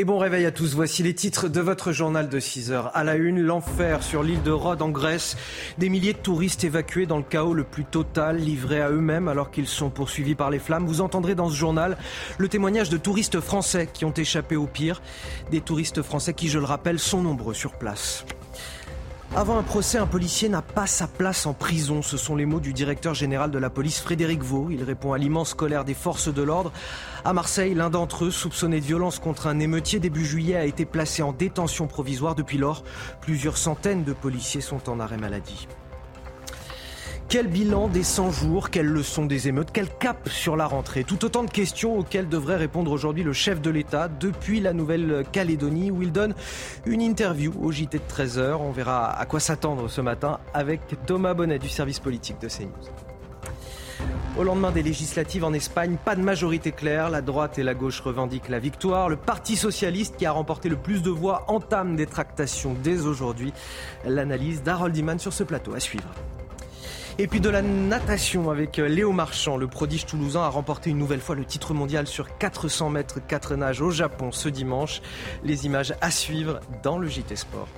Et bon réveil à tous. Voici les titres de votre journal de 6 heures. À la une, l'enfer sur l'île de Rhodes en Grèce. Des milliers de touristes évacués dans le chaos le plus total, livrés à eux-mêmes alors qu'ils sont poursuivis par les flammes. Vous entendrez dans ce journal le témoignage de touristes français qui ont échappé au pire. Des touristes français qui, je le rappelle, sont nombreux sur place. Avant un procès, un policier n'a pas sa place en prison. Ce sont les mots du directeur général de la police, Frédéric Vaux. Il répond à l'immense colère des forces de l'ordre. À Marseille, l'un d'entre eux, soupçonné de violence contre un émeutier début juillet, a été placé en détention provisoire. Depuis lors, plusieurs centaines de policiers sont en arrêt maladie. Quel bilan des 100 jours Quelles leçons des émeutes Quel cap sur la rentrée? Tout autant de questions auxquelles devrait répondre aujourd'hui le chef de l'État depuis la Nouvelle-Calédonie où il donne une interview au JT de 13h. On verra à quoi s'attendre ce matin avec Thomas Bonnet du service politique de CNews. Au lendemain des législatives en Espagne, pas de majorité claire. La droite et la gauche revendiquent la victoire. Le Parti socialiste, qui a remporté le plus de voix, entame des tractations dès aujourd'hui. L'analyse d'Harold Iman sur ce plateau à suivre. Et puis de la natation avec euh, Léo Marchand. Le prodige toulousain a remporté une nouvelle fois le titre mondial sur 400 mètres 4 nages au Japon ce dimanche. Les images à suivre dans le JT Sport.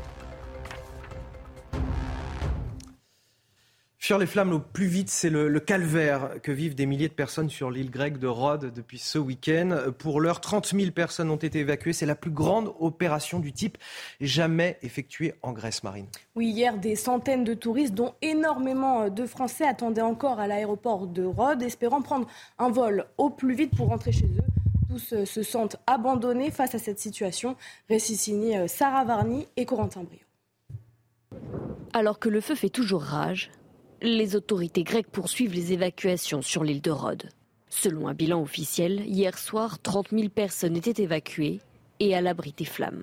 Fuir les flammes au plus vite, c'est le, calvaire que vivent des milliers de personnes sur l'île grecque de Rhodes depuis ce week-end. Pour l'heure, 30 000 personnes ont été évacuées. C'est la plus grande opération du type jamais effectuée en Grèce marine. Oui, hier, des centaines de touristes, dont énormément de Français, attendaient encore à l'aéroport de Rhodes, espérant prendre un vol au plus vite pour rentrer chez eux. Tous euh, se sentent abandonnés face à cette situation. Récit signé euh, Sarah Varny et Corentin Brio. Alors que le feu fait toujours rage, les autorités grecques poursuivent les évacuations sur l'île de Rhodes. Selon un bilan officiel, hier soir, 30 000 personnes étaient évacuées et à l'abri des flammes.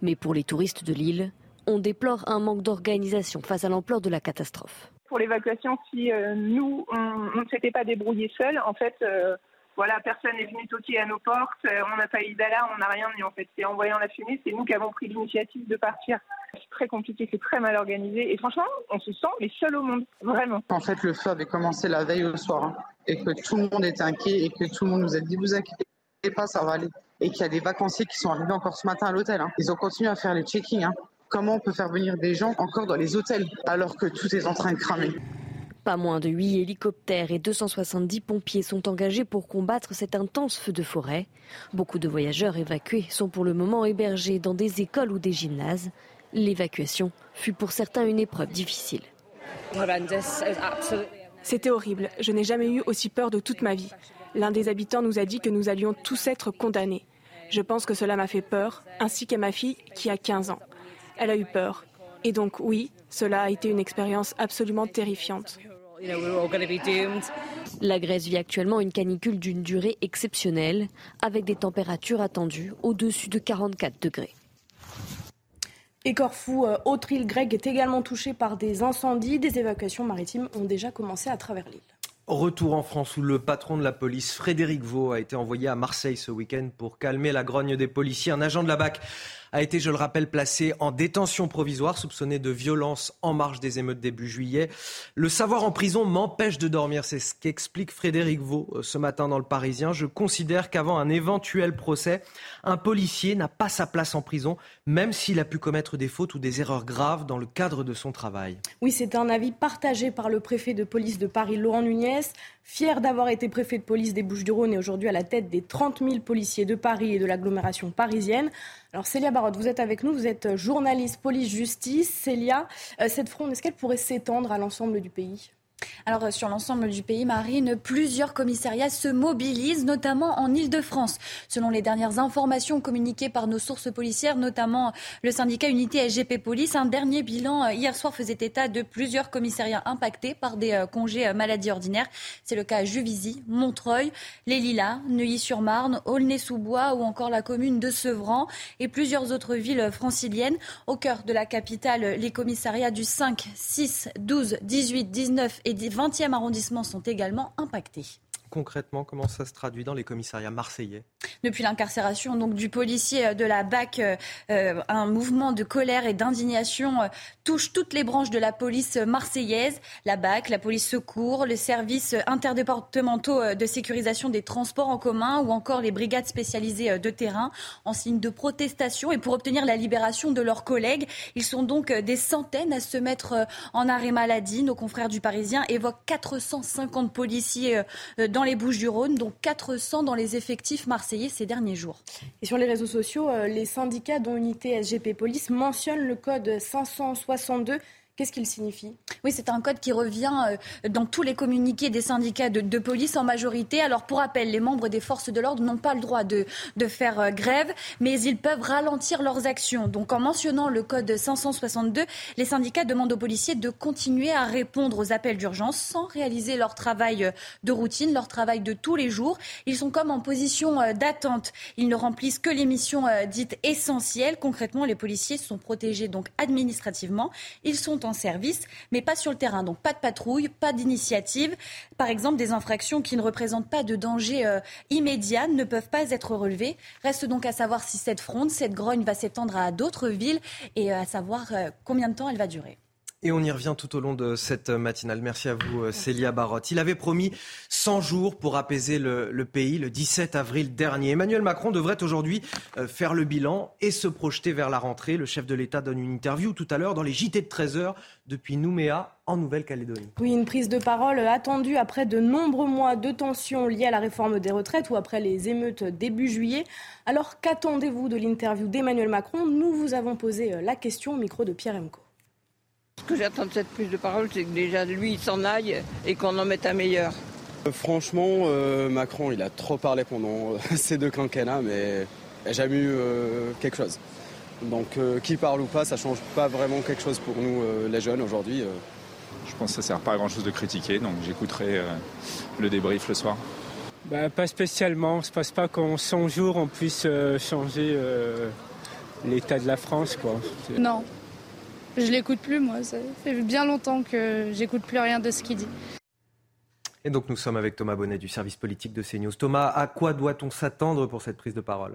Mais pour les touristes de l'île, on déplore un manque d'organisation face à l'ampleur de la catastrophe. Pour l'évacuation, si euh, nous, on ne s'était pas débrouillés seuls, en fait, euh, voilà, personne n'est venu toquer à nos portes, euh, on n'a pas eu d'alarme, on n'a rien eu en fait. C'est en voyant la fumée, c'est nous qui avons pris l'initiative de partir. C'est très compliqué, c'est très mal organisé et franchement, on se sent les seuls au monde, vraiment. En fait, le feu avait commencé la veille au soir hein, et que tout le monde était inquiet et que tout le monde nous a dit vous inquiétez pas, ça va aller. Et qu'il y a des vacanciers qui sont arrivés encore ce matin à l'hôtel. Hein. Ils ont continué à faire les check-ins. Hein. Comment on peut faire venir des gens encore dans les hôtels alors que tout est en train de cramer? Pas moins de 8 hélicoptères et 270 pompiers sont engagés pour combattre cet intense feu de forêt. Beaucoup de voyageurs évacués sont pour le moment hébergés dans des écoles ou des gymnases. L'évacuation fut pour certains une épreuve difficile. C'était horrible. Je n'ai jamais eu aussi peur de toute ma vie. L'un des habitants nous a dit que nous allions tous être condamnés. Je pense que cela m'a fait peur, ainsi qu'à ma fille qui a 15 ans. Elle a eu peur. Et donc oui, cela a été une expérience absolument terrifiante. La Grèce vit actuellement une canicule d'une durée exceptionnelle, avec des températures attendues au-dessus de 44 degrés. Et Corfou, euh, autre île grecque, est également touchée par des incendies. Des évacuations maritimes ont déjà commencé à travers l'île. Retour en France où le patron de la police, Frédéric Vaux, a été envoyé à Marseille ce week-end pour calmer la grogne des policiers. Un agent de la BAC a été, je le rappelle, placé en détention provisoire, soupçonné de violence en marge des émeutes début juillet. Le savoir en prison m'empêche de dormir, c'est ce qu'explique Frédéric Vaux euh, ce matin dans le Parisien. Je considère qu'avant un éventuel procès, un policier n'a pas sa place en prison, même s'il a pu commettre des fautes ou des erreurs graves dans le cadre de son travail. Oui, c'est un avis partagé par le préfet de police de Paris, Laurent Nunez. Fier d'avoir été préfet de police des Bouches-du-Rhône et aujourd'hui à la tête des 30 000 policiers de Paris et de l'agglomération parisienne. Alors Célia Barotte, vous êtes avec nous, vous êtes journaliste police-justice. Célia, euh, cette fronde, est-ce qu'elle pourrait s'étendre à l'ensemble du pays? Alors euh, sur l'ensemble du pays, Marine, plusieurs commissariats se mobilisent, notamment en Ile-de-France. Selon les dernières informations communiquées par nos sources policières, notamment le syndicat Unité SGP Police, un dernier bilan euh, hier soir faisait état de plusieurs commissariats impactés par des euh, congés maladies ordinaires. C'est le cas à Juvisy, Montreuil, Les Lilas, Neuilly-sur-Marne, Aulnay-sous-Bois ou encore la commune de Sevran et plusieurs autres villes franciliennes. Au cœur de la capitale, les commissariats du 5, 6, 12, 18, 19 et des 20e arrondissements sont également impactés. Concrètement Comment ça se traduit dans les commissariats marseillais Depuis l'incarcération donc du policier euh, de la BAC, euh, un mouvement de colère et d'indignation touche toutes les branches de la police marseillaise, la BAC, la police secours, les services interdépartementaux de sécurisation des transports en commun ou encore les brigades spécialisées de terrain en signe de protestation et pour obtenir la libération de leurs collègues. Ils sont donc des centaines à se mettre en arrêt maladie. Nos confrères du Parisien évoquent 450 policiers euh, dans les Bouches-du-Rhône, dont 400 dans les effectifs marseillais ces derniers jours. Et sur les réseaux sociaux, euh, les syndicats dont Unité SGP Police mentionnent le code 562 Qu'est-ce qu'il signifie? Oui, c'est un code qui revient euh, dans tous les communiqués des syndicats de, police en majorité. Alors, pour rappel, les membres des forces de l'ordre n'ont pas le droit de, de faire euh, grève, mais ils peuvent ralentir leurs actions. Donc, en mentionnant le code 562, les syndicats demandent aux policiers de continuer à répondre aux appels d'urgence sans réaliser leur travail euh, de routine, leur travail de tous les jours. Ils sont comme en position d'attente. Ils ne remplissent que les missions dites essentielles. Concrètement, les policiers sont protégés donc administrativement. Ils sont en service, mais pas sur le terrain. Donc pas de patrouille, pas d'initiative. Par exemple, des infractions qui ne représentent pas de danger euh, immédiat ne peuvent pas être relevées. Reste donc à savoir si cette fronde, cette grogne va s'étendre à d'autres villes et euh, à savoir euh, combien de temps elle va durer. Et on y revient tout au long de cette matinale. Merci à vous, Célia Barotte. Il avait promis 100 jours pour apaiser le, pays le 17 avril dernier. Emmanuel Macron devrait aujourd'hui euh, faire le bilan et se projeter vers la rentrée. Le chef de l'État donne une interview tout à l'heure dans les JT de 13h depuis Nouméa en Nouvelle-Calédonie. Oui, une prise de parole attendue après de nombreux mois de tensions liées à la réforme des retraites ou après les émeutes début juillet. Alors qu'attendez-vous de l'interview d'Emmanuel Macron? Nous vous avons posé euh, la question au micro de Pierre Emco. Ce que j'attends de cette prise de parole, c'est que déjà lui, il s'en aille et qu'on en mette un meilleur. Euh, franchement, euh, Macron, il a trop parlé pendant euh, ces deux quinquennats, mais il n'a jamais eu quelque chose. Donc, qui parle ou pas, ça change pas vraiment quelque chose pour nous, les jeunes, aujourd'hui. Je pense que ça sert pas à grand chose de critiquer, donc j'écouterai le débrief le soir. Bah, pas spécialement. Je ne pense pas qu'en 100 jours, on puisse changer l'état de la France. Quoi. Non, je l'écoute plus, moi. Ça fait bien longtemps que j'écoute plus rien de ce qu'il dit. Et donc nous sommes avec Thomas Bonnet du service politique de CNews. Thomas, à quoi doit-on s'attendre pour cette prise de parole?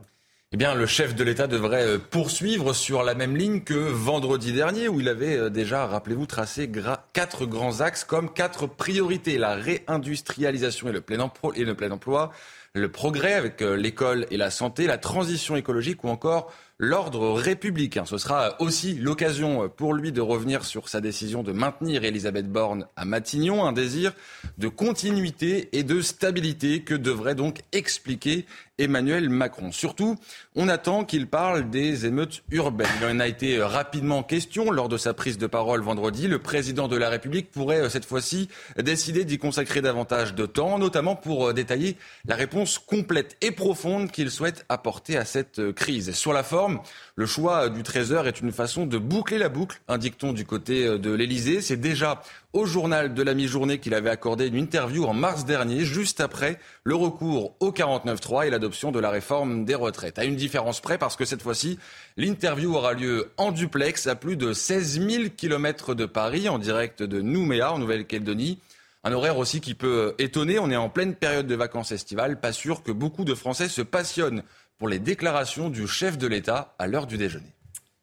Eh bien, le chef de l'État devrait euh, poursuivre sur la même ligne que vendredi dernier, où il avait euh, déjà, rappelez-vous, tracé quatre grands axes comme quatre priorités la réindustrialisation et le plein emploi, et le plein emploi le progrès avec euh, l'école et la santé, la transition écologique ou encore l'ordre républicain. Ce sera aussi l'occasion pour lui de revenir sur sa décision de maintenir Elisabeth Borne à Matignon, un désir de continuité et de stabilité que devrait donc expliquer Emmanuel Macron. Surtout, on attend qu'il parle des émeutes urbaines. Il en a été rapidement question lors de sa prise de parole vendredi. Le président de la République pourrait euh, cette fois-ci décider d'y consacrer davantage de temps, notamment pour euh, détailler la réponse complète et profonde qu'il souhaite apporter à cette euh, crise. Sur la forme, le choix du Trésor est une façon de boucler la boucle, indique-t-on du côté euh, de l'Elysée. C'est déjà au journal de la mi-journée qu'il avait accordé une interview en mars dernier, juste après le recours au 49.3 et l'adoption de la réforme des retraites. À une différence près, parce que cette fois-ci, l'interview aura lieu en duplex à plus de 16 000 km de Paris, en direct de Nouméa, en Nouvelle-Calédonie. Un horaire aussi qui peut étonner. On est en pleine période de vacances estivales. Pas sûr que beaucoup de Français se passionnent pour les déclarations du chef de l'État à l'heure du déjeuner.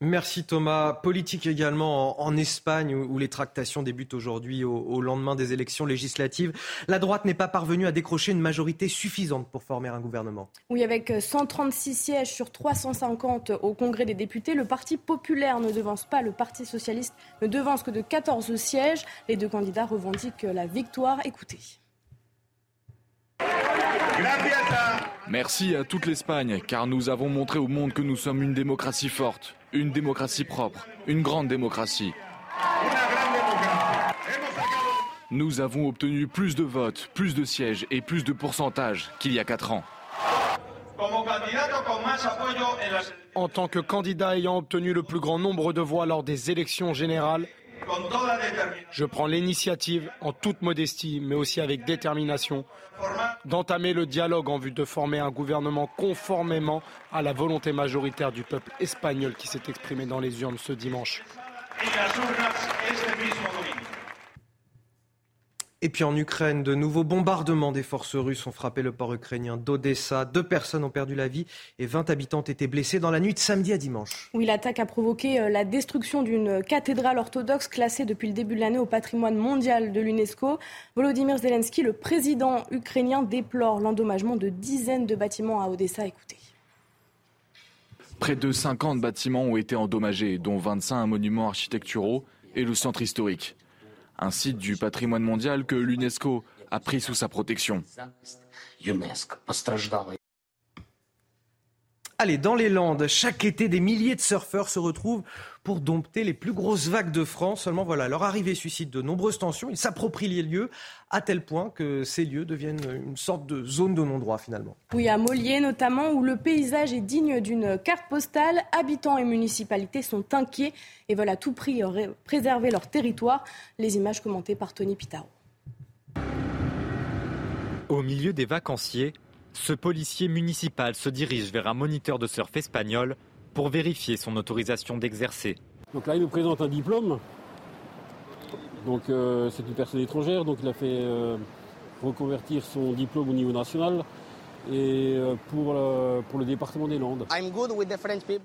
Merci Thomas. Politique également en, Espagne où, les tractations débutent aujourd'hui au, lendemain des élections législatives. La droite n'est pas parvenue à décrocher une majorité suffisante pour former un gouvernement. Oui, avec 136 sièges sur 350 au Congrès des députés, le Parti populaire ne devance pas le Parti socialiste, ne devance que de 14 sièges. Les deux candidats revendiquent la victoire. Écoutez. Merci à toute l'Espagne, car nous avons montré au monde que nous sommes une démocratie forte, une démocratie propre, une grande démocratie. Nous avons obtenu plus de votes, plus de sièges et plus de pourcentages qu'il y a quatre ans. En tant que candidat ayant obtenu le plus grand nombre de voix lors des élections générales, je prends l'initiative, en toute modestie, mais aussi avec détermination, d'entamer le dialogue en vue de former un gouvernement conformément à la volonté majoritaire du peuple espagnol qui s'est exprimé dans les urnes ce dimanche. Et puis en Ukraine, de nouveaux bombardements des forces russes ont frappé le port ukrainien d'Odessa. Deux personnes ont perdu la vie et 20 habitants ont été blessés dans la nuit de samedi à dimanche. Oui, l'attaque a provoqué euh, la destruction d'une cathédrale orthodoxe classée depuis le début de l'année au patrimoine mondial de l'UNESCO. Volodymyr Zelensky, le président ukrainien, déplore l'endommagement de dizaines de bâtiments à Odessa. Écoutez. Près de 50 bâtiments ont été endommagés, dont 25 monuments architecturaux et le centre historique un site du patrimoine mondial que l'UNESCO a pris sous sa protection. Allez, dans les Landes, chaque été, des milliers de surfeurs se retrouvent pour dompter les plus grosses vagues de France. Seulement, voilà, leur arrivée suscite de nombreuses tensions. Ils s'approprient les lieux à tel point que ces lieux deviennent une sorte de zone de non-droit finalement. Oui, à Mollier notamment, où le paysage est digne d'une carte postale. Habitants et municipalités sont inquiets et veulent à tout prix préserver leur territoire. Les images commentées par Tony Pitaro. Au milieu des vacanciers, ce policier municipal se dirige vers un moniteur de surf espagnol pour vérifier son autorisation d'exercer. Donc là, il nous présente un diplôme. Donc euh, c'est une personne étrangère, donc il a fait euh, reconvertir son diplôme au niveau national et euh, pour, pour le département des Landes.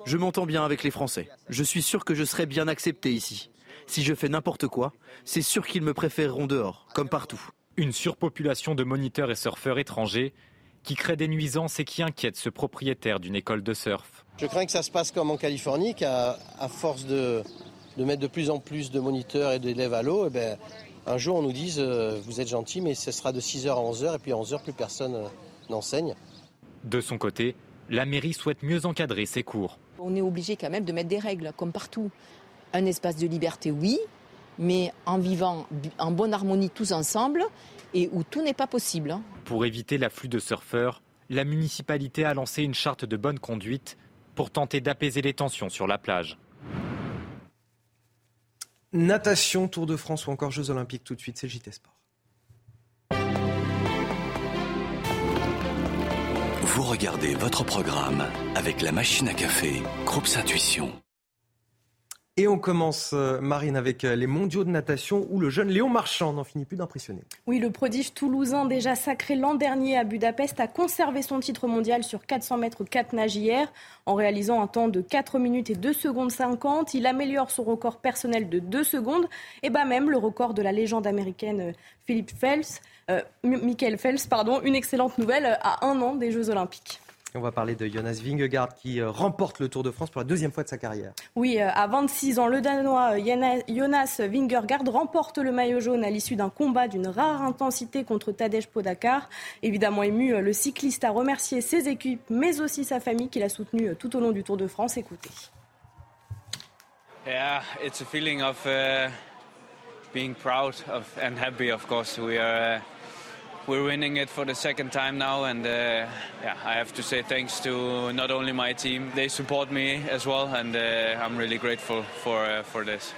Je m'entends bien avec les Français. Je suis sûr que je serai bien accepté ici. Si je fais n'importe quoi, c'est sûr qu'ils me préféreront dehors, comme partout. Une surpopulation de moniteurs et surfeurs étrangers qui crée des nuisances et qui inquiète ce propriétaire d'une école de surf. Je crains que ça se passe comme en Californie, qu'à force de, mettre de plus en plus de moniteurs et d'élèves à l'eau, eh ben, un jour on nous dise euh, vous êtes gentil, mais ce sera de 6h à 11h, et puis à 11h plus personne euh, n'enseigne. De son côté, la mairie souhaite mieux encadrer ses cours. On est obligé quand même de mettre des règles, comme partout. Un espace de liberté, oui, mais en vivant en bonne harmonie tous ensemble et où tout n'est pas possible. Hein. Pour éviter l'afflux de surfeurs, la municipalité a lancé une charte de bonne conduite pour tenter d'apaiser les tensions sur la plage. Natation, Tour de France ou encore Jeux Olympiques tout de suite, c'est JT Sport. Vous regardez votre programme avec la machine à café, Groupe Intuition. Et on commence, euh, Marine, avec euh, les mondiaux de natation où le jeune Léon Marchand n'en finit plus d'impressionner. Oui, le prodige toulousain, déjà sacré l'an dernier à Budapest, a conservé son titre mondial sur 400 mètres 4 nages hier. En réalisant un temps de 4 minutes et 2 secondes 50, il améliore son record personnel de 2 secondes et bat même le record de la légende américaine euh, Philippe Phelps, Michael Phelps. Pardon, une excellente nouvelle à un an des Jeux Olympiques. On va parler de Jonas Vingegaard qui euh, remporte le Tour de France pour la deuxième fois de sa carrière. Oui, euh, à 26 ans, le Danois euh, Jonas Vingegaard remporte le maillot jaune à l'issue d'un combat d'une rare intensité contre Tadej Podakar. Évidemment ému, le cycliste a remercié ses équipes, mais aussi sa famille qui l'a soutenu tout au long du Tour de France. Écoutez. Yeah, it's a feeling of uh, being proud of and happy. Of course, we are. Uh, we're winning it for the second time now, and uh, yeah, I have to say thanks to not only my team, they support me as well, and uh, I'm really grateful for uh, this.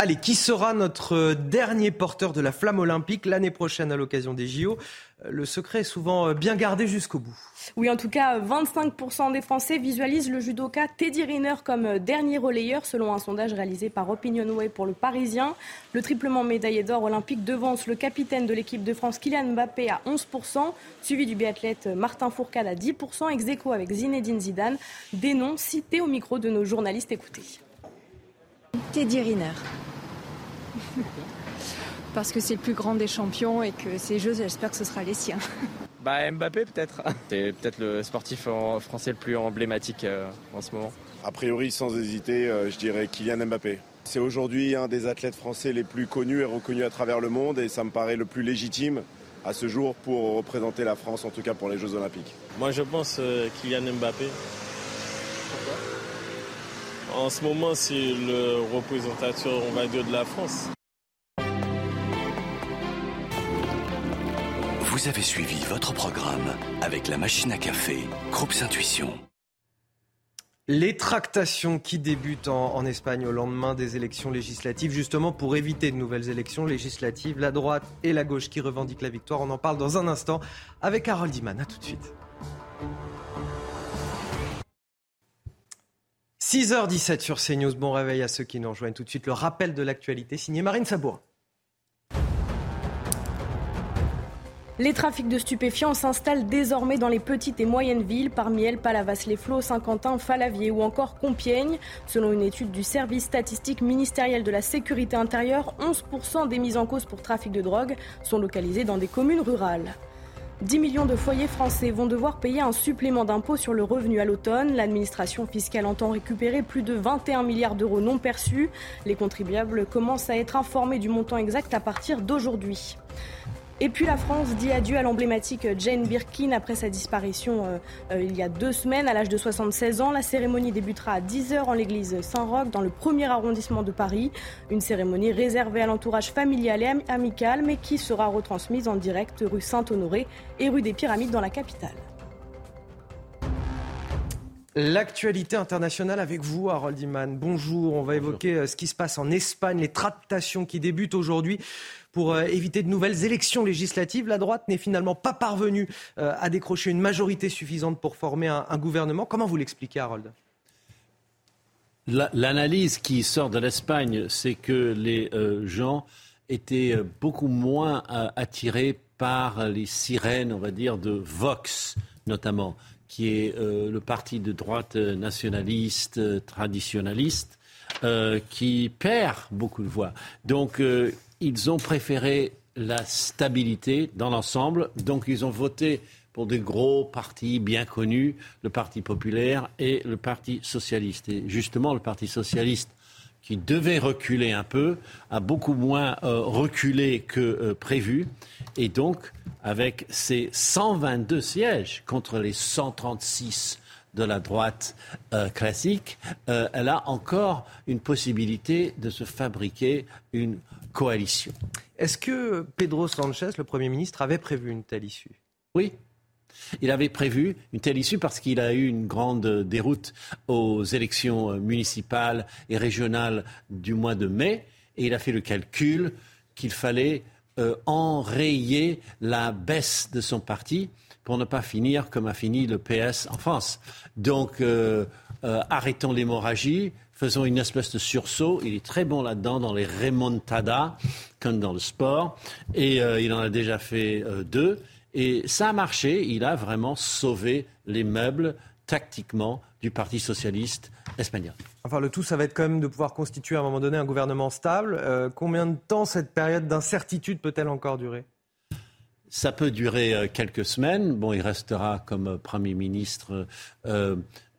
Allez, qui sera notre dernier porteur de la flamme olympique l'année prochaine à l'occasion des JO Le secret est souvent bien gardé jusqu'au bout. Oui, en tout cas, 25% des Français visualisent le judoka Teddy Riner comme dernier relayeur, selon un sondage réalisé par Opinionway pour le Parisien. Le triplement médaillé d'or olympique devance le capitaine de l'équipe de France, Kylian Mbappé, à 11%, suivi du biathlète Martin Fourcade à 10%, ex aequo avec Zinedine Zidane. Des noms cités au micro de nos journalistes écoutés. Teddy Riner. Parce que c'est le plus grand des champions et que ces jeux, j'espère que ce sera les siens. Bah Mbappé peut-être. C'est peut-être le sportif français le plus emblématique euh, en ce moment. A priori, sans hésiter, euh, je dirais Kylian Mbappé. C'est aujourd'hui un des athlètes français les plus connus et reconnus à travers le monde et ça me paraît le plus légitime à ce jour pour représenter la France, en tout cas pour les Jeux Olympiques. Moi je pense euh, Kylian Mbappé. En ce moment, c'est le représentateur, on va dire, de la France. Vous avez suivi votre programme avec la machine à café, Groupe Intuition. Les tractations qui débutent en, Espagne au lendemain des élections législatives, justement pour éviter de nouvelles élections législatives, la droite et la gauche qui revendiquent la victoire. On en parle dans un instant avec Harold Iman. A tout de suite. 6h17 sur CNews. Bon réveil à ceux qui nous rejoignent tout de suite. Le rappel de l'actualité signé Marine Sabourin. Les trafics de stupéfiants s'installent désormais dans les petites et moyennes villes, parmi elles Palavas-les-Flots, Saint-Quentin, Falavier ou encore Compiègne. Selon une étude du service statistique ministériel de la sécurité intérieure, 11% des mises en cause pour trafic de drogue sont localisées dans des communes rurales. 10 millions de foyers français vont devoir payer un supplément d'impôt sur le revenu à l'automne. L'administration fiscale entend récupérer plus de 21 milliards d'euros non perçus. Les contribuables commencent à être informés du montant exact à partir d'aujourd'hui. Et puis la France dit adieu à l'emblématique Jane Birkin après sa disparition euh, euh, il y a deux semaines à l'âge de 76 ans. La cérémonie débutera à 10h en l'église Saint-Roch dans le premier arrondissement de Paris. Une cérémonie réservée à l'entourage familial et amical mais qui sera retransmise en direct rue Saint-Honoré et rue des Pyramides dans la capitale. L'actualité internationale avec vous, Harold Iman. Bonjour, on va évoquer euh, ce qui se passe en Espagne, les tractations qui débutent aujourd'hui pour euh, éviter de nouvelles élections législatives. La droite n'est finalement pas parvenue euh, à décrocher une majorité suffisante pour former un, gouvernement. Comment vous l'expliquez, Harold? L'analyse qui sort de l'Espagne, c'est que les euh, gens étaient beaucoup moins attirés par les sirènes, on va dire, de Vox, notamment, qui est le parti de droite nationaliste, traditionnaliste, qui perd beaucoup de voix. Donc, ils ont préféré la stabilité dans l'ensemble, donc ils ont voté pour des gros partis bien connus, le Parti populaire et le Parti socialiste. Et justement, le Parti socialiste, qui devait reculer un peu, a beaucoup moins euh, reculé que euh, prévu. Et donc, avec ses 122 sièges contre les 136 de la droite euh, classique, elle a encore une possibilité de se fabriquer une coalition. Est-ce que Pedro Sanchez, le Premier ministre, avait prévu une telle issue? Oui. Il avait prévu une telle issue parce qu'il a eu une grande déroute aux élections municipales et régionales du mois de mai et il a fait le calcul qu'il fallait euh, enrayer la baisse de son parti pour ne pas finir comme a fini le PS en France. Donc, euh, euh, arrêtons l'hémorragie, faisons une espèce de sursaut. Il est très bon là-dedans, dans les remontadas, comme dans le sport. Et euh, il en a déjà fait euh, deux. Et ça a marché. Il a vraiment sauvé les meubles tactiquement du Parti socialiste espagnol. Enfin, le tout, ça va être quand même de pouvoir constituer à un moment donné un gouvernement stable. Euh, combien de temps cette période d'incertitude peut-elle encore durer? Ça peut durer quelques semaines. Bon, il restera comme Premier ministre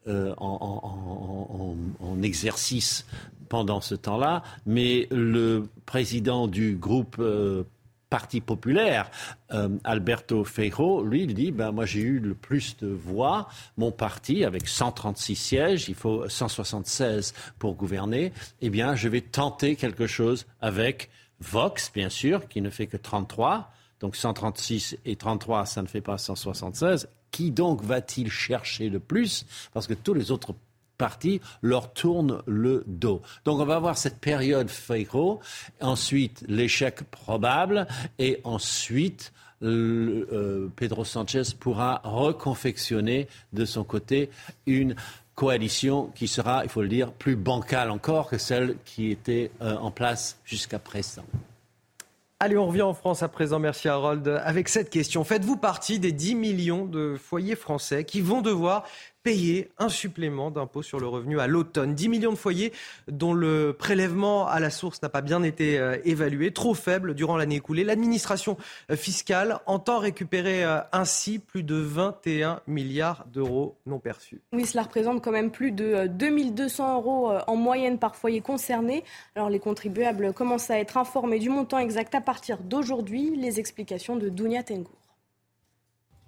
euh, en, exercice pendant ce temps-là, mais le président du groupe euh, Parti populaire, euh, Alberto Feijó, lui, il dit ben, Moi, j'ai eu le plus de voix. Mon parti, avec 136 sièges, il faut 176 pour gouverner. Eh bien, je vais tenter quelque chose avec Vox, bien sûr, qui ne fait que 33. Donc 136 et 33, ça ne fait pas 176. Qui donc va-t-il chercher le plus? Parce que tous les autres partis leur tournent le dos. Donc on va avoir cette période Feiro, ensuite l'échec probable, et ensuite euh, Pedro Sanchez pourra reconfectionner de son côté une coalition qui sera, il faut le dire, plus bancale encore que celle qui était euh, en place jusqu'à présent. Allez, on revient en France à présent, merci Harold, avec cette question. Faites-vous partie des 10 millions de foyers français qui vont devoir payer un supplément d'impôt sur le revenu à l'automne. 10 millions de foyers dont le prélèvement à la source n'a pas bien été euh, évalué, trop faible durant l'année écoulée. L'administration euh, fiscale entend récupérer euh, ainsi plus de 21 milliards d'euros non perçus. Oui, cela représente quand même plus de 2200 euros en moyenne par foyer concerné. Alors les contribuables commencent à être informés du montant exact à partir d'aujourd'hui. Les explications de Dounia Tengour.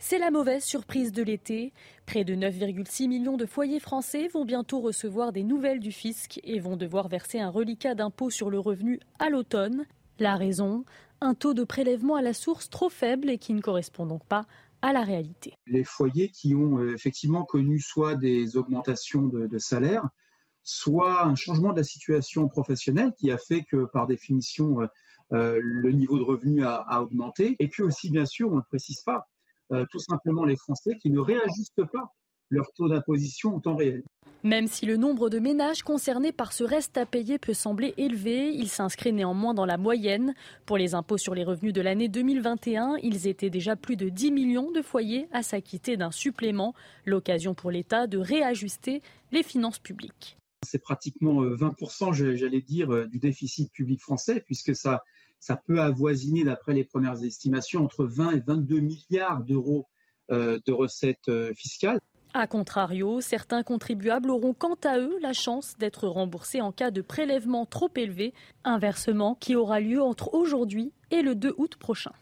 C'est la mauvaise surprise de l'été. Près de 9,6 millions de foyers français vont bientôt recevoir des nouvelles du fisc et vont devoir verser un reliquat d'impôt sur le revenu à l'automne. La raison Un taux de prélèvement à la source trop faible et qui ne correspond donc pas à la réalité. Les foyers qui ont euh, effectivement connu soit des augmentations de, salaire, soit un changement de la situation professionnelle qui a fait que par définition euh, euh, le niveau de revenu a, a, augmenté, et puis aussi bien sûr, on ne précise pas, euh, tout simplement les Français qui ne réajustent pas leur taux d'imposition en temps réel. Même si le nombre de ménages concernés par ce reste à payer peut sembler élevé, il s'inscrit néanmoins dans la moyenne. Pour les impôts sur les revenus de l'année 2021, ils étaient déjà plus de 10 millions de foyers à s'acquitter d'un supplément, l'occasion pour l'État de réajuster les finances publiques. C'est pratiquement 20%, euh, j'allais dire, euh, du déficit public français, puisque ça, ça peut avoisiner, d'après les premières estimations, entre 20 et 22 milliards d'euros euh, de recettes fiscales. A contrario, certains contribuables auront quant à eux la chance d'être remboursés en cas de prélèvement trop élevé, un versement qui aura lieu entre aujourd'hui et le 2 août prochain.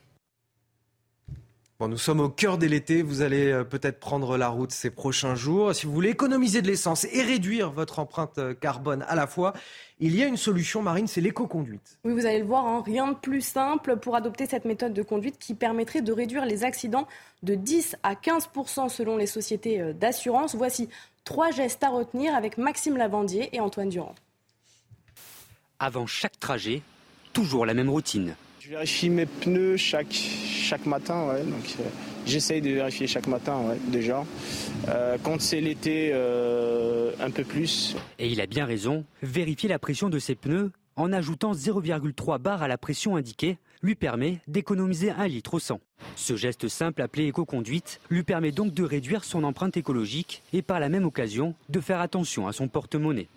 Bon, nous sommes au cœur de l'été, vous allez euh, peut-être prendre la route ces prochains jours. Si vous voulez économiser de l'essence et réduire votre empreinte euh, carbone à la fois, il y a une solution marine, c'est l'éco-conduite. Oui, vous allez le voir, hein, rien de plus simple pour adopter cette méthode de conduite qui permettrait de réduire les accidents de 10 à 15% selon les sociétés euh, d'assurance. Voici trois gestes à retenir avec Maxime Lavandier et Antoine Durand. Avant chaque trajet, toujours la même routine. Je vérifie mes pneus chaque, chaque matin, ouais, donc euh, j'essaye de vérifier chaque matin, ouais, déjà. Euh, quand c'est l'été, euh, un peu plus. Et il a bien raison, vérifier la pression de ses pneus en ajoutant 0,3 bar à la pression indiquée lui permet d'économiser un litre au 100. Ce geste simple appelé éco-conduite lui permet donc de réduire son empreinte écologique et par la même occasion de faire attention à son porte-monnaie.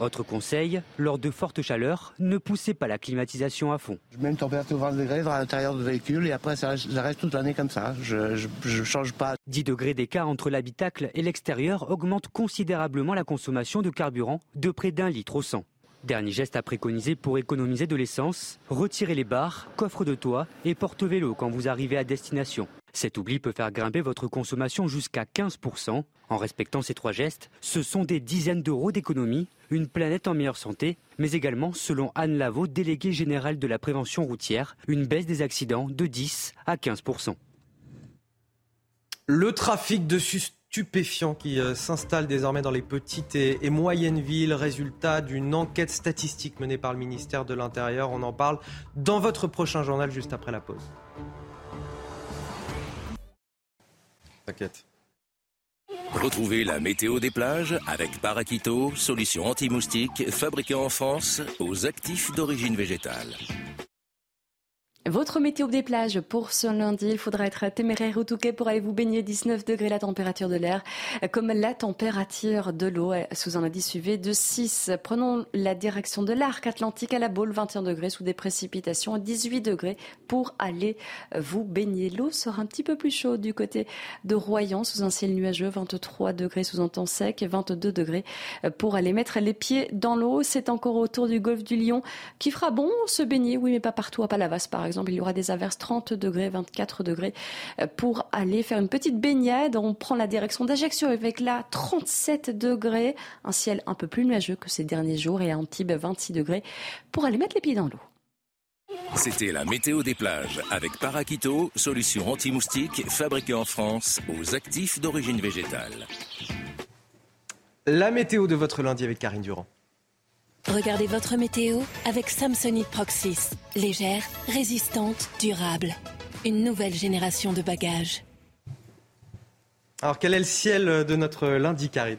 Autre conseil, lors de fortes chaleurs, ne poussez pas la climatisation à fond. Je mets une température 20 degrés dans l'intérieur du véhicule et après ça reste, toute l'année comme ça. Je ne change pas. 10 degrés d'écart entre l'habitacle et l'extérieur augmente considérablement la consommation de carburant de près d'un litre au 100. Dernier geste à préconiser pour économiser de l'essence, retirez les barres, coffres de toit et porte-vélo quand vous arrivez à destination. Cet oubli peut faire grimper votre consommation jusqu'à 15%. En respectant ces trois gestes, ce sont des dizaines d'euros d'économie, une planète en meilleure santé, mais également, selon Anne Lavaux, déléguée générale de la prévention routière, une baisse des accidents de 10 à 15%. Le trafic de stupéfiants qui euh, s'installe désormais dans les petites et, moyennes villes, résultat d'une enquête statistique menée par le ministère de l'Intérieur. On en parle dans votre prochain journal juste après la pause. T'inquiète. Retrouvez la météo des plages avec Paraquito, solution anti-moustique fabriquée en France aux actifs d'origine végétale. Votre météo des plages pour ce lundi, il faudra être téméraire ou touquet pour aller vous baigner 19 degrés la température de l'air, comme la température de l'eau sous un indice UV de 6. Prenons la direction de l'arc atlantique à la Baule, 21 degrés sous des précipitations, 18 degrés pour aller vous baigner. L'eau sera un petit peu plus chaude du côté de Royan sous un ciel nuageux, 23 degrés sous un temps sec et 22 degrés pour aller mettre les pieds dans l'eau. C'est encore autour du golfe du Lion qui fera bon se baigner, oui mais pas partout à Palavas par exemple il y aura des averses 30 degrés, 24 degrés euh, pour aller faire une petite baignade. On prend la direction d'Ajaccio avec là 37 degrés, un ciel un peu plus nuageux que ces derniers jours et à Antibes 26 degrés pour aller mettre les pieds dans l'eau. C'était la météo des plages avec Paraquito, solution anti-moustique fabriquée en France aux actifs d'origine végétale. La météo de votre lundi avec Karine Durand. Regardez votre météo avec Samsonite Proxys. Légère, résistante, durable. Une nouvelle génération de bagages. Alors quel est le ciel de notre lundi, Karine?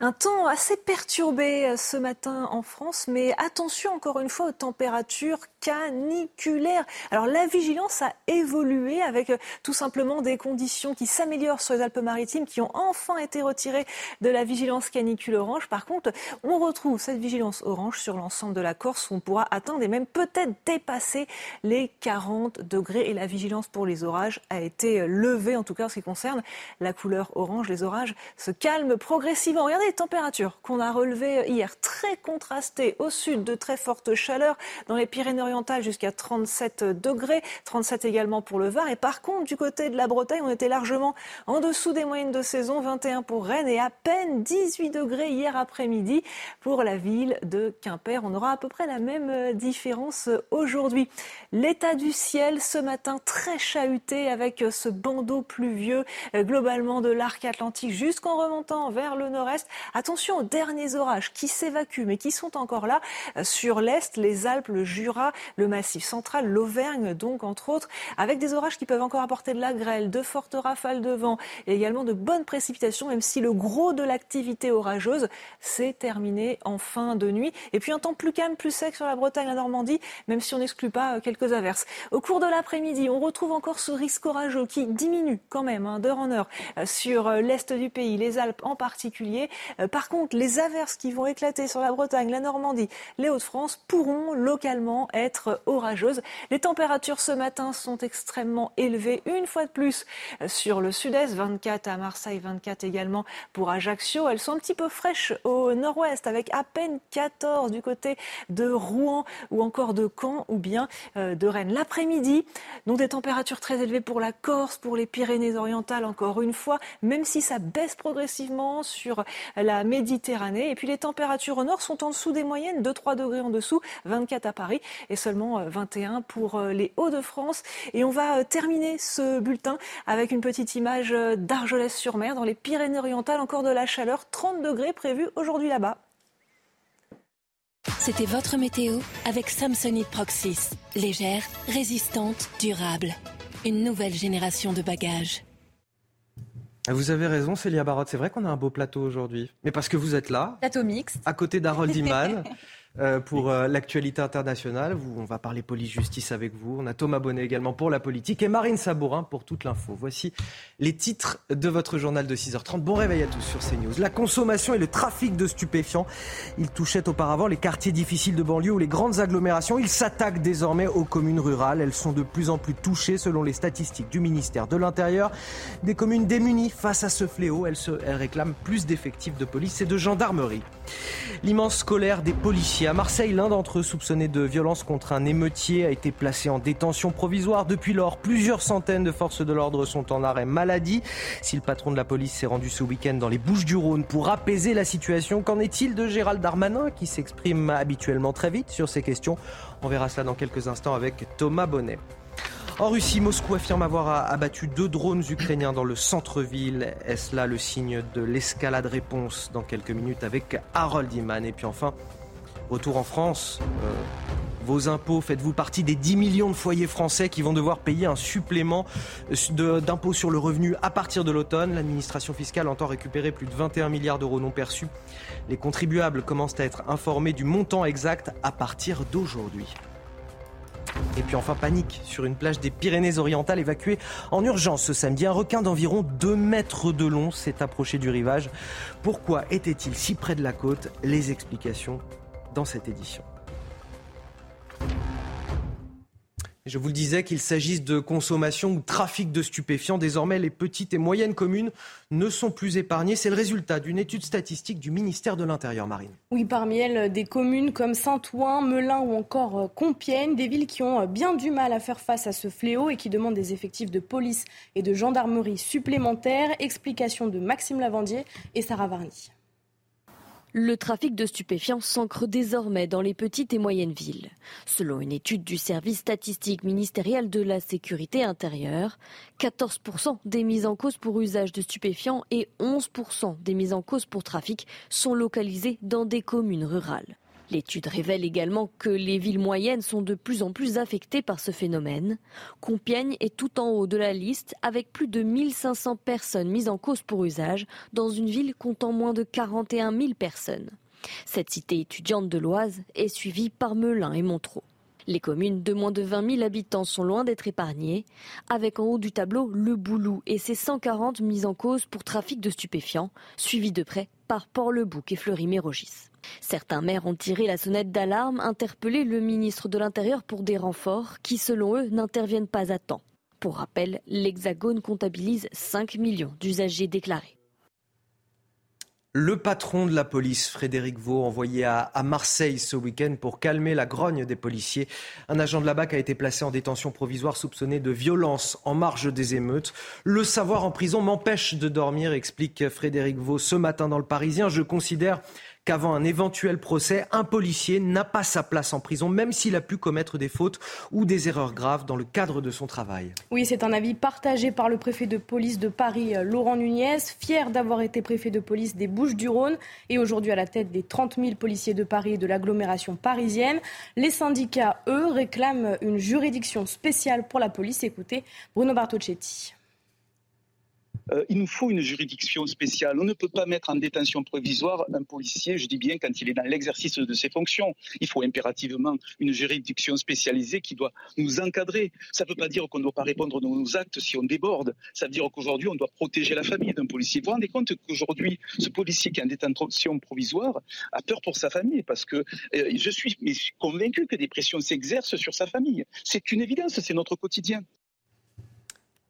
Un temps assez perturbé euh, ce matin en France, mais attention encore une fois aux températures caniculaires. Alors la vigilance a évolué avec euh, tout simplement des conditions qui s'améliorent sur les Alpes-Maritimes, qui ont enfin été retirées de la vigilance canicule orange. Par contre, on retrouve cette vigilance orange sur l'ensemble de la Corse où on pourra atteindre et même peut-être dépasser les 40 degrés. Et la vigilance pour les orages a été levée, en tout cas en ce qui concerne la couleur orange. Les orages se calment progressivement. Les températures qu'on a relevées hier, très contrastées. Au sud, de très fortes chaleurs. Dans les Pyrénées-Orientales, jusqu'à 37 degrés. 37 également pour le Var. Et par contre, du côté de la Bretagne, on était largement en dessous des moyennes de saison. 21 pour Rennes et à peine 18 degrés hier après-midi pour la ville de Quimper. On aura à peu près la même différence aujourd'hui. L'état du ciel ce matin très chahuté avec ce bandeau pluvieux globalement de l'arc atlantique jusqu'en remontant vers le nord-est Attention aux derniers orages qui s'évacuent, mais qui sont encore là euh, sur l'Est, les Alpes, le Jura, le Massif central, l'Auvergne, donc, entre autres, avec des orages qui peuvent encore apporter de la grêle, de fortes rafales de vent et également de bonnes précipitations, même si le gros de l'activité orageuse s'est terminé en fin de nuit. Et puis un temps plus calme, plus sec sur la Bretagne, la Normandie, même si on n'exclut pas euh, quelques averses. Au cours de l'après-midi, on retrouve encore ce risque orageux qui diminue quand même hein, d'heure en heure euh, sur l'est du pays, les Alpes en particulier. Par contre, les averses qui vont éclater sur la Bretagne, la Normandie, les Hauts-de-France pourront localement être orageuses. Les températures ce matin sont extrêmement élevées, une fois de plus sur le sud-est, 24 à Marseille, 24 également pour Ajaccio. Elles sont un petit peu fraîches au nord-ouest avec à peine 14 du côté de Rouen ou encore de Caen ou bien euh, de Rennes. L'après-midi, donc des températures très élevées pour la Corse, pour les Pyrénées-Orientales encore une fois, même si ça baisse progressivement sur la Méditerranée. Et puis les températures au nord sont en dessous des moyennes, 2-3 degrés en dessous, 24 à Paris et seulement 21 euh, pour euh, les Hauts-de-France. Et on va terminer ce bulletin avec une petite image d'Argelès-sur-Mer dans les Pyrénées-Orientales, encore de la chaleur, 30 degrés prévus aujourd'hui là-bas. C'était votre météo avec Samsonite Proxys. Légère, résistante, durable. Une nouvelle génération de bagages. Vous avez raison, Célia Barotte. C'est vrai qu'on a un beau plateau aujourd'hui. Mais parce que vous êtes là. Plateau mixte. À côté d'Harold Iman. Euh, pour euh, l'actualité internationale. on va parler police-justice avec vous. On a Thomas Bonnet également pour la politique et Marine Sabourin pour toute l'info. Voici les titres de votre journal de 6h30. Bon réveil à tous sur CNews. La consommation et le trafic de stupéfiants. Ils touchaient auparavant les quartiers difficiles de banlieue ou les grandes agglomérations. Ils s'attaquent désormais aux communes rurales. Elles sont de plus en plus touchées selon les statistiques du ministère de l'Intérieur. Des communes démunies face à ce fléau. Elles, elles réclament plus d'effectifs de police et de gendarmerie. L'immense colère des policiers. À Marseille, l'un d'entre eux soupçonné de violence contre un émeutier a été placé en détention provisoire. Depuis lors, plusieurs centaines de forces de l'ordre sont en arrêt maladie. Si le patron de la police s'est rendu ce week-end dans les Bouches du Rhône pour apaiser la situation, qu'en est-il de Gérald Darmanin qui s'exprime habituellement très vite sur ces questions? On verra cela dans quelques instants avec Thomas Bonnet. En Russie, Moscou affirme avoir abattu deux drones ukrainiens dans le centre-ville. Est-ce là le signe de l'escalade? Réponse dans quelques minutes avec Harold Iman Et puis enfin, retour en France. Euh, vos impôts, faites-vous partie des 10 millions de foyers français qui vont devoir payer un supplément d'impôt sur le revenu à partir de l'automne? L'administration fiscale entend récupérer plus de 21 milliards d'euros non perçus. Les contribuables commencent à être informés du montant exact à partir d'aujourd'hui. Et puis enfin, panique sur une plage des Pyrénées-Orientales évacuée en urgence ce samedi. Un requin d'environ 2 mètres de long s'est approché du rivage. Pourquoi était-il si près de la côte? Les explications dans cette édition. Je vous le disais, qu'il s'agisse de consommation ou trafic de stupéfiants, désormais les petites et moyennes communes ne sont plus épargnées. C'est le résultat d'une étude statistique du ministère de l'Intérieur, Marine. Oui, parmi elles, des communes comme Saint-Ouen, Melun ou encore euh, Compiègne, des villes qui ont euh, bien du mal à faire face à ce fléau et qui demandent des effectifs de police et de gendarmerie supplémentaires. Explication de Maxime Lavandier et Sarah Varny. Le trafic de stupéfiants s'ancre désormais dans les petites et moyennes villes. Selon une étude du service statistique ministériel de la sécurité intérieure, 14% des mises en cause pour usage de stupéfiants et 11% des mises en cause pour trafic sont localisées dans des communes rurales. L'étude révèle également que les villes moyennes sont de plus en plus affectées par ce phénomène. Compiègne est tout en haut de la liste avec plus de 1500 personnes mises en cause pour usage dans une ville comptant moins de 41 000 personnes. Cette cité étudiante de l'Oise est suivie par Melun et Montreux. Les communes de moins de 20 000 habitants sont loin d'être épargnées, avec en haut du tableau le Boulou et ses 140 mises en cause pour trafic de stupéfiants, suivis de près par Port-le-Bouc et Fleury-Mérogis. Certains maires ont tiré la sonnette d'alarme, interpellé le ministre de l'Intérieur pour des renforts qui, selon eux, n'interviennent pas à temps. Pour rappel, l'Hexagone comptabilise 5 millions d'usagers déclarés. Le patron de la police, Frédéric Vaux, envoyé à, Marseille ce week-end pour calmer la grogne des policiers. Un agent de la BAC a été placé en détention provisoire soupçonné de violence en marge des émeutes. Le savoir en prison m'empêche de dormir, explique Frédéric Vaux ce matin dans le Parisien. Je considère qu'avant un éventuel procès, un policier n'a pas sa place en prison, même s'il a pu commettre des fautes ou des erreurs graves dans le cadre de son travail. Oui, c'est un avis partagé par le préfet de police de Paris, Laurent Nunez, fier d'avoir été préfet de police des Bouches-du-Rhône et aujourd'hui à la tête des 30 000 policiers de Paris et de l'agglomération parisienne. Les syndicats, eux, réclament une juridiction spéciale pour la police. Écoutez Bruno Bartocchetti. Euh, il nous faut une juridiction spéciale. On ne peut pas mettre en détention provisoire un policier, je dis bien, quand il est dans l'exercice de ses fonctions. Il faut impérativement une juridiction spécialisée qui doit nous encadrer. Ça ne veut pas dire qu'on ne doit pas répondre à nos actes si on déborde. Ça veut dire qu'aujourd'hui, on doit protéger la famille d'un policier. Vous vous rendez compte qu'aujourd'hui, ce policier qui est en détention provisoire a peur pour sa famille parce que euh, je suis convaincu que des pressions s'exercent sur sa famille. C'est une évidence, c'est notre quotidien.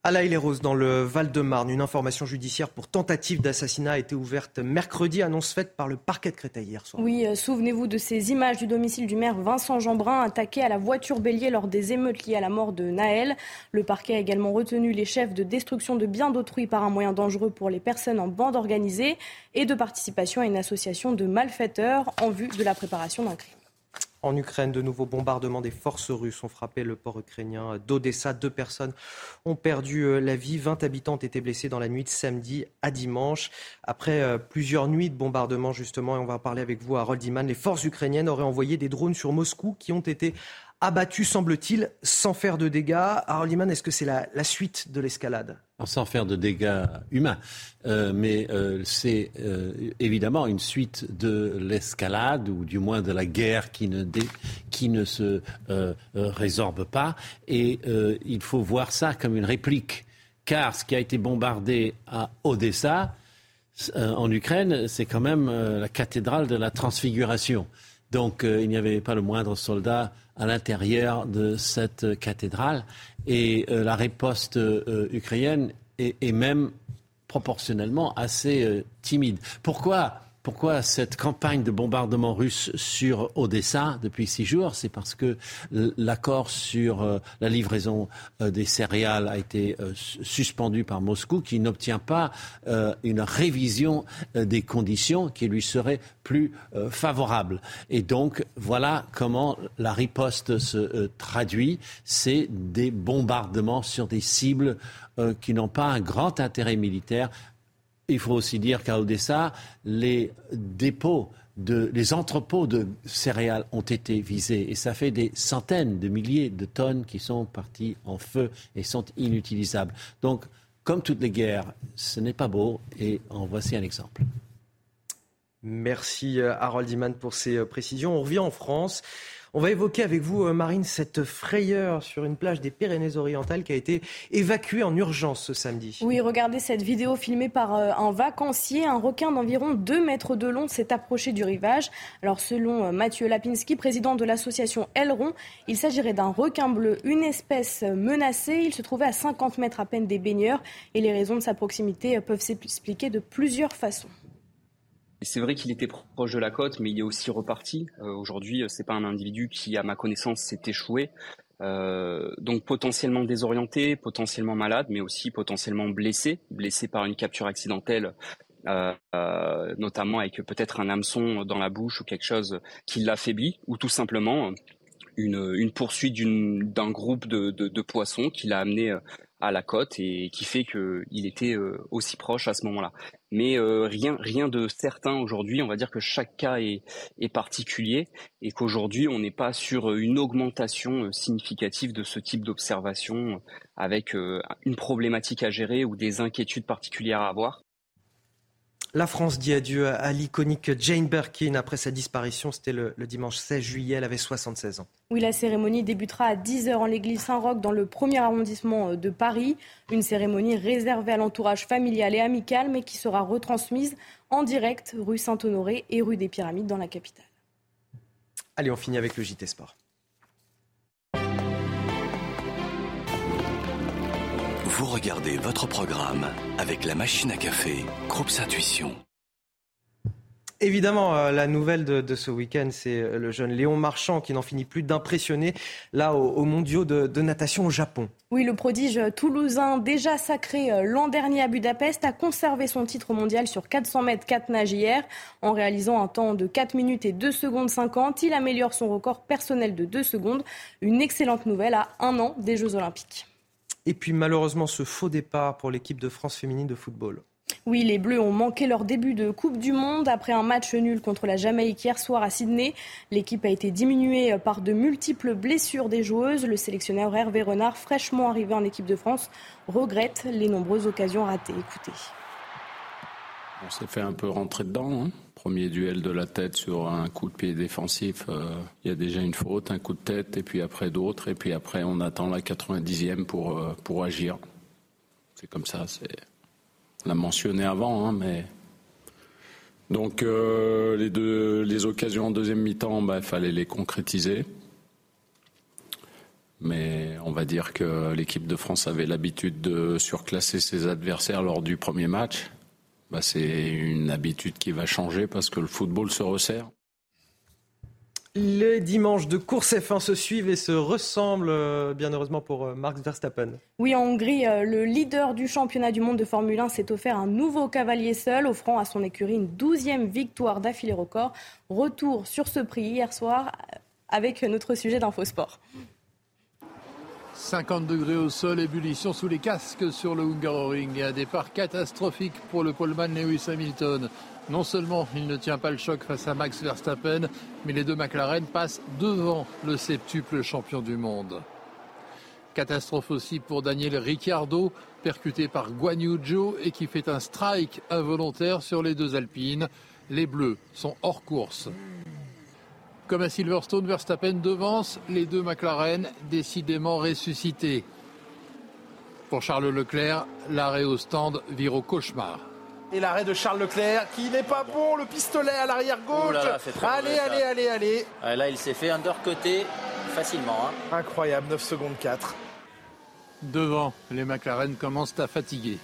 À La roses dans le Val-de-Marne, une information judiciaire pour tentative d'assassinat a été ouverte mercredi, annonce faite par le parquet de Créteil hier soir. Oui, euh, souvenez-vous de ces images du domicile du maire Vincent Jeanbrun attaqué à la voiture bélier lors des émeutes liées à la mort de Naël. Le parquet a également retenu les chefs de destruction de biens d'autrui par un moyen dangereux pour les personnes en bande organisée et de participation à une association de malfaiteurs en vue de la préparation d'un crime. En Ukraine, de nouveaux bombardements des forces russes ont frappé le port ukrainien d'Odessa. Deux personnes ont perdu euh, la vie. 20 habitants ont été blessés dans la nuit de samedi à dimanche. Après euh, plusieurs nuits de bombardements, justement, et on va parler avec vous, Harold Iman, les forces ukrainiennes auraient envoyé des drones sur Moscou qui ont été abattu, semble-t-il, sans faire de dégâts. Alors, Liman, est-ce que c'est la, suite de l'escalade? Sans faire de dégâts humains. Euh, mais euh, c'est euh, évidemment une suite de l'escalade, ou du moins de la guerre qui ne, qui ne se résorbe pas. Et il faut voir ça comme une réplique. Car ce qui a été bombardé à Odessa, en Ukraine, c'est quand même la cathédrale de la transfiguration. Donc il n'y avait pas le moindre soldat à l'intérieur de cette cathédrale. Et euh, la riposte euh, ukrainienne est, même proportionnellement assez euh, timide. Pourquoi pourquoi cette campagne de bombardement russe sur Odessa depuis six jours? C'est parce que l'accord sur euh, la livraison euh, des céréales a été euh, suspendu par Moscou, qui n'obtient pas une révision des conditions qui lui seraient plus favorables. Et donc, voilà comment la riposte se traduit. C'est des bombardements sur des cibles qui n'ont pas un grand intérêt militaire, il faut aussi dire qu'à Odessa, les dépôts de, les entrepôts de céréales ont été visés et ça fait des centaines de milliers de tonnes qui sont parties en feu et sont inutilisables. Donc, comme toutes les guerres, ce n'est pas beau et en voici un exemple. Merci euh, Harold Iman pour ces euh, précisions. On revient en France. On va évoquer avec vous, euh, Marine, cette frayeur sur une plage des Pyrénées-Orientales qui a été évacuée en urgence ce samedi. Oui, regardez cette vidéo filmée par euh, un vacancier. Un requin d'environ 2 mètres de long s'est approché du rivage. Alors, selon euh, Mathieu Lapinski, président de l'association Aileron, il s'agirait d'un requin bleu, une espèce menacée. Il se trouvait à 50 mètres à peine des baigneurs et les raisons de sa proximité peuvent s'expliquer de plusieurs façons. C'est vrai qu'il était proche de la côte, mais il est aussi reparti. Euh, aujourd'hui, c'est pas un individu qui, à ma connaissance, s'est échoué. Euh, donc potentiellement désorienté, potentiellement malade, mais aussi potentiellement blessé, blessé par une capture accidentelle, euh, notamment avec peut-être un hameçon dans la bouche ou quelque chose qui l'affaiblit, ou tout simplement une, poursuite d'un groupe de, de, poissons qui l'a amené à la côte et qui fait qu'il était euh, aussi proche à ce moment-là. Mais euh, rien, rien de certain aujourd'hui. On va dire que chaque cas est, particulier et qu'aujourd'hui on n'est pas sur une augmentation euh, significative de ce type d'observation avec une problématique à gérer ou des inquiétudes particulières à avoir. La France dit adieu à l'iconique Jane Birkin après sa disparition. C'était le, dimanche 16 juillet. Elle avait 76 ans. Oui, la cérémonie débutera à 10h en l'église Saint-Roch dans le premier arrondissement euh, de Paris. Une cérémonie réservée à l'entourage familial et amical, mais qui sera retransmise en direct rue Saint-Honoré et rue des Pyramides dans la capitale. Allez, on finit avec le JT Sport. Vous regardez votre programme avec la machine à café, Groupe Intuition. Évidemment, euh, la nouvelle de, ce week-end, c'est euh, le jeune Léon Marchand qui n'en finit plus d'impressionner là aux, mondiaux de, de, natation au Japon. Oui, le prodige toulousain, déjà sacré euh, l'an dernier à Budapest, a conservé son titre mondial sur 400 mètres 4 nages hier. En réalisant un temps de 4 minutes et 2 secondes 50, il améliore son record personnel de 2 secondes. Une excellente nouvelle à un an des Jeux Olympiques. Et puis malheureusement, ce faux départ pour l'équipe de France féminine de football. Oui, les Bleus ont manqué leur début de Coupe du Monde après un match nul contre la Jamaïque hier soir à Sydney. L'équipe a été diminuée par de multiples blessures des joueuses. Le sélectionneur Hervé Renard, fraîchement arrivé en équipe de France, regrette les nombreuses occasions ratées. Écoutez. On s'est fait un peu rentrer dedans. Hein. Premier duel de la tête sur un coup de pied défensif. Euh, il y a déjà une faute, un coup de tête, et puis après d'autres. Et puis après, on attend la 90e pour, euh, pour agir. C'est comme ça. C'est on l'a mentionné avant, hein, mais. Donc euh, les, deux, les occasions en deuxième mi-temps, bah, il fallait les concrétiser. Mais on va dire que l'équipe de France avait l'habitude de surclasser ses adversaires lors du premier match. Bah, c'est une habitude qui va changer parce que le football se resserre. Les dimanches de course F1 se suivent et se ressemblent, euh, bien heureusement pour euh, Max Verstappen. Oui, en Hongrie, euh, le leader du championnat du monde de Formule 1 s'est offert un nouveau cavalier seul, offrant à son écurie une douzième victoire d'affilée record. Retour sur ce prix hier soir avec notre sujet d'Infosport. 50 degrés au sol, ébullition sous les casques sur le Hungaroring un départ catastrophique pour le poleman Lewis Hamilton. Non seulement il ne tient pas le choc face à Max Verstappen, mais les deux McLaren passent devant le septuple champion du monde. Catastrophe aussi pour Daniel Ricciardo, percuté par Guan Yu Zhou et qui fait un strike involontaire sur les deux Alpines. Les Bleus sont hors course. Comme à Silverstone, Verstappen devance les deux McLaren décidément ressuscités. Pour Charles Leclerc, l'arrêt au stand vire au cauchemar. Et l'arrêt de Charles Leclerc qui n'est pas bon, le pistolet à l'arrière gauche. allez, allez, allez, allez, ah, Là, il s'est fait undercuter facilement. Hein. Incroyable, 9 secondes 4. Devant, les McLaren commencent à fatiguer.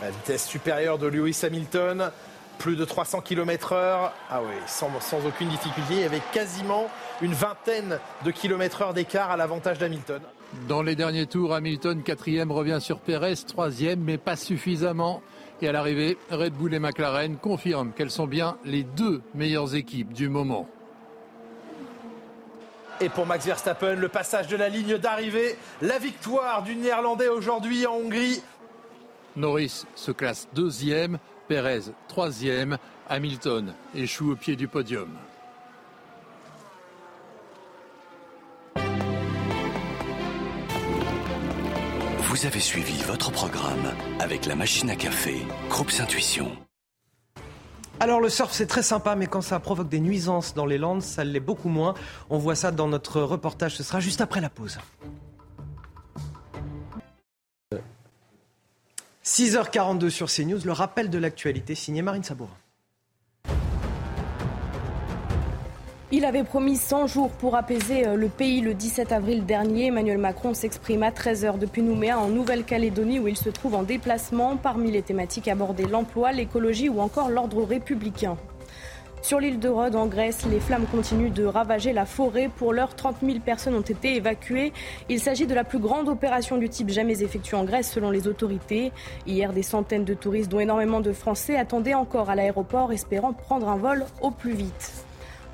La vitesse supérieure de Lewis Hamilton, plus de 300 km/h. Ah oui, sans, sans aucune difficulté. Il y avait quasiment une vingtaine de km/h d'écart à l'avantage d'Hamilton. Dans les derniers tours, Hamilton, quatrième, revient sur Pérez, troisième, mais pas suffisamment. Et à l'arrivée, Red Bull et McLaren confirment qu'elles sont bien les deux meilleures équipes du moment. Et pour Max Verstappen, le passage de la ligne d'arrivée, la victoire du Néerlandais aujourd'hui en Hongrie. Norris se classe deuxième, Perez troisième, Hamilton échoue au pied du podium. Vous avez suivi votre programme avec la machine à café, Groupe Intuition. Alors le surf c'est très sympa mais quand ça provoque des nuisances dans les Landes, ça l'est beaucoup moins. On voit ça dans notre reportage, ce sera juste après la pause. 6h42 sur CNews, le rappel de l'actualité signé Marine Sabourin. Il avait promis 100 jours pour apaiser euh, le pays le 17 avril dernier. Emmanuel Macron s'exprime à 13h depuis Nouméa en Nouvelle-Calédonie où il se trouve en déplacement. Parmi les thématiques abordées, l'emploi, l'écologie ou encore l'ordre républicain. Sur l'île de Rhodes, en Grèce, les flammes continuent de ravager la forêt. Pour l'heure, 30 000 personnes ont été évacuées. Il s'agit de la plus grande opération du type jamais effectuée en Grèce selon les autorités. Hier, des centaines de touristes, dont énormément de Français, attendaient encore à l'aéroport, espérant prendre un vol au plus vite.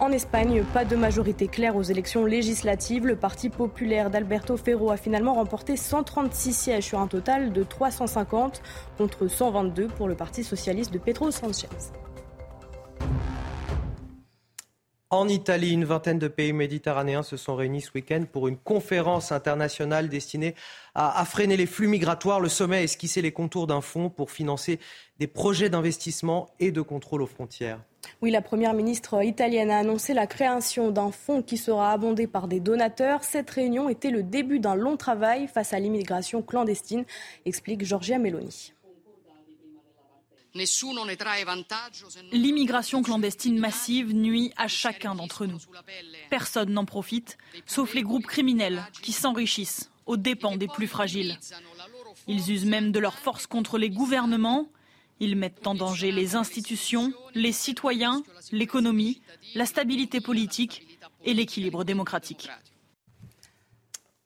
En Espagne, pas de majorité claire aux élections législatives. Le Parti populaire d'Alberto Ferro a finalement remporté 136 sièges sur un total de 350 contre 122 pour le Parti socialiste de Pedro Sanchez. En Italie, une vingtaine de pays méditerranéens se sont réunis ce week-end pour une conférence internationale destinée à, freiner les flux migratoires. Le sommet a esquissé les contours d'un fonds pour financer des projets d'investissement et de contrôle aux frontières. Oui, la première ministre italienne a annoncé la création d'un fonds qui sera abondé par des donateurs. Cette réunion était le début d'un long travail face à l'immigration clandestine, explique Giorgia Meloni. L'immigration clandestine massive nuit à chacun d'entre nous. Personne n'en profite, sauf les groupes criminels qui s'enrichissent aux dépens des plus fragiles. Ils usent même de leur force contre les gouvernements. Ils mettent en danger les institutions, les citoyens, l'économie, la stabilité politique et l'équilibre démocratique.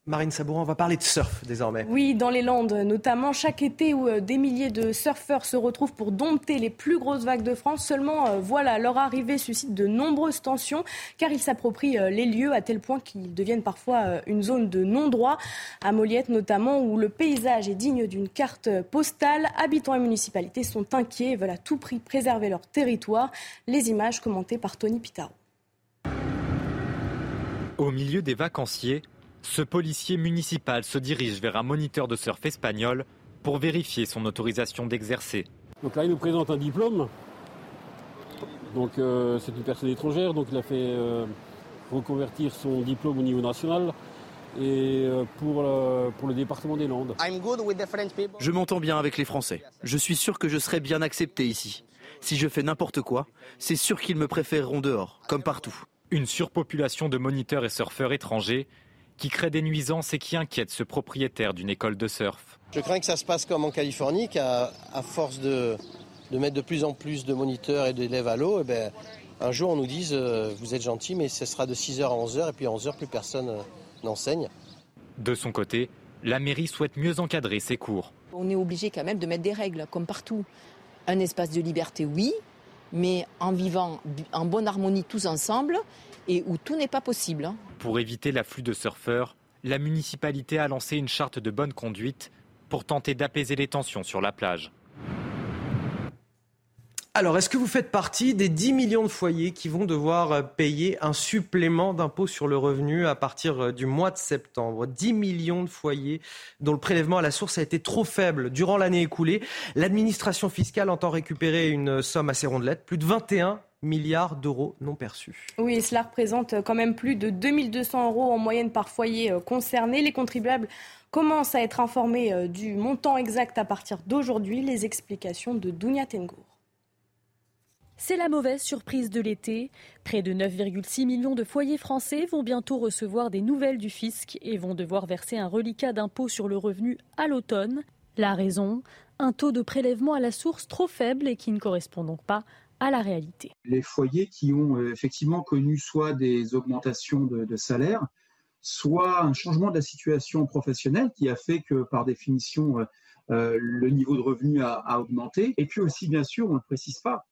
Marine Sabourin, on va parler de surf désormais. Oui, dans les Landes notamment, chaque été où euh, des milliers de surfeurs se retrouvent pour dompter les plus grosses vagues de France. Seulement, euh, voilà, leur arrivée suscite de nombreuses tensions car ils s'approprient euh, les lieux à tel point qu'ils deviennent parfois une zone de non-droit. À Moliette notamment, où le paysage est digne d'une carte postale, habitants et municipalités sont inquiets et veulent à tout prix préserver leur territoire. Les images commentées par Tony Pitaro. Au milieu des vacanciers, ce policier municipal se dirige vers un moniteur de surf espagnol pour vérifier son autorisation d'exercer. Donc là, il nous présente un diplôme. Donc euh, c'est une personne étrangère, donc il a fait euh, reconvertir son diplôme au niveau national et euh, pour, pour le département des Landes. Je m'entends bien avec les Français. Je suis sûr que je serai bien accepté ici. Si je fais n'importe quoi, c'est sûr qu'ils me préféreront dehors, comme partout. Une surpopulation de moniteurs et surfeurs étrangers qui crée des nuisances et qui inquiète ce propriétaire d'une école de surf. Je crains que ça se passe comme en Californie, qu'à force de, mettre de plus en plus de moniteurs et d'élèves à l'eau, eh ben, un jour on nous dise euh, vous êtes gentil, mais ce sera de 6h à 11h, et puis à 11h plus personne euh, n'enseigne. De son côté, la mairie souhaite mieux encadrer ses cours. On est obligé quand même de mettre des règles, comme partout. Un espace de liberté, oui, mais en vivant en bonne harmonie tous ensemble et où tout n'est pas possible. Hein. Pour éviter l'afflux de surfeurs, la municipalité a lancé une charte de bonne conduite pour tenter d'apaiser les tensions sur la plage. Alors, est-ce que vous faites partie des 10 millions de foyers qui vont devoir euh, payer un supplément d'impôt sur le revenu à partir euh, du mois de septembre? 10 millions de foyers dont le prélèvement à la source a été trop faible durant l'année écoulée. L'administration fiscale entend récupérer une somme assez rondelette, plus de 21 milliards d'euros non perçus. Oui, cela représente quand même plus de 2200 euros en moyenne par foyer euh, concerné. Les contribuables commencent à être informés du montant exact à partir d'aujourd'hui. Les explications de Dounia Tengour. C'est la mauvaise surprise de l'été. Près de 9,6 millions de foyers français vont bientôt recevoir des nouvelles du fisc et vont devoir verser un reliquat d'impôt sur le revenu à l'automne. La raison Un taux de prélèvement à la source trop faible et qui ne correspond donc pas Les foyers qui ont euh, effectivement connu soit des augmentations de, salaire, soit un changement de la situation professionnelle qui a fait que par définition euh, euh, le niveau de revenu a, augmenté, et puis aussi bien sûr, on ne précise pas,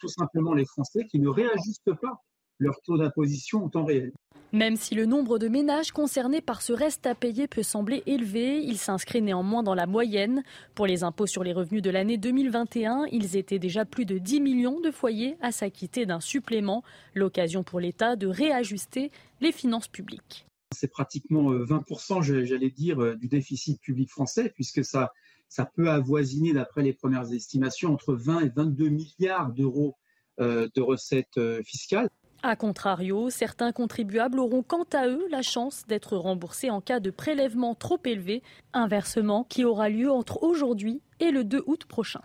tout simplement les Français qui ne réajustent pas leur taux d'imposition au temps réel. Même si le nombre de ménages concernés par ce reste à payer peut sembler élevé, il s'inscrit néanmoins dans la moyenne. Pour les impôts sur les revenus de l'année 2021, ils étaient déjà plus de 10 millions de foyers à s'acquitter d'un supplément, l'occasion pour l'État de réajuster les finances publiques. C'est pratiquement 20%, euh, j'allais dire, euh, du déficit public français, puisque ça ça peut avoisiner, d'après les premières estimations, entre 20 et 22 milliards d'euros euh, de recettes fiscales. A contrario, certains contribuables auront quant à eux la chance d'être remboursés en cas de prélèvement trop élevé, un versement qui aura lieu entre aujourd'hui et le 2 août prochain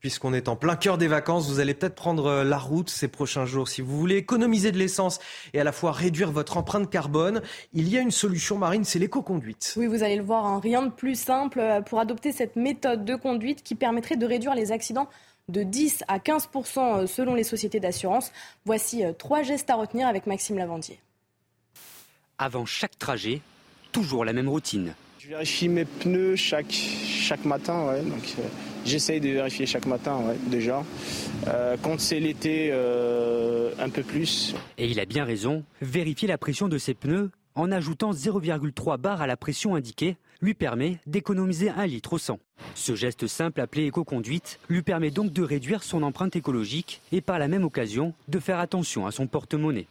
puisqu'on est en plein cœur des vacances, vous allez peut-être prendre euh, la route ces prochains jours. Si vous voulez économiser de l'essence et à la fois réduire votre empreinte carbone, il y a une solution marine, c'est l'éco-conduite. Oui, vous allez le voir, hein. rien de plus simple euh, pour adopter cette méthode de conduite qui permettrait de réduire les accidents de 10 à 15% euh, selon les sociétés d'assurance. Voici trois gestes à retenir avec Maxime Lavandier. Avant chaque trajet, toujours la même routine. Je vérifie mes pneus chaque, chaque matin, ouais, donc J'essaye de vérifier chaque matin, déjà. Euh, quand c'est l'été, euh, un peu plus. Et il a bien raison. Vérifier la pression de ses pneus en ajoutant 0,3 bar à la pression indiquée lui permet d'économiser un litre au 100. Ce geste simple appelé éco-conduite lui permet donc de réduire son empreinte écologique et par la même occasion de faire attention à son porte-monnaie.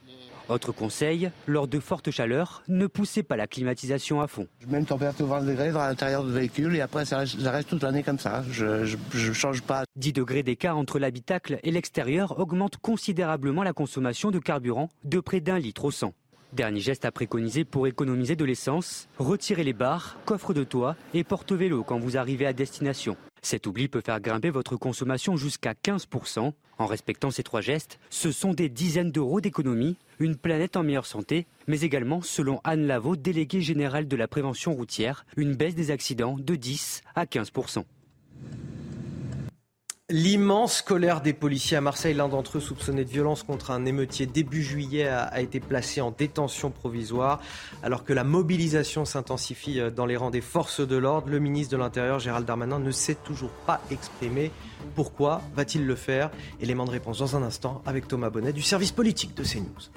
Autre conseil, lors de fortes chaleurs, ne poussez pas la climatisation à fond. Je mets une température 20 degrés dans l'intérieur du véhicule et après ça reste, toute l'année comme ça. Je ne change pas. 10 degrés d'écart entre l'habitacle et l'extérieur augmente considérablement la consommation de carburant de près d'un litre au 100. Dernier geste à préconiser pour économiser de l'essence, retirez les barres, coffres de toit et porte-vélo quand vous arrivez à destination. Cet oubli peut faire grimper votre consommation jusqu'à 15%. En respectant ces trois gestes, ce sont des dizaines d'euros d'économie, une planète en meilleure santé, mais également, selon Anne Lavaux, déléguée générale de la prévention routière, une baisse des accidents de 10 à 15%. L'immense colère des policiers à Marseille, l'un d'entre eux soupçonné de violence contre un émeutier début juillet a, été placé en détention provisoire. Alors que la mobilisation s'intensifie euh, dans les rangs des forces de l'ordre, le ministre de l'Intérieur Gérald Darmanin ne s'est toujours pas exprimé. Pourquoi va-t-il le faire? Élément de réponse dans un instant avec Thomas Bonnet du service politique de CNews.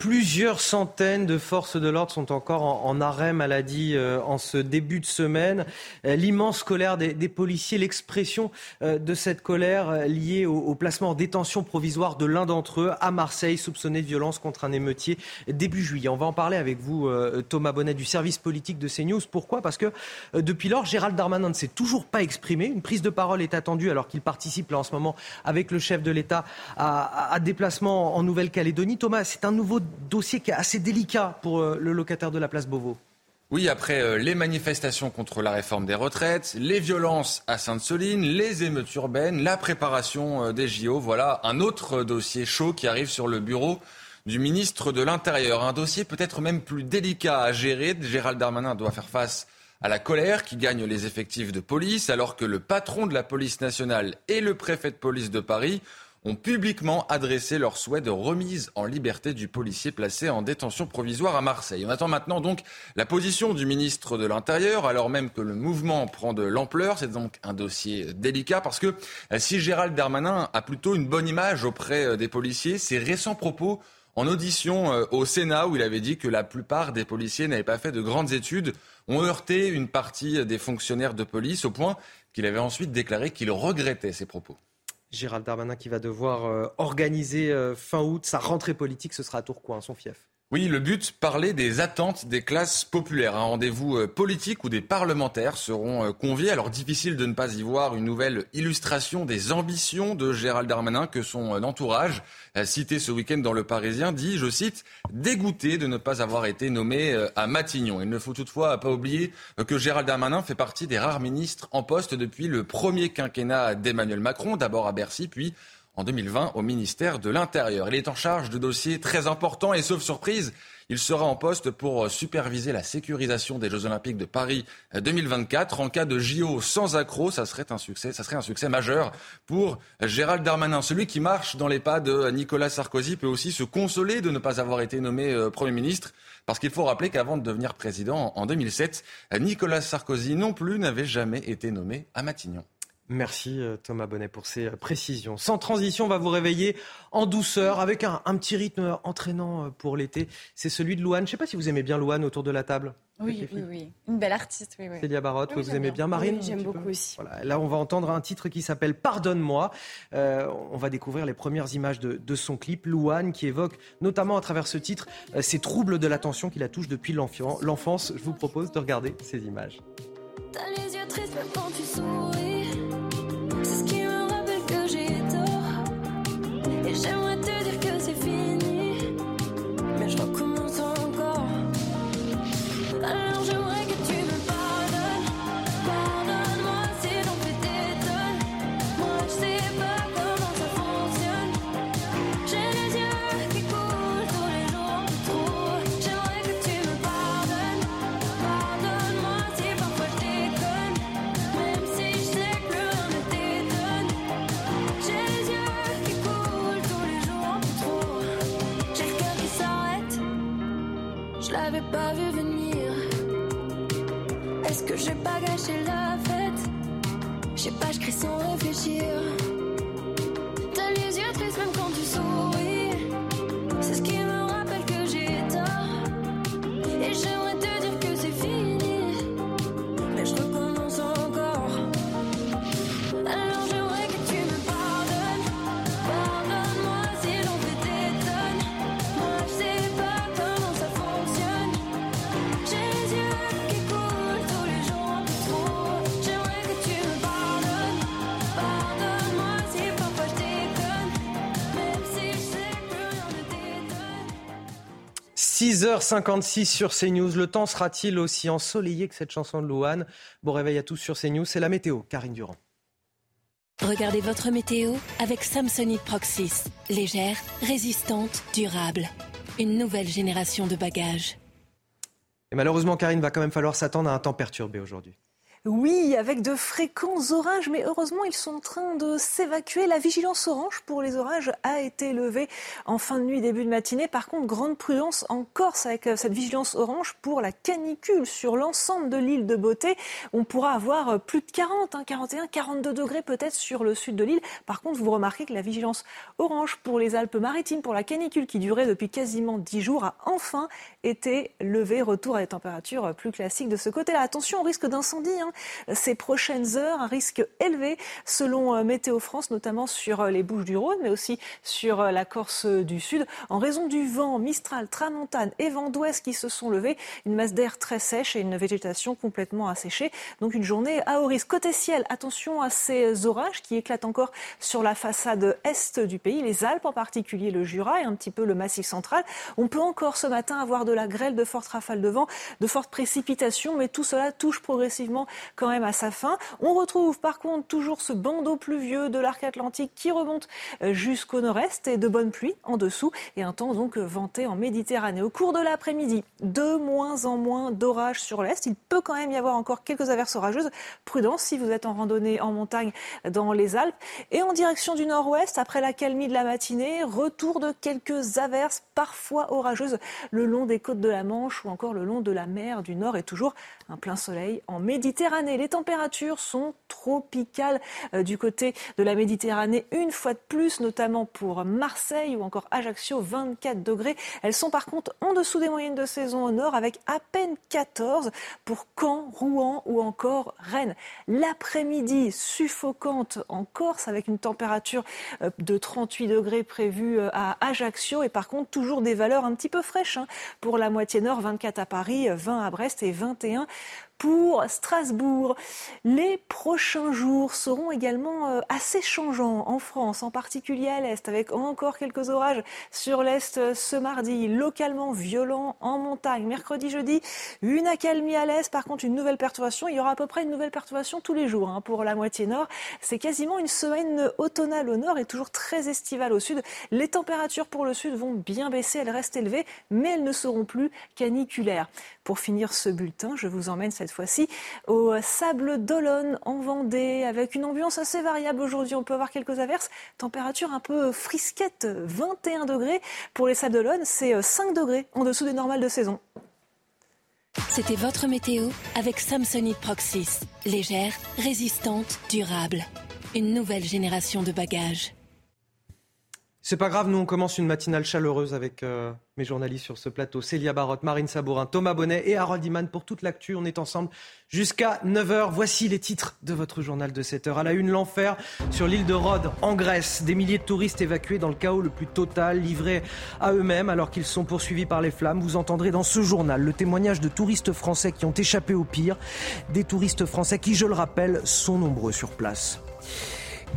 Plusieurs centaines de forces de l'ordre sont encore en, arrêt maladie euh, en ce début de semaine. Euh, l'immense colère des, policiers, l'expression euh, de cette colère liée au, placement en détention provisoire de l'un d'entre eux à Marseille, soupçonné de violence contre un émeutier début juillet. On va en parler avec vous, Thomas Bonnet, du service politique de CNews. Pourquoi? Parce que depuis lors, Gérald Darmanin ne s'est toujours pas exprimé. Une prise de parole est attendue alors qu'il participe là en ce moment avec le chef de l'État à, à déplacement en Nouvelle-Calédonie. Thomas, c'est un nouveau dossier qui est assez délicat pour euh, le locataire de la place Beauvau. Oui, après euh, les manifestations contre la réforme des retraites, les violences à Sainte-Soline, les émeutes urbaines, la préparation euh, des JO, voilà un autre dossier chaud qui arrive sur le bureau du ministre de l'Intérieur. Un dossier peut-être même plus délicat à gérer. Gérald Darmanin doit faire face à la colère qui gagne les effectifs de police alors que le patron de la police nationale et le préfet de police de Paris ont publiquement adressé leur souhait de remise en liberté du policier placé en détention provisoire à Marseille. On attend maintenant donc la position du ministre de l'Intérieur, alors même que le mouvement prend de l'ampleur. C'est donc un dossier délicat parce que euh, si Gérald Darmanin a plutôt une bonne image auprès euh, des policiers, ses récents propos en audition euh, au Sénat où il avait dit que la plupart des policiers n'avaient pas fait de grandes études ont heurté une partie des fonctionnaires de police au point qu'il avait ensuite déclaré qu'il regrettait ses propos. Gérald Darmanin qui va devoir euh, organiser euh, fin août sa rentrée politique, ce sera à Tourcoing, son fief. Oui, le but, parler des attentes des classes populaires. Un rendez-vous euh, politique où des parlementaires seront euh, conviés. Alors difficile de ne pas y voir une nouvelle illustration des ambitions de Gérald Darmanin que son euh, entourage, cité ce week-end dans Le Parisien, dit, je cite, dégoûté de ne pas avoir été nommé à Matignon. Il ne faut toutefois pas oublier que Gérald Darmanin fait partie des rares ministres en poste depuis le premier quinquennat d'Emmanuel Macron, d'abord à Bercy, puis en 2020 au ministère de l'Intérieur. Il est en charge de dossiers très importants et sauf surprise, il sera en poste pour superviser la sécurisation des Jeux Olympiques de Paris 2024. En cas de JO sans accroc, ça serait un succès, ça serait un succès majeur pour Gérald Darmanin. Celui qui marche dans les pas de Nicolas Sarkozy peut aussi se consoler de ne pas avoir été nommé euh, Premier ministre. Parce qu'il faut rappeler qu'avant de devenir président en 2007, Nicolas Sarkozy non plus n'avait jamais été nommé à Matignon. Merci euh, Thomas Bonnet pour ces euh, précisions. Sans transition, on va vous réveiller en douceur avec un, petit rythme entraînant euh, pour l'été. C'est celui de Louane. Je ne sais pas si vous aimez bien Louane autour de la table. Oui, oui, oui. Une belle artiste. Oui, oui. Célia Barotte, vous aimez bien, Marine Oui, j'aime beaucoup aussi. Voilà. Là, on va entendre un titre qui s'appelle Pardonne-moi. on va découvrir les premières images de, son clip, Louane, qui évoque notamment à travers ce titre ces troubles de l'attention qui la touchent depuis l'enfance. Je vous propose de regarder ces images. T'as les yeux tristes quand tu souris. J'aimerais te dire gâché la fête? Je sais pas, je crie sans réfléchir. 6h56 sur CNews. Le temps sera-t-il aussi ensoleillé que cette chanson de Louane? Bon réveil à tous sur CNews. C'est la météo. Karine Durand. Regardez votre météo avec Samsonite Proxys. Légère, résistante, durable. Une nouvelle génération de bagages. Et malheureusement, Karine, va quand même falloir s'attendre à un temps perturbé aujourd'hui. Oui, avec de fréquents orages, mais heureusement, ils sont en train de s'évacuer. La vigilance orange pour les orages a été levée en fin de nuit, début de matinée. Par contre, grande prudence en Corse avec euh, cette vigilance orange pour la canicule sur l'ensemble de l'île de Beauté. On pourra avoir euh, plus de 40, 41, 42 degrés peut-être sur le sud de l'île. Par contre, vous remarquez que la vigilance orange pour les Alpes-Maritimes, pour la canicule qui durait depuis quasiment 10 jours, a enfin été levée. Retour à des températures euh, plus classiques de ce côté-là. Attention au risque d'incendie. Hein ces prochaines heures. Un risque élevé selon euh, Météo France, notamment sur euh, les Bouches du Rhône, mais aussi sur euh, la Corse du Sud. En raison du vent, Mistral, Tramontane et vent d'ouest qui se sont levés, une masse d'air très sèche et une végétation complètement asséchée. Donc une journée à haut risque. Côté ciel, attention à ces orages qui éclatent encore sur la façade est du pays, les Alpes en particulier, le Jura et un petit peu le Massif central. On peut encore ce matin avoir de la grêle, de fortes rafales de vent, de fortes précipitations, mais tout cela touche progressivement quand même à sa fin. On retrouve par contre toujours ce bandeau pluvieux de l'arc atlantique qui remonte euh, jusqu'au nord-est et de bonnes pluies en dessous et un temps donc venté en Méditerranée. Au cours de l'après-midi, de moins en moins d'orages sur l'est. Il peut quand même y avoir encore quelques averses orageuses. Prudence si vous êtes en randonnée en montagne dans les Alpes. Et en direction du nord-ouest, après la calmie de la matinée, retour de quelques averses parfois orageuses le long des côtes de la Manche ou encore le long de la mer du Nord et toujours un plein soleil en Méditerranée. Les températures sont tropicales euh, du côté de la Méditerranée une fois de plus, notamment pour Marseille ou encore Ajaccio, 24 degrés. Elles sont par contre en dessous des moyennes de saison au nord avec à peine 14 pour Caen, Rouen ou encore Rennes. L'après-midi suffocante en Corse avec une température euh, de 38 degrés prévue euh, à Ajaccio et par contre toujours des valeurs un petit peu fraîches hein, pour la moitié nord, 24 à Paris, 20 à Brest et 21 pour Strasbourg. Les prochains jours seront également euh, assez changeants en France, en particulier à l'Est, avec encore quelques orages sur l'Est euh, ce mardi, localement violents en montagne. Mercredi, jeudi, une accalmie à l'Est, par contre une nouvelle perturbation. Il y aura à peu près une nouvelle perturbation tous les jours hein, pour la moitié nord. C'est quasiment une semaine automnale au nord et toujours très estivale au sud. Les températures pour le sud vont bien baisser, elles restent élevées, mais elles ne seront plus caniculaires. Pour finir ce bulletin, je vous emmène cette fois-ci au Sable d'Olonne en Vendée avec une ambiance assez variable aujourd'hui. On peut avoir quelques averses, température un peu frisquette, 21 degrés. Pour les Sables d'Olonne, c'est 5 degrés en dessous des normales de saison. C'était votre météo avec Samsonite Proxys. Légère, résistante, durable. Une nouvelle génération de bagages. C'est pas grave, nous on commence une matinale chaleureuse avec euh, mes journalistes sur ce plateau. Célia Barotte, Marine Sabourin, Thomas Bonnet et Harold Iman pour toute l'actu. On est ensemble jusqu'à 9h. Voici les titres de votre journal de 7h. À la une, l'enfer sur l'île de Rhodes en Grèce. Des milliers de touristes évacués dans le chaos le plus total, livrés à eux-mêmes alors qu'ils sont poursuivis par les flammes. Vous entendrez dans ce journal le témoignage de touristes français qui ont échappé au pire. Des touristes français qui, je le rappelle, sont nombreux sur place.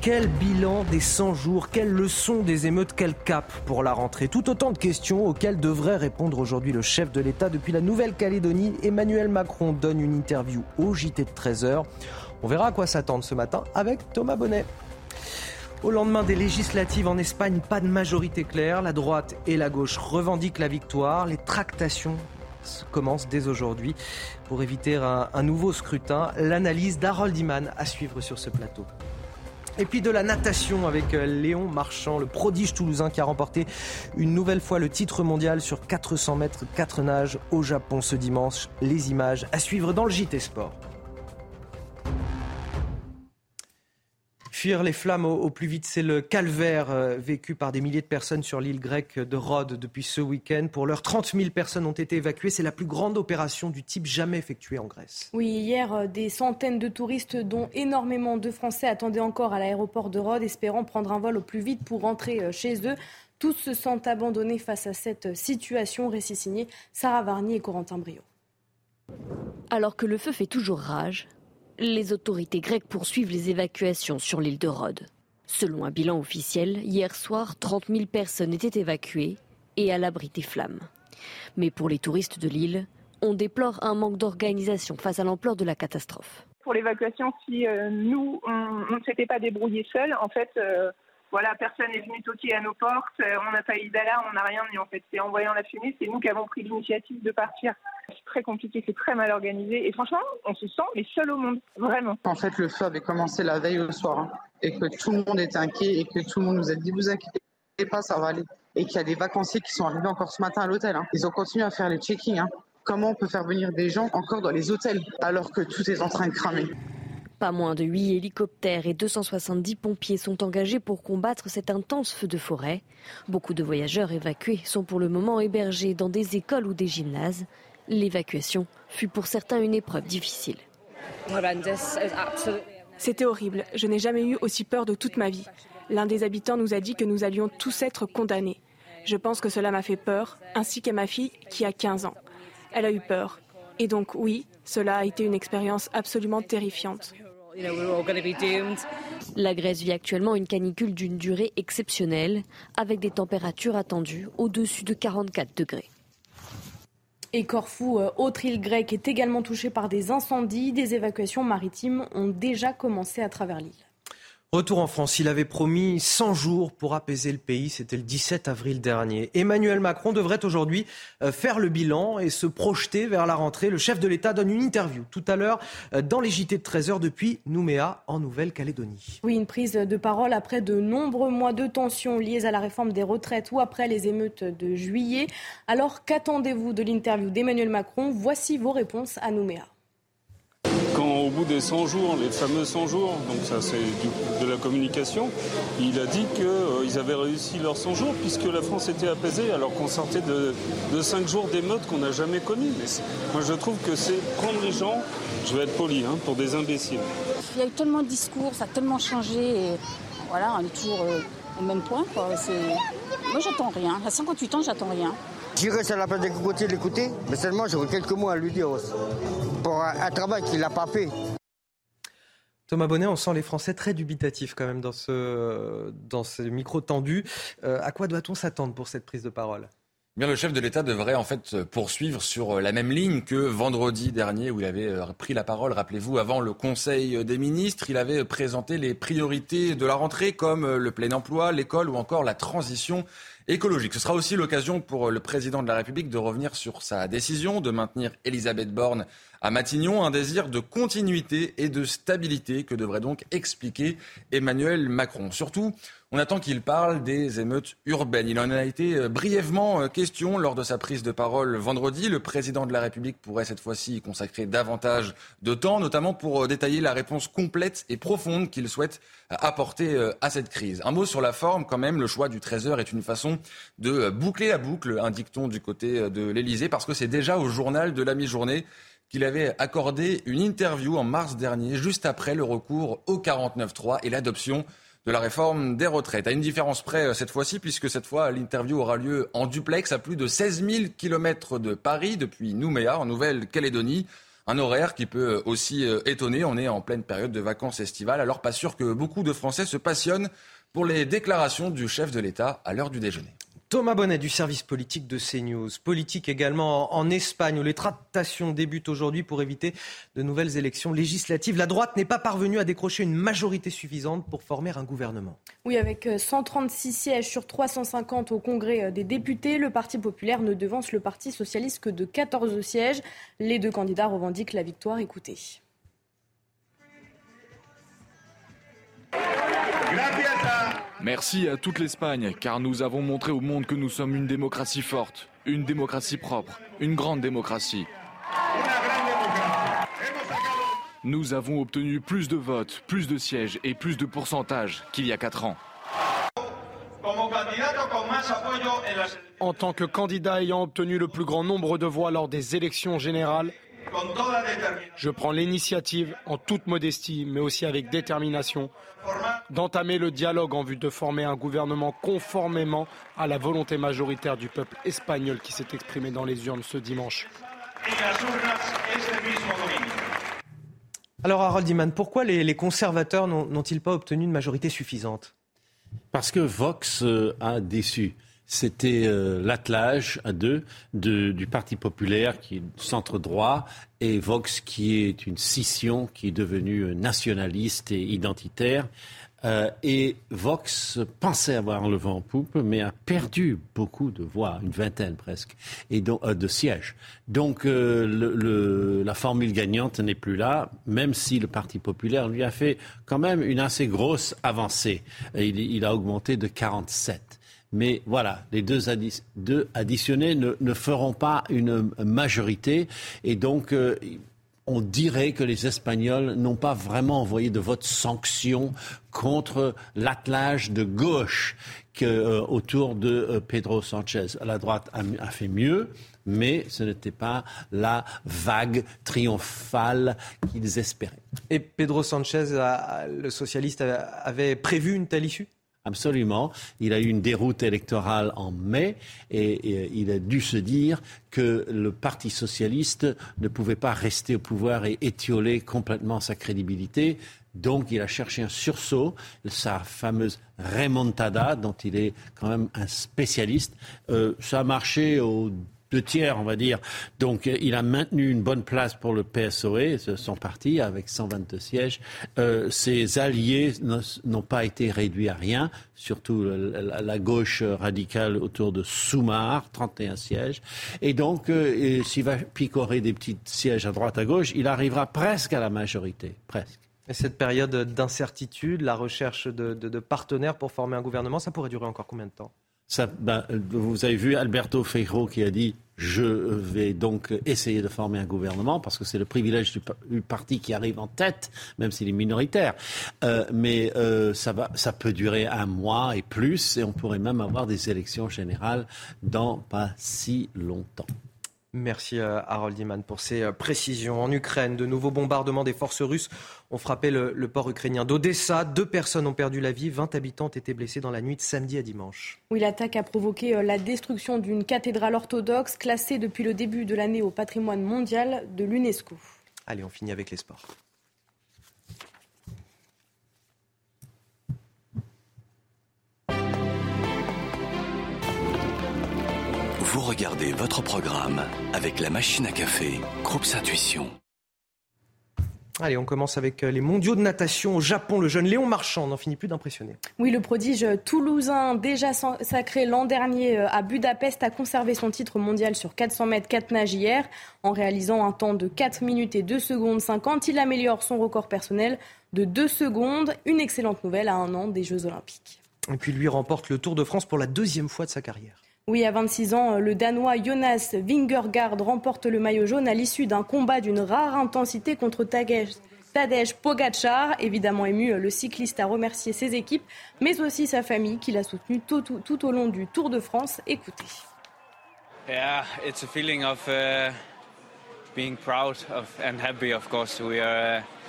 Quel bilan des 100 jours Quelle leçon des émeutes Quel cap pour la rentrée? Tout autant de questions auxquelles devrait répondre aujourd'hui le chef de l'État. Depuis la Nouvelle-Calédonie, Emmanuel Macron donne une interview au JT de 13h. On verra à quoi s'attendre ce matin avec Thomas Bonnet. Au lendemain des législatives en Espagne, pas de majorité claire. La droite et la gauche revendiquent la victoire. Les tractations commencent dès aujourd'hui pour éviter un, nouveau scrutin. L'analyse d'Harold Iman à suivre sur ce plateau. Et puis de la natation avec euh, Léon Marchand, le prodige toulousain qui a remporté une nouvelle fois le titre mondial sur 400 mètres 4 nages au Japon ce dimanche. Les images à suivre dans le JT Sport. Fuir les flammes au, plus vite, c'est le calvaire euh, vécu par des milliers de personnes sur l'île grecque de Rhodes depuis ce week-end. Pour l'heure, 30 000 personnes ont été évacuées. C'est la plus grande opération du type jamais effectuée en Grèce. Oui, hier, euh, des centaines de touristes, dont énormément de Français, attendaient encore à l'aéroport de Rhodes, espérant prendre un vol au plus vite pour rentrer euh, chez eux. Tous se sentent abandonnés face à cette situation. Récit signé Sarah Varny et Corentin Brio. Alors que le feu fait toujours rage, les autorités grecques poursuivent les évacuations sur l'île de Rhodes. Selon un bilan officiel, hier soir, 30 000 personnes étaient évacuées et à l'abri des flammes. Mais pour les touristes de l'île, on déplore un manque d'organisation face à l'ampleur de la catastrophe. Pour l'évacuation, si euh, nous, on ne s'était pas débrouillé seuls, en fait, euh, voilà, personne n'est venu toquer à nos portes, euh, on n'a pas eu d'alarme, on n'a rien eu en fait. C'est en voyant la fumée, c'est nous qui avons pris l'initiative de partir. C'est très compliqué, c'est très mal organisé et franchement, on se sent les seuls au monde, vraiment. En fait, le feu avait commencé la veille au soir hein, et que tout le monde était inquiet et que tout le monde nous a dit vous inquiétez pas, ça va aller. Et qu'il y a des vacanciers qui sont arrivés encore ce matin à l'hôtel. Hein. Ils ont continué à faire les check-ins. Hein. Comment on peut faire venir des gens encore dans les hôtels alors que tout est en train de cramer? Pas moins de 8 hélicoptères et 270 pompiers sont engagés pour combattre cet intense feu de forêt. Beaucoup de voyageurs évacués sont pour le moment hébergés dans des écoles ou des gymnases. L'évacuation fut pour certains une épreuve difficile. C'était horrible. Je n'ai jamais eu aussi peur de toute ma vie. L'un des habitants nous a dit que nous allions tous être condamnés. Je pense que cela m'a fait peur, ainsi qu'à ma fille qui a 15 ans. Elle a eu peur. Et donc oui, cela a été une expérience absolument terrifiante. La Grèce vit actuellement une canicule d'une durée exceptionnelle, avec des températures attendues au-dessus de 44 degrés. Et Corfou, euh, autre île grecque, est également touchée par des incendies. Des évacuations maritimes ont déjà commencé à travers l'île. Retour en France, il avait promis 100 jours pour apaiser le pays, c'était le 17 avril dernier. Emmanuel Macron devrait aujourd'hui euh, faire le bilan et se projeter vers la rentrée. Le chef de l'État donne une interview tout à l'heure euh, dans les JT de 13h depuis Nouméa en Nouvelle-Calédonie. Oui, une prise de parole après de nombreux mois de tensions liées à la réforme des retraites ou après les émeutes de juillet. Alors qu'attendez-vous de l'interview d'Emmanuel Macron? Voici vos réponses à Nouméa au bout des 100 jours, les fameux 100 jours, donc ça c'est de la communication, il a dit qu'ils euh, avaient réussi leurs 100 jours puisque la France était apaisée alors qu'on sortait de, de 5 jours d'émeutes qu'on n'a jamais connues. Moi je trouve que c'est prendre les gens, je vais être poli, hein, pour des imbéciles. Il y a eu tellement de discours, ça a tellement changé voilà, on est toujours euh, au même point. Moi j'attends rien. À 58 ans, j'attends rien. J'irai sur la place des cocotiers l'écouter, mais seulement j'aurai quelques mots à lui dire pour un, travail qu'il n'a pas fait. Thomas Bonnet, on sent les Français très dubitatifs quand même dans ce, dans ce micro tendu. Euh, à quoi doit-on s'attendre pour cette prise de parole? Eh Bien, le chef de l'État devrait en fait poursuivre sur la même ligne que vendredi dernier où il avait euh, pris la parole. Rappelez-vous, avant le Conseil des ministres, il avait présenté les priorités de la rentrée comme le plein emploi, l'école ou encore la transition écologique. Ce sera aussi l'occasion pour le président de la République de revenir sur sa décision de maintenir Elisabeth Borne à Matignon, un désir de continuité et de stabilité que devrait donc expliquer Emmanuel Macron. Surtout, on attend qu'il parle des émeutes urbaines. Il en a été euh, brièvement euh, question lors de sa prise de parole vendredi. Le président de la République pourrait cette fois-ci consacrer davantage de temps, notamment pour euh, détailler la réponse complète et profonde qu'il souhaite apporter à cette crise. Un mot sur la forme quand même. Le choix du 13h est une façon de boucler la boucle, un dicton du côté de l'Elysée, parce que c'est déjà au journal de la mi-journée qu'il avait accordé une interview en mars dernier, juste après le recours au 49.3 et l'adoption de la réforme des retraites. À une différence près euh, cette fois-ci, puisque cette fois, l'interview aura lieu en duplex à plus de 16 000 kilomètres de Paris, depuis Nouméa, en Nouvelle-Calédonie. Un horaire qui peut aussi euh, étonner. On est en pleine période de vacances estivales, alors pas sûr que beaucoup de Français se passionnent pour les déclarations du chef de l'État à l'heure du déjeuner. Thomas Bonnet du service politique de CNews. Politique également en Espagne où les tractations débutent aujourd'hui pour éviter de nouvelles élections législatives. La droite n'est pas parvenue à décrocher une majorité suffisante pour former un gouvernement. Oui, avec 136 euh, sièges sur 350 au Congrès euh, des députés, le Parti populaire ne devance le Parti socialiste que de 14 sièges. Les deux candidats revendiquent la victoire. Écoutez. Merci à toute l'Espagne, car nous avons montré au monde que nous sommes une démocratie forte, une démocratie propre, une grande démocratie. Nous avons obtenu plus de votes, plus de sièges et plus de pourcentages qu'il y a quatre ans. En tant que candidat ayant obtenu le plus grand nombre de voix lors des élections générales, je prends l'initiative, en toute modestie, mais aussi avec détermination, d'entamer le dialogue en vue de former un gouvernement conformément à la volonté majoritaire du peuple espagnol qui s'est exprimé dans les urnes ce dimanche. Alors Harold Iman, pourquoi les, conservateurs n'ont-ils pas obtenu une majorité suffisante? Parce que Vox euh, a déçu. C'était euh, l'attelage à deux du Parti populaire qui est centre droit et Vox qui est une scission qui est devenue euh, nationaliste et identitaire. Euh, et Vox pensait avoir le vent en poupe, mais a perdu beaucoup de voix, une vingtaine presque, et donc, de sièges. Donc la formule gagnante n'est plus là, même si le Parti populaire lui a fait quand même une assez grosse avancée. Il, il a augmenté de 47. Mais voilà, les deux, additionnés ne, feront pas une majorité. Et donc, euh, on dirait que les Espagnols n'ont pas vraiment envoyé de vote sanction contre l'attelage de gauche euh, autour de euh, Pedro Sanchez. La droite a, fait mieux, mais ce n'était pas la vague triomphale qu'ils espéraient. Et Pedro Sanchez, le socialiste, avait prévu une telle issue? Absolument. Il a eu une déroute électorale en mai et, il a dû se dire que le Parti socialiste ne pouvait pas rester au pouvoir et étioler complètement sa crédibilité. Donc il a cherché un sursaut, sa fameuse remontada, dont il est quand même un spécialiste. Euh, ça a marché au deux tiers, on va dire. Donc il a maintenu une bonne place pour le PSOE, son parti, avec 122 sièges. Euh, ses alliés n'ont pas été réduits à rien, surtout la, gauche radicale autour de Soumar, 31 sièges. Et donc, euh, s'il va picorer des petits sièges à droite à gauche, il arrivera presque à la majorité, presque. Et cette période d'incertitude, la recherche de partenaires pour former un gouvernement, ça pourrait durer encore combien de temps? Ben, vous avez vu Alberto Feijó qui a dit je vais donc essayer de former un gouvernement parce que c'est le privilège du, parti qui arrive en tête, même s'il est minoritaire. Euh, mais euh, ça peut durer un mois et plus et on pourrait même avoir des élections générales dans pas si longtemps. Merci euh, Harold Iman pour ces euh, précisions. En Ukraine, de nouveaux bombardements des forces russes ont frappé le, port ukrainien d'Odessa. Deux personnes ont perdu la vie, 20 habitants ont été blessés dans la nuit de samedi à dimanche. Oui, l'attaque a provoqué euh, la destruction d'une cathédrale orthodoxe classée depuis le début de l'année au patrimoine mondial de l'UNESCO. Allez, on finit avec les sports. Vous regardez votre programme avec la machine à café, Groupe Intuition. Allez, on commence avec euh, les mondiaux de natation au Japon. Le jeune Léon Marchand n'en finit plus d'impressionner. Oui, le prodige toulousain, déjà sacré l'an dernier euh, à Budapest, a conservé son titre mondial sur 400 mètres 4 nages hier. En réalisant un temps de 4 minutes et 2 secondes 50, il améliore son record personnel de 2 secondes. Une excellente nouvelle à un an des Jeux Olympiques. Et puis lui remporte le Tour de France pour la deuxième fois de sa carrière. Oui, à 26 ans, le Danois Jonas Vingegaard remporte le maillot jaune à l'issue d'un combat d'une rare intensité contre Tadej Pogacar. Évidemment ému, le cycliste a remercié ses équipes, mais aussi sa famille qui l'a soutenu tout, au long du Tour de France. Écoutez. Yeah, it's a feeling of uh, being proud and happy, of course. We are. Uh,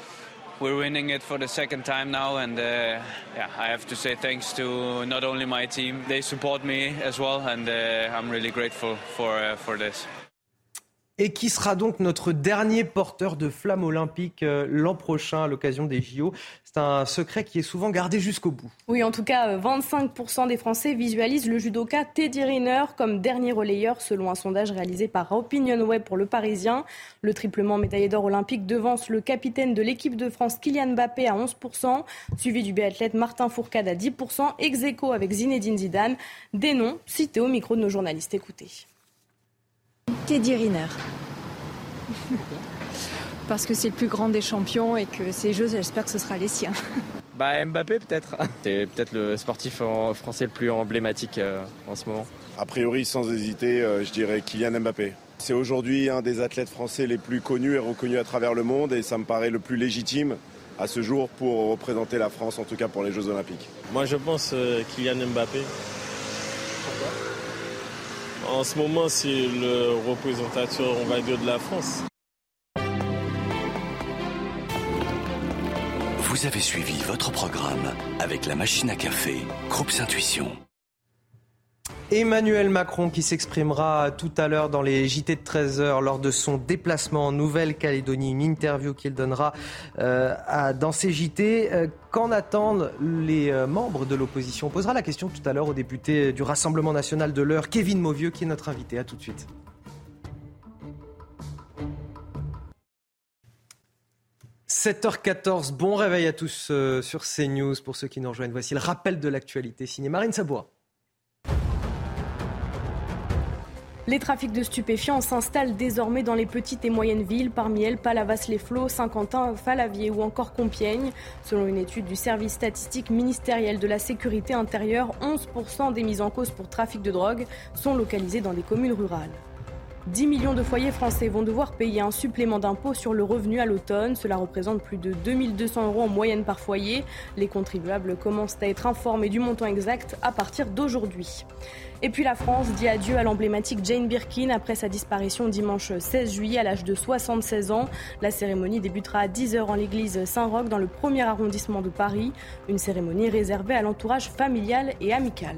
we're winning it for the second time now, and uh, yeah, I have to say thanks to not only my team, they support me as well, and uh, I'm really grateful for uh, for this. Et qui sera donc notre dernier porteur de flamme olympique euh, l'an prochain à l'occasion des JO C'est un secret qui est souvent gardé jusqu'au bout. Oui, en tout cas, 25% euh, des Français visualisent le judoka Teddy Riner comme dernier relayeur, selon un sondage réalisé par Opinionway pour le Parisien. Le triplement médaillé d'or olympique devance le capitaine de l'équipe de France, Kylian Mbappé, à 11%, suivi du biathlète Martin Fourcade à 10%, ex aequo avec Zinedine Zidane. Des noms cités au micro de nos journalistes. Écoutez. Teddy Riner. Parce que c'est le plus grand des champions et que ces jeux, j'espère que ce sera les siens. Bah Mbappé peut-être. C'est peut-être le sportif français le plus emblématique euh, en ce moment. A priori, sans hésiter, euh, je dirais Kylian Mbappé. C'est aujourd'hui un des athlètes français les plus connus et reconnus à travers le monde et ça me paraît le plus légitime à ce jour pour représenter la France, en tout cas pour les Jeux Olympiques. Moi je pense euh, Kylian Mbappé. En ce moment, c'est le représentateur, on va dire, de la France. Vous avez suivi votre programme avec la machine à café, Groupe Intuition. Emmanuel Macron qui s'exprimera tout à l'heure dans les JT de 13h lors de son déplacement en Nouvelle-Calédonie, une interview qu'il donnera euh, dans ces JT. Euh, qu'en attendent les euh, membres de l'opposition? On posera la question tout à l'heure au député du Rassemblement national de l'heure, Kevin Mauvieux, qui est notre invité. À tout de suite. « 7h14, bon réveil à tous sur CNews. Pour ceux qui nous rejoignent, voici le rappel de l'actualité signé Marine Sabois. Les trafics de stupéfiants s'installent désormais dans les petites et moyennes villes, parmi elles Palavas-les-Flots, Saint-Quentin, Falavier ou encore Compiègne. Selon une étude du service statistique ministériel de la sécurité intérieure, 11% des mises en cause pour trafic de drogue sont localisées dans des communes rurales. 10 millions de foyers français vont devoir payer un supplément d'impôt sur le revenu à l'automne. Cela représente plus de 2200 euros en moyenne par foyer. Les contribuables commencent à être informés du montant exact à partir d'aujourd'hui. Et puis la France dit adieu à l'emblématique Jane Birkin après sa disparition dimanche 16 juillet à l'âge de 76 ans. La cérémonie débutera à 10h en l'église Saint-Roch dans le premier arrondissement de Paris. Une cérémonie réservée à l'entourage familial et amical.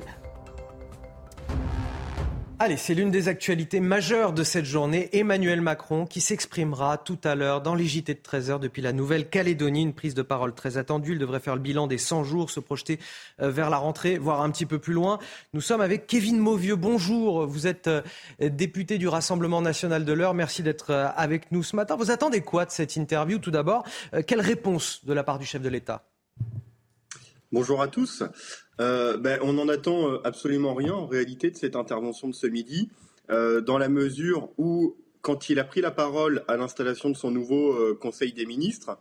Allez, c'est l'une des actualités majeures de cette journée. Emmanuel Macron qui s'exprimera tout à l'heure dans les JT de 13h depuis la Nouvelle-Calédonie. Une prise de parole très attendue. Il devrait faire le bilan des 100 jours, se projeter euh, vers la rentrée, voire un petit peu plus loin. Nous sommes avec Kevin Mauvieux. Bonjour. Vous êtes euh, député du Rassemblement national de l'heure. Merci d'être euh, avec nous ce matin. Vous attendez quoi de cette interview? Tout d'abord, quelle réponse de la part du chef de l'État? Bonjour à tous. Euh, ben, on n'en attend euh, absolument rien en réalité de cette intervention de ce midi, euh, dans la mesure où, quand il a pris la parole à l'installation de son nouveau Conseil des ministres,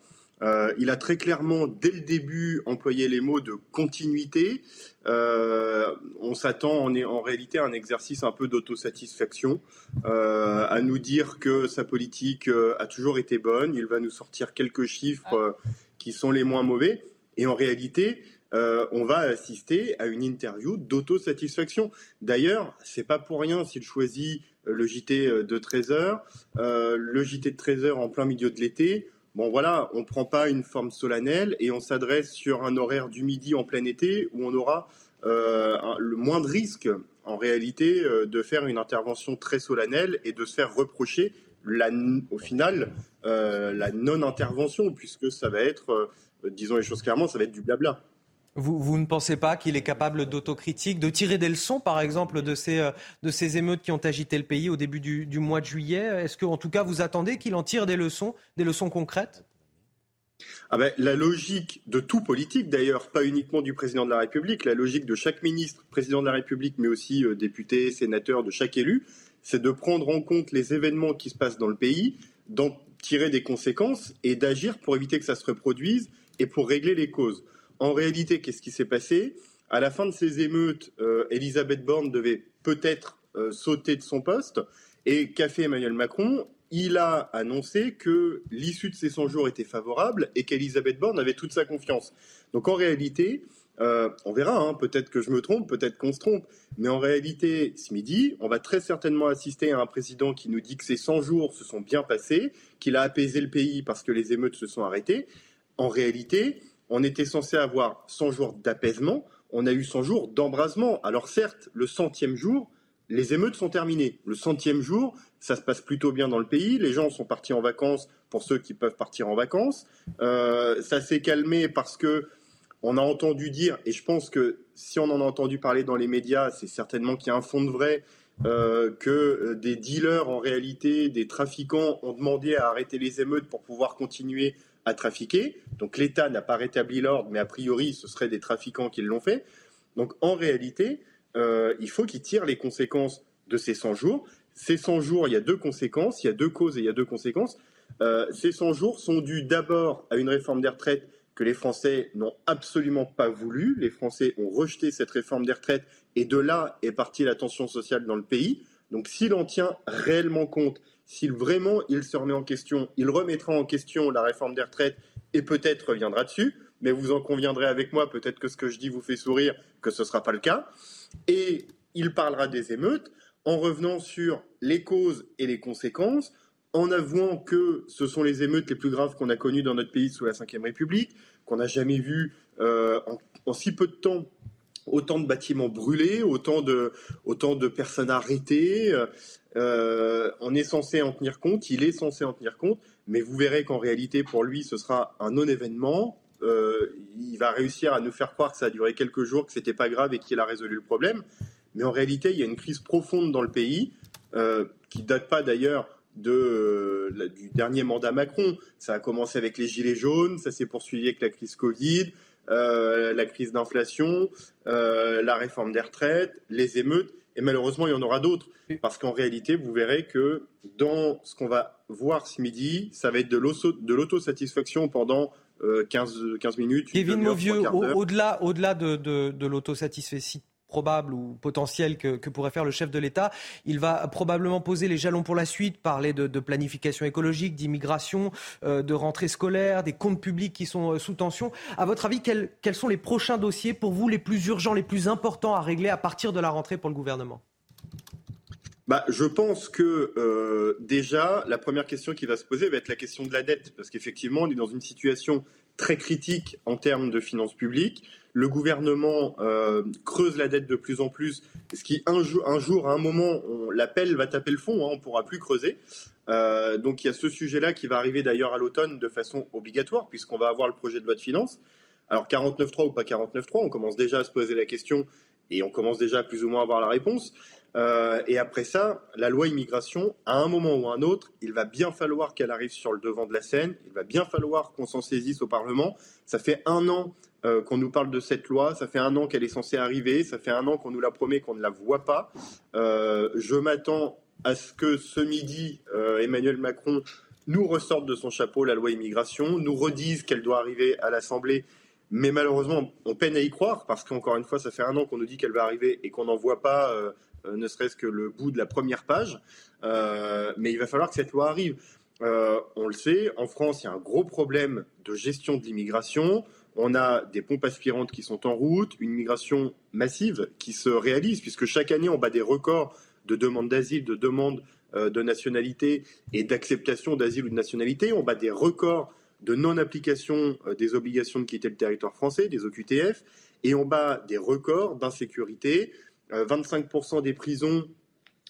il a très clairement, dès le début, employé les mots de continuité. on s'attend en, en, réalité à un exercice un peu d'autosatisfaction, à nous dire que sa politique a toujours été bonne. Il va nous sortir quelques chiffres qui sont les moins mauvais. Et en réalité, euh, on va assister à une interview d'autosatisfaction. D'ailleurs, c'est pas pour rien s'il choisit euh, le JT euh, de 13 heures, le JT de 13 heures en plein milieu de l'été. Bon voilà, on ne prend pas une forme solennelle et on s'adresse sur un horaire du midi en plein été où on aura le moins de risque en réalité de faire une intervention très solennelle et de se faire reprocher au final la non-intervention puisque ça va être, disons les choses clairement, ça va être du blabla. Vous, ne pensez pas qu'il est capable d'autocritique, de tirer des leçons, par exemple, de ces, euh, émeutes qui ont agité le pays au début du, mois de juillet? Est-ce qu'en tout cas, vous attendez qu'il en tire des leçons, des leçons concrètes? Ah ben, la logique de tout politique, d'ailleurs, pas uniquement du président de la République, la logique de chaque ministre, président de la République, mais aussi euh, député, sénateur, de chaque élu, c'est de prendre en compte les événements qui se passent dans le pays, d'en tirer des conséquences et d'agir pour éviter que ça se reproduise et pour régler les causes. En réalité, qu'est-ce qui s'est passé? À la fin de ces émeutes, euh, Elisabeth Borne devait peut-être euh, sauter de son poste. Et qu'a fait Emmanuel Macron? Il a annoncé que l'issue de ces 100 jours était favorable et qu'Elisabeth Borne avait toute sa confiance. Donc en réalité, euh, on verra, hein, peut-être que je me trompe, peut-être qu'on se trompe, mais en réalité, ce midi, on va très certainement assister à un président qui nous dit que ces 100 jours se sont bien passés, qu'il a apaisé le pays parce que les émeutes se sont arrêtées. En réalité, on était censé avoir 100 jours d'apaisement, on a eu 100 jours d'embrasement. Alors certes, le centième jour, les émeutes sont terminées. Le centième jour, ça se passe plutôt bien dans le pays. Les gens sont partis en vacances pour ceux qui peuvent partir en vacances. Euh, ça s'est calmé parce que on a entendu dire, et je pense que si on en a entendu parler dans les médias, c'est certainement qu'il y a un fond de vrai, euh, que euh, des dealers, en réalité, des trafiquants ont demandé à arrêter les émeutes pour pouvoir continuer à trafiquer. Donc l'État n'a pas rétabli l'ordre, mais a priori, ce seraient des trafiquants qui l'ont fait. Donc en réalité, euh, il faut qu'ils tirent les conséquences de ces 100 jours. Ces 100 jours, il y a deux conséquences, il y a deux causes et il y a deux conséquences. Euh, ces 100 jours sont dus d'abord à une réforme des retraites que les Français n'ont absolument pas voulu. Les Français ont rejeté cette réforme des retraites et de là est partie la tension sociale dans le pays. Donc s'il en tient réellement compte, s'il vraiment il se remet en question, il remettra en question la réforme des retraites et peut-être reviendra dessus. Mais vous en conviendrez avec moi, peut-être que ce que je dis vous fait sourire, que ce ne sera pas le cas. Et il parlera des émeutes en revenant sur les causes et les conséquences, en avouant que ce sont les émeutes les plus graves qu'on a connues dans notre pays sous la Ve République, qu'on n'a jamais vues euh, en, si peu de temps autant de bâtiments brûlés, autant de, autant de personnes arrêtées. Euh, on est censé en tenir compte, il est censé en tenir compte, mais vous verrez qu'en réalité, pour lui, ce sera un non-événement. Euh, il va réussir à nous faire croire que ça a duré quelques jours, que c'était pas grave et qu'il a résolu le problème. Mais en réalité, il y a une crise profonde dans le pays, euh, qui date pas d'ailleurs de, du dernier mandat Macron. Ça a commencé avec les gilets jaunes, ça s'est poursuivi avec la crise Covid, la crise d'inflation, la réforme des retraites, les émeutes. Et malheureusement, il y en aura d'autres. Parce qu'en réalité, vous verrez que dans ce qu'on va voir ce midi, ça va être de l'autosatisfaction pendant 15, euh, 15 minutes. Kevin Mauvieux, au-delà au de, de, de l'autosatisfaction probable ou potentiel que, pourrait faire le chef de l'État. Il va probablement poser les jalons pour la suite, parler de, planification écologique, d'immigration, euh, de rentrée scolaire, des comptes publics qui sont euh, sous tension. À votre avis, quels, sont les prochains dossiers pour vous les plus urgents, les plus importants à régler à partir de la rentrée pour le gouvernement? Bah, je pense que euh, déjà, la première question qui va se poser va être la question de la dette, parce qu'effectivement, on est dans une situation très critique en termes de finances publiques. Le gouvernement euh, creuse la dette de plus en plus, ce qui un jour, à un moment, l'appel va taper le fond, hein, on ne pourra plus creuser. Euh, donc il y a ce sujet-là qui va arriver d'ailleurs à l'automne de façon obligatoire, puisqu'on va avoir le projet de loi de finances. Alors 49.3 ou pas 49.3, on commence déjà à se poser la question et on commence déjà à plus ou moins avoir la réponse. Euh, et après ça, la loi immigration, à un moment ou à un autre, il va bien falloir qu'elle arrive sur le devant de la scène, il va bien falloir qu'on s'en saisisse au Parlement. Ça fait un an euh, qu'on nous parle de cette loi, ça fait un an qu'elle est censée arriver, ça fait un an qu'on nous la promet, qu'on ne la voit pas. Euh, je m'attends à ce que ce midi, Emmanuel Macron nous ressorte de son chapeau la loi immigration, nous redise qu'elle doit arriver à l'Assemblée mais malheureusement, on peine à y croire parce qu'encore une fois, ça fait un an qu'on nous dit qu'elle va arriver et qu'on n'en voit pas ne serait-ce que le bout de la première page. Euh, mais il va falloir que cette loi arrive. Euh, on le sait, en France, il y a un gros problème de gestion de l'immigration. On a des pompes aspirantes qui sont en route, une migration massive qui se réalise, puisque chaque année, on bat des records de demandes d'asile, de demandes de nationalité et d'acceptation d'asile ou de nationalité. On bat des records de non-application des obligations de quitter le territoire français, des OQTF, et on bat des records d'insécurité, 25% euh,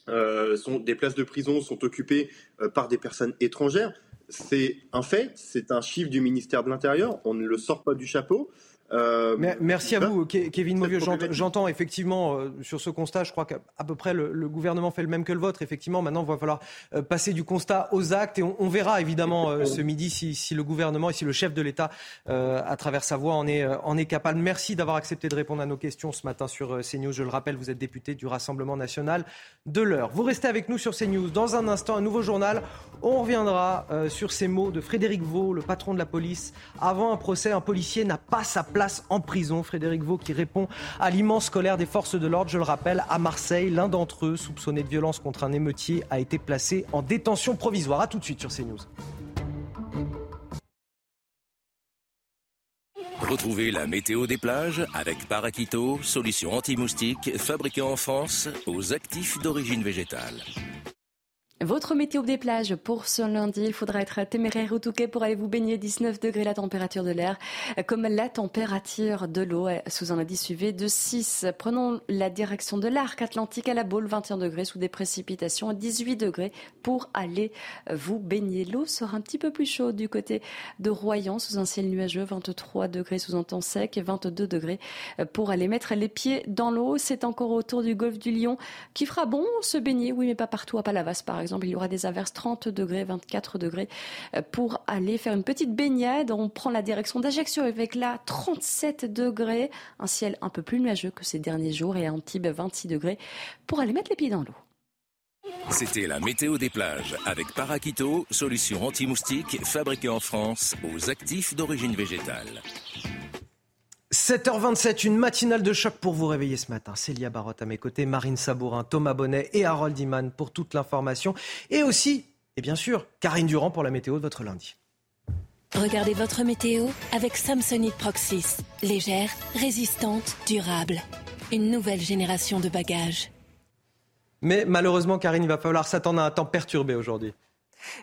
euh, des places de prison sont occupées euh, par des personnes étrangères. C'est un fait, c'est un chiffre du ministère de l'Intérieur, on ne le sort pas du chapeau. Euh, Merci à vous, Kevin Mauvieux. J'entends effectivement euh, sur ce constat, je crois qu'à peu près le, gouvernement fait le même que le vôtre. Effectivement, maintenant, il va falloir euh, passer du constat aux actes et on, verra évidemment ce midi si, le gouvernement et si le chef de l'État, à travers sa voix, en est, en est capable. Merci d'avoir accepté de répondre à nos questions ce matin sur CNews. Je le rappelle, vous êtes député du Rassemblement national de l'heure. Vous restez avec nous sur CNews. Dans un instant, un nouveau journal. On reviendra sur ces mots de Frédéric Vaux, le patron de la police. Avant un procès, un policier n'a pas sa place en prison. Frédéric Vaux qui répond à l'immense colère des forces de l'ordre. Je le rappelle, à Marseille, l'un d'entre eux, soupçonné de violence contre un émeutier, a été placé en détention provisoire. A tout de suite sur CNews. Retrouvez la météo des plages avec Paraquito, solution anti-moustique fabriquée en France aux actifs d'origine végétale. Votre météo des plages pour ce lundi, il faudra être téméraire au Touquet pour aller vous baigner 19 degrés la température de l'air, comme la température de l'eau sous un indice UV de 6. Prenons la direction de l'arc atlantique à la boule, 21 degrés sous des précipitations, 18 degrés pour aller vous baigner. L'eau sera un petit peu plus chaude du côté de Royan sous un ciel nuageux, 23 degrés sous un temps sec et 22 degrés pour aller mettre les pieds dans l'eau. C'est encore autour du golfe du Lion qui fera bon se baigner, oui mais pas partout à Palavas par exemple il y aura des averses 30 degrés, 24 degrés euh, pour aller faire une petite baignade. On prend la direction d'Ajaccio avec là 37 degrés, un ciel un peu plus nuageux que ces derniers jours et Antibes 26 degrés pour aller mettre les pieds dans l'eau. C'était la météo des plages avec Paraquito, solution anti-moustique fabriquée en France aux actifs d'origine végétale. 7h27, une matinale de choc pour vous réveiller ce matin. Célia Barotte à mes côtés, Marine Sabourin, Thomas Bonnet et Harold Iman pour toute l'information. Et aussi, et bien sûr, Karine Durand pour la météo de votre lundi. Regardez votre météo avec Samsonite Proxys. Légère, résistante, durable. Une nouvelle génération de bagages. Mais malheureusement, Karine, il va falloir s'attendre à un temps perturbé aujourd'hui.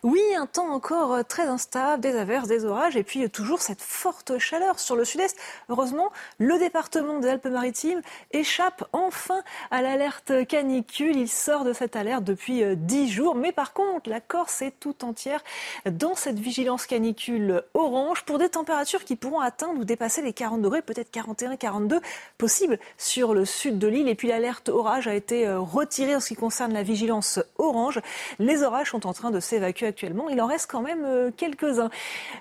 Oui, un temps encore euh, très instable, des averses, des orages et puis euh, toujours cette forte chaleur sur le sud-est. Heureusement, le département des Alpes-Maritimes échappe enfin à l'alerte canicule. Il sort de cette alerte depuis euh, dix jours. Mais par contre, la Corse est tout entière dans cette vigilance canicule orange pour des températures qui pourront atteindre ou dépasser les 40 degrés, peut-être 41, 42 possible sur le sud de l'île. Et puis l'alerte orage a été retirée en ce qui concerne la vigilance orange. Les orages sont en train de actuellement. Il en reste quand même euh, quelques-uns.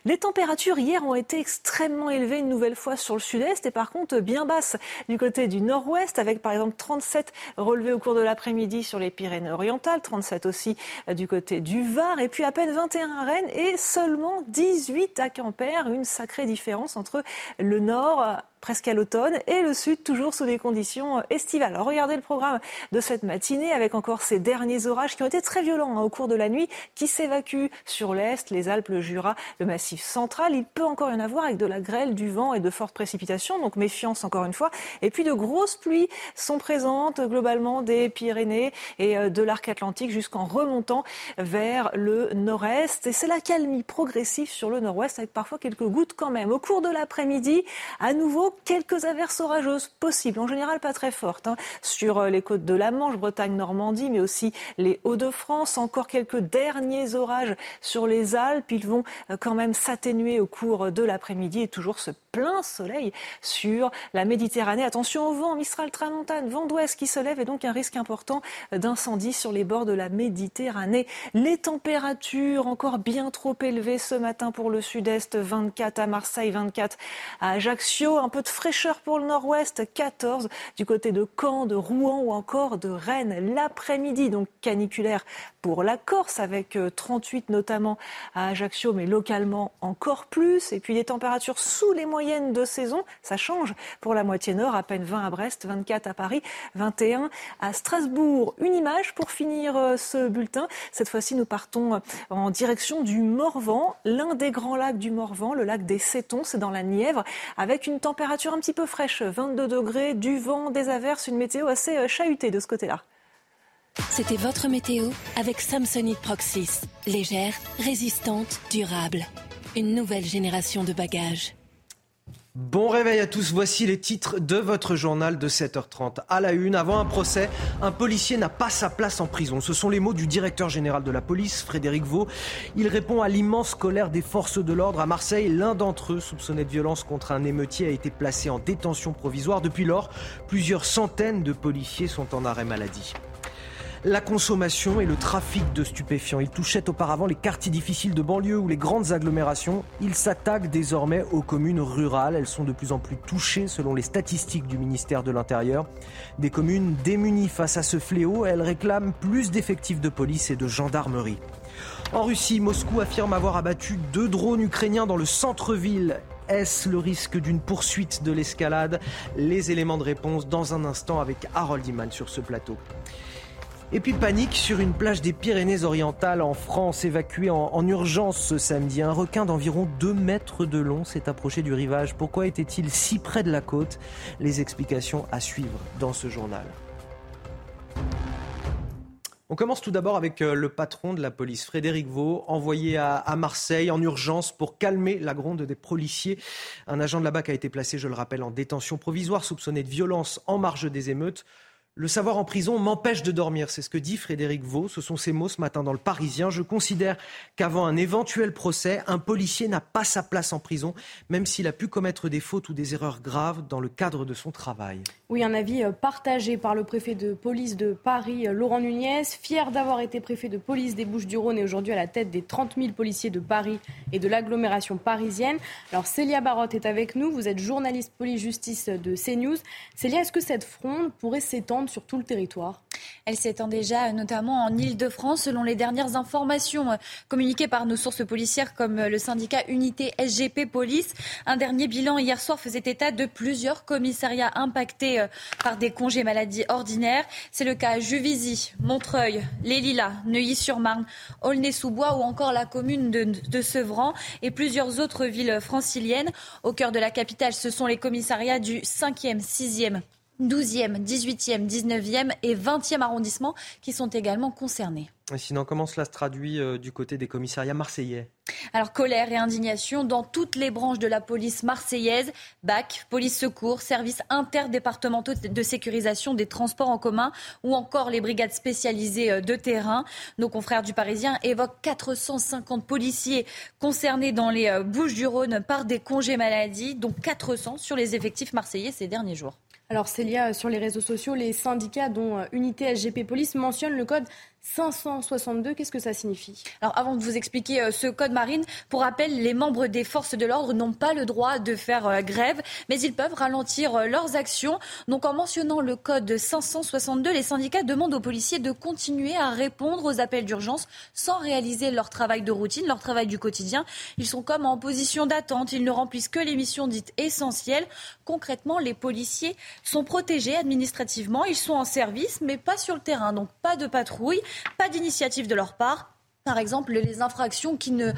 Les températures hier ont été extrêmement élevées une nouvelle fois sur le sud-est et par contre bien basses du côté du nord-ouest avec par exemple 37 relevés au cours de l'après-midi sur les Pyrénées-Orientales, 37 aussi euh, du côté du Var et puis à peine 21 à Rennes et seulement 18 à Quimper. Une sacrée différence entre le nord presque à l'automne, et le sud toujours sous des conditions euh, estivales. Alors regardez le programme de cette matinée avec encore ces derniers orages qui ont été très violents hein, au cours de la nuit, qui s'évacuent sur l'est, les Alpes, le Jura, le Massif central. Il peut encore y en avoir avec de la grêle, du vent et de fortes précipitations, donc méfiance encore une fois. Et puis de grosses pluies sont présentes globalement des Pyrénées et euh, de l'arc atlantique jusqu'en remontant vers le nord-est. Et c'est la calmie progressive sur le nord-ouest avec parfois quelques gouttes quand même. Au cours de l'après-midi, à nouveau quelques averses orageuses possibles, en général pas très fortes, hein, sur euh, les côtes de la Manche, Bretagne, Normandie, mais aussi les Hauts-de-France. Encore quelques derniers orages sur les Alpes. Ils vont euh, quand même s'atténuer au cours de l'après-midi et toujours ce plein soleil sur la Méditerranée. Attention au vent, Mistral Tramontane, vent d'ouest qui se lève et donc un risque important d'incendie sur les bords de la Méditerranée. Les températures encore bien trop élevées ce matin pour le sud-est, 24 à Marseille, 24 à Ajaccio, un peu de fraîcheur pour le nord-ouest, 14 du côté de Caen, de Rouen ou encore de Rennes. L'après-midi, donc caniculaire pour la Corse, avec 38 euh, notamment à Ajaccio, mais localement encore plus. Et puis des températures sous les moyennes de saison, ça change pour la moitié nord, à peine 20 à Brest, 24 à Paris, 21 à Strasbourg. Une image pour finir euh, ce bulletin. Cette fois-ci, nous partons euh, en direction du Morvan, l'un des grands lacs du Morvan, le lac des Sétons, c'est dans la Nièvre, avec une température température un petit peu fraîche, 22 degrés, du vent, des averses, une météo assez euh, chahutée de ce côté-là. C'était votre météo avec Samsonite Proxys. Légère, résistante, durable. Une nouvelle génération de bagages. Bon réveil à tous, voici les titres de votre journal de 7h30. À la une, avant un procès, un policier n'a pas sa place en prison. Ce sont les mots du directeur général de la police, Frédéric Vaux. Il répond à l'immense colère des forces de l'ordre à Marseille. L'un d'entre eux, soupçonné de violence contre un émeutier, a été placé en détention provisoire. Depuis lors, plusieurs centaines de policiers sont en arrêt maladie la consommation et le trafic de stupéfiants. Il touchait auparavant les quartiers difficiles de banlieue ou les grandes agglomérations. Il s'attaque désormais aux communes rurales. Elles sont de plus en plus touchées selon les statistiques du ministère de l'Intérieur. Des communes démunies face à ce fléau, elles réclament plus d'effectifs de police et de gendarmerie. En Russie, Moscou affirme avoir abattu deux drones ukrainiens dans le centre-ville. Est-ce le risque d'une poursuite de l'escalade? Les éléments de réponse dans un instant avec Harold Iman sur ce plateau. Et puis panique sur une plage des Pyrénées-Orientales en France, évacuée en, urgence ce samedi. Un requin d'environ 2 mètres de long s'est approché du rivage. Pourquoi était-il si près de la côte? Les explications à suivre dans ce journal. On commence tout d'abord avec euh, le patron de la police, Frédéric Vaux, envoyé à, Marseille en urgence pour calmer la gronde des policiers. Un agent de la BAC a été placé, je le rappelle, en détention provisoire, soupçonné de violence en marge des émeutes. Le savoir en prison m'empêche de dormir, c'est ce que dit Frédéric Vaux. Ce sont ses mots ce matin dans le Parisien. Je considère qu'avant un éventuel procès, un policier n'a pas sa place en prison, même s'il a pu commettre des fautes ou des erreurs graves dans le cadre de son travail. Oui, un avis euh, partagé par le préfet de police de Paris, euh, Laurent Nunez, fier d'avoir été préfet de police des Bouches-du-Rhône et aujourd'hui à la tête des 30 000 policiers de Paris et de l'agglomération parisienne. Alors Célia Barotte est avec nous, vous êtes journaliste police-justice de CNews. Célia, est-ce que cette fronde pourrait s'étendre sur tout le territoire Elle s'étend déjà euh, notamment en Ile-de-France, selon les dernières informations euh, communiquées par nos sources policières comme euh, le syndicat Unité SGP Police. Un dernier bilan hier soir faisait état de plusieurs commissariats impactés par des congés maladie ordinaires. C'est le cas à Juvisy, Montreuil, Les Lilas, Neuilly-sur-Marne, Aulnay-sous-Bois ou encore la commune de, de Sevran et plusieurs autres villes franciliennes. Au cœur de la capitale, ce sont les commissariats du 5e, 6e 12e, 18e, 19e et 20e arrondissement qui sont également concernés. Sinon, comment cela se traduit euh, du côté des commissariats marseillais? Alors, colère et indignation dans toutes les branches de la police marseillaise, BAC, police secours, services interdépartementaux de sécurisation des transports en commun ou encore les brigades spécialisées euh, de terrain. Nos confrères du Parisien évoquent 450 policiers concernés dans les euh, Bouches-du-Rhône par des congés maladie, dont 400 sur les effectifs marseillais ces derniers jours. Alors Célia, sur les réseaux sociaux, les syndicats dont Unité SGP Police mentionnent le code 562, qu'est-ce que ça signifie? Alors avant de vous expliquer euh, ce code marine, pour rappel, les membres des forces de l'ordre n'ont pas le droit de faire euh, grève, mais ils peuvent ralentir euh, leurs actions. Donc en mentionnant le code 562, les syndicats demandent aux policiers de continuer à répondre aux appels d'urgence sans réaliser leur travail de routine, leur travail du quotidien. Ils sont comme en position d'attente, ils ne remplissent que les missions dites essentielles. Concrètement, les policiers sont protégés administrativement, ils sont en service, mais pas sur le terrain, donc pas de patrouille. Pas d'initiative de leur part. Par exemple, les infractions qui ne,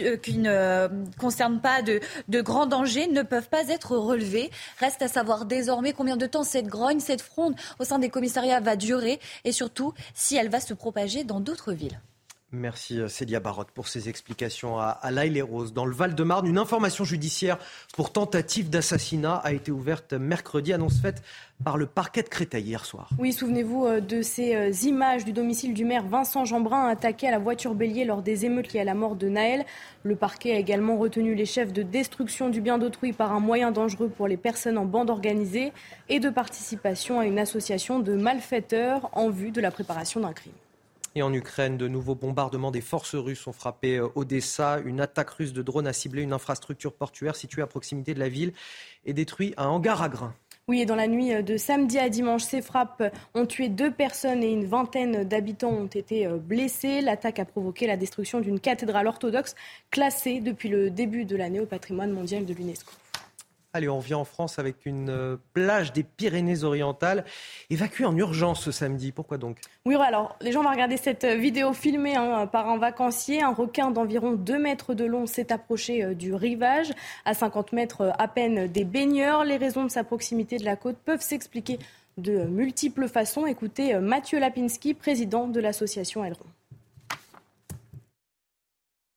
euh, ne concernent pas de grands dangers ne peuvent pas être relevées. Reste à savoir désormais combien de temps cette grogne, cette fronde au sein des commissariats va durer et surtout si elle va se propager dans d'autres villes. Merci euh, Célia Barotte pour ces explications à, à les Roses. Dans le Val-de-Marne, une information judiciaire pour tentative d'assassinat a été ouverte mercredi, annonce faite par le parquet de Créteil hier soir. Oui, souvenez-vous euh, de ces euh, images du domicile du maire Vincent Jeanbrun attaqué à la voiture bélier lors des émeutes liées à la mort de Naël. Le parquet a également retenu les chefs de destruction du bien d'autrui par un moyen dangereux pour les personnes en bande organisée et de participation à une association de malfaiteurs en vue de la préparation d'un crime. Et en Ukraine, de nouveaux bombardements des forces russes ont frappé euh, Odessa. Une attaque russe de drones a ciblé une infrastructure portuaire située à proximité de la ville et détruit un hangar à grains. Oui, et dans la nuit euh, de samedi à dimanche, ces frappes ont tué deux personnes et une vingtaine d'habitants ont été euh, blessés. L'attaque a provoqué la destruction d'une cathédrale orthodoxe classée depuis le début de l'année au patrimoine mondial de l'UNESCO. Allez, on vient en France avec une euh, plage des Pyrénées-Orientales évacuée en urgence ce samedi. Pourquoi donc? Oui, alors les gens vont regarder cette euh, vidéo filmée hein, par un vacancier. Un requin d'environ 2 mètres de long s'est approché euh, du rivage, à 50 mètres à peine des baigneurs. Les raisons de sa proximité de la côte peuvent s'expliquer de multiples façons. Écoutez Mathieu Lapinski, président de l'association Aileron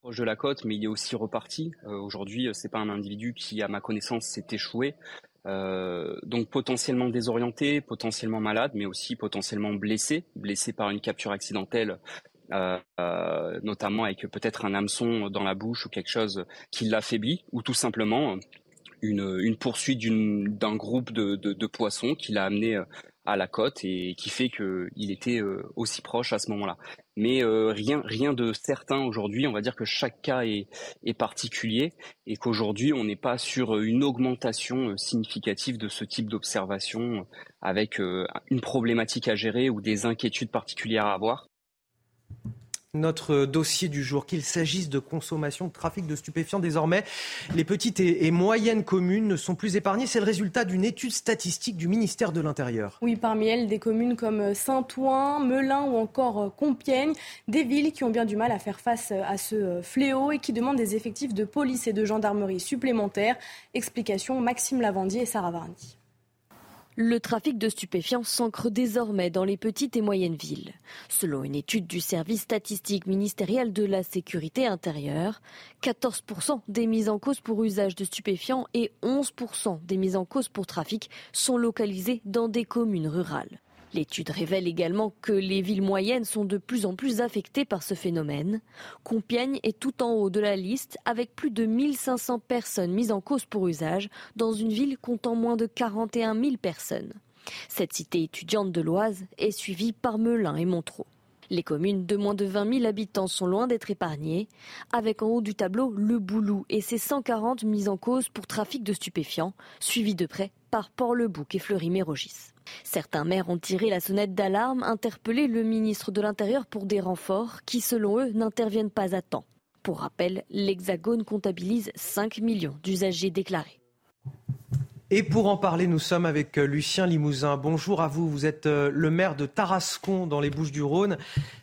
proche de la côte, mais il est aussi reparti. Euh, aujourd'hui, euh, c'est pas un individu qui, à ma connaissance, s'est échoué. Euh, donc potentiellement désorienté, potentiellement malade, mais aussi potentiellement blessé, blessé par une capture accidentelle, notamment avec peut-être un hameçon dans la bouche ou quelque chose qui l'affaiblit, ou tout simplement une, poursuite d'un groupe de, poissons qui l'a amené à la côte et qui fait qu'il était aussi proche à ce moment-là mais euh, rien, rien de certain aujourd'hui. On va dire que chaque cas est, particulier et qu'aujourd'hui on n'est pas sur euh, une augmentation euh, significative de ce type d'observation avec une problématique à gérer ou des inquiétudes particulières à avoir notre dossier du jour, qu'il s'agisse de consommation, de trafic de stupéfiants. Désormais, les petites et, moyennes communes ne sont plus épargnées. C'est le résultat d'une étude statistique du ministère de l'Intérieur. Oui, parmi elles, des communes comme Saint-Ouen, Melun ou encore Compiègne, des villes qui ont bien du mal à faire face à ce fléau et qui demandent des effectifs de police et de gendarmerie supplémentaires. Explication Maxime Lavandier et Sarah Varni. Le trafic de stupéfiants s'ancre désormais dans les petites et moyennes villes. Selon une étude du service statistique ministériel de la sécurité intérieure, 14% des mises en cause pour usage de stupéfiants et 11% des mises en cause pour trafic sont localisées dans des communes rurales. L'étude révèle également que les villes moyennes sont de plus en plus affectées par ce phénomène. Compiègne est tout en haut de la liste avec plus de 1500 personnes mises en cause pour usage dans une ville comptant moins de 41 000 personnes. Cette cité étudiante de l'Oise est suivie par Melun et Montreux. Les communes de moins de 20 000 habitants sont loin d'être épargnées, avec en haut du tableau le Boulou et ses 140 mises en cause pour trafic de stupéfiants, suivis de près par Port-le-Bouc et Fleury-Mérogis. Certains maires ont tiré la sonnette d'alarme, interpellé le ministre de l'Intérieur pour des renforts qui, selon eux, n'interviennent pas à temps. Pour rappel, l'Hexagone comptabilise 5 millions d'usagers déclarés. Et pour en parler, nous sommes avec euh, Lucien Limousin. Bonjour à vous. Vous êtes euh, le maire de Tarascon dans les Bouches-du-Rhône.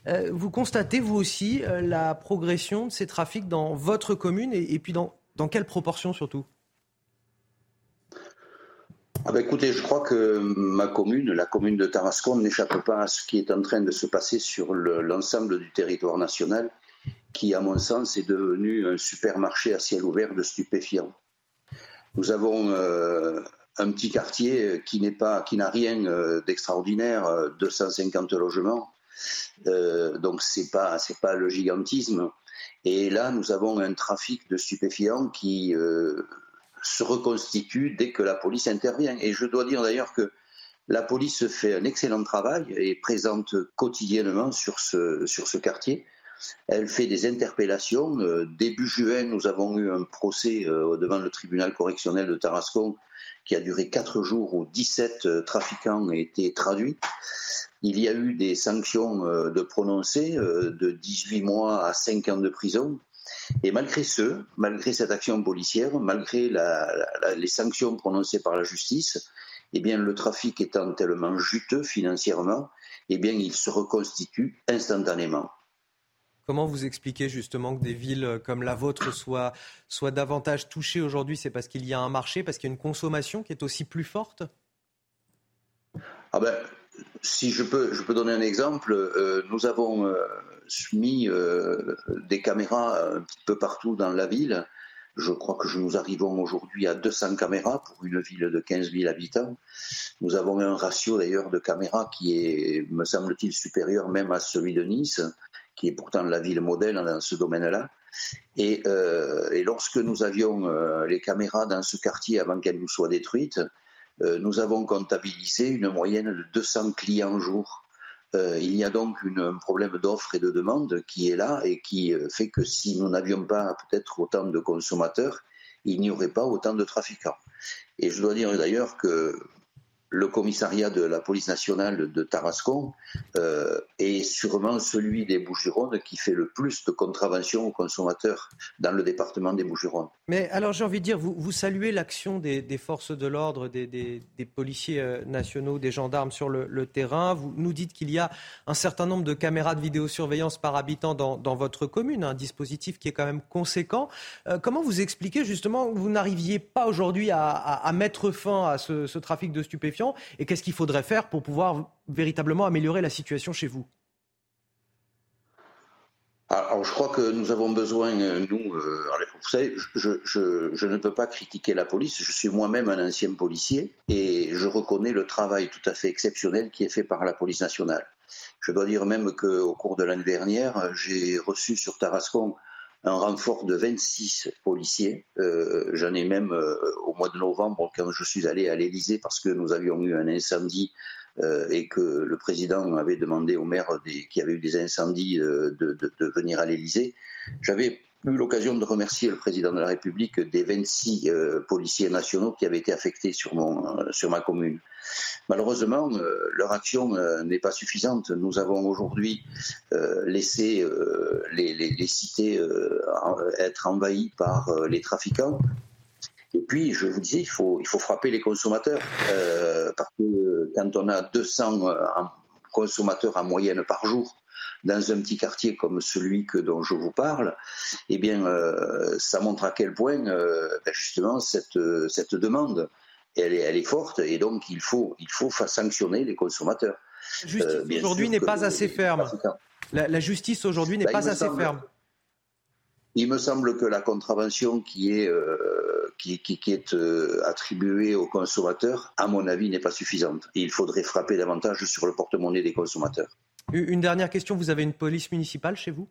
Euh, vous constatez, vous aussi, la progression de ces trafics dans votre commune et puis dans, dans quelle proportion surtout? Ah ben écoutez, je crois que ma commune, la commune de Tarascon, n'échappe pas à ce qui est en train de se passer sur l'ensemble du territoire national, qui, à mon sens, est devenu un supermarché à ciel ouvert de stupéfiants. Nous avons euh, un petit quartier qui n'est pas, qui n'a rien euh, d'extraordinaire, 250 euh, logements, donc c'est pas, c'est pas le gigantisme. Et là, nous avons un trafic de stupéfiants qui se reconstitue dès que la police intervient. Et je dois dire d'ailleurs que la police fait un excellent travail et est présente quotidiennement sur ce, sur ce quartier. Elle fait des interpellations. Euh, début juin, nous avons eu un procès euh, devant le tribunal correctionnel de Tarascon qui a duré quatre jours où 17 euh, trafiquants ont été traduits. Il y a eu des sanctions de prononcées de 18 mois à 5 ans de prison. Et malgré ce, malgré cette action policière, malgré les sanctions prononcées par la justice, eh bien, le trafic étant tellement juteux financièrement, eh bien, il se reconstitue instantanément. Comment vous expliquez justement que des villes comme la vôtre soient, soient davantage touchées aujourd'hui? C'est parce qu'il y a un marché, parce qu'il y a une consommation qui est aussi plus forte? Ah ben, Si je peux, je peux donner un exemple, euh, nous avons euh, mis euh, des caméras un petit peu partout dans la ville. Je crois que nous arrivons aujourd'hui à 200 caméras pour une ville de 15 000 habitants. Nous avons un ratio d'ailleurs de caméras qui est, me semble-t-il, supérieur même à celui de Nice, qui est pourtant la ville modèle dans ce domaine-là. Et, euh, lorsque nous avions euh, les caméras dans ce quartier avant qu'elles nous soient détruites, nous avons comptabilisé une moyenne de 200 clients jour. Euh, il y a donc un problème d'offre et de demande qui est là et qui euh, fait que si nous n'avions pas peut-être autant de consommateurs, il n'y aurait pas autant de trafiquants. Et je dois dire d'ailleurs que le commissariat de la police nationale de Tarascon euh, est sûrement celui des Bouches-du-Rhône qui fait le plus de contraventions aux consommateurs dans le département des Bouches-du-Rhône. Mais alors j'ai envie de dire, vous, vous saluez l'action des, forces de l'ordre, des, policiers euh, nationaux, des gendarmes sur le, terrain. Vous nous dites qu'il y a un certain nombre de caméras de vidéosurveillance par habitant dans, votre commune, un dispositif qui est quand même conséquent. Euh, comment vous expliquez justement que vous n'arriviez pas aujourd'hui à, mettre fin à ce, ce trafic de stupéfiants? Et qu'est-ce qu'il faudrait faire pour pouvoir véritablement améliorer la situation chez vous? Alors, je crois que nous avons besoin, nous, euh, vous savez, je, ne peux pas critiquer la police, je suis moi-même un ancien policier et je reconnais le travail tout à fait exceptionnel qui est fait par la police nationale. Je dois dire même qu'au cours de l'année dernière, j'ai reçu sur Tarascon un renfort de 26 policiers. Euh, j'en ai même euh, au mois de novembre quand je suis allé à l'Élysée parce que nous avions eu un incendie euh, et que le président avait demandé aux maires qui avaient eu des incendies de, de venir à l'Élysée. Eu l'occasion de remercier le président de la République des 26 euh, policiers nationaux qui avaient été affectés sur, mon, euh, sur ma commune. Malheureusement, euh, leur action n'est pas suffisante. Nous avons aujourd'hui laissé les, cités être envahies par les trafiquants. Et puis, je vous disais, il faut, il faut frapper les consommateurs. parce que quand on a 200 consommateurs en moyenne par jour, dans un petit quartier comme celui que, dont je vous parle, eh bien, euh, ça montre à quel point, euh, ben, justement, cette, cette demande, elle est, elle est forte et donc il faut, il faut sanctionner les consommateurs. La justice euh, aujourd'hui n'est pas assez ferme. La, justice aujourd'hui n'est ben, pas assez ferme. Il me semble que la contravention qui est, qui, qui, qui, est attribuée aux consommateurs, à mon avis, n'est pas suffisante. il faudrait frapper davantage sur le porte-monnaie des consommateurs. Une dernière question, vous avez une police municipale chez vous?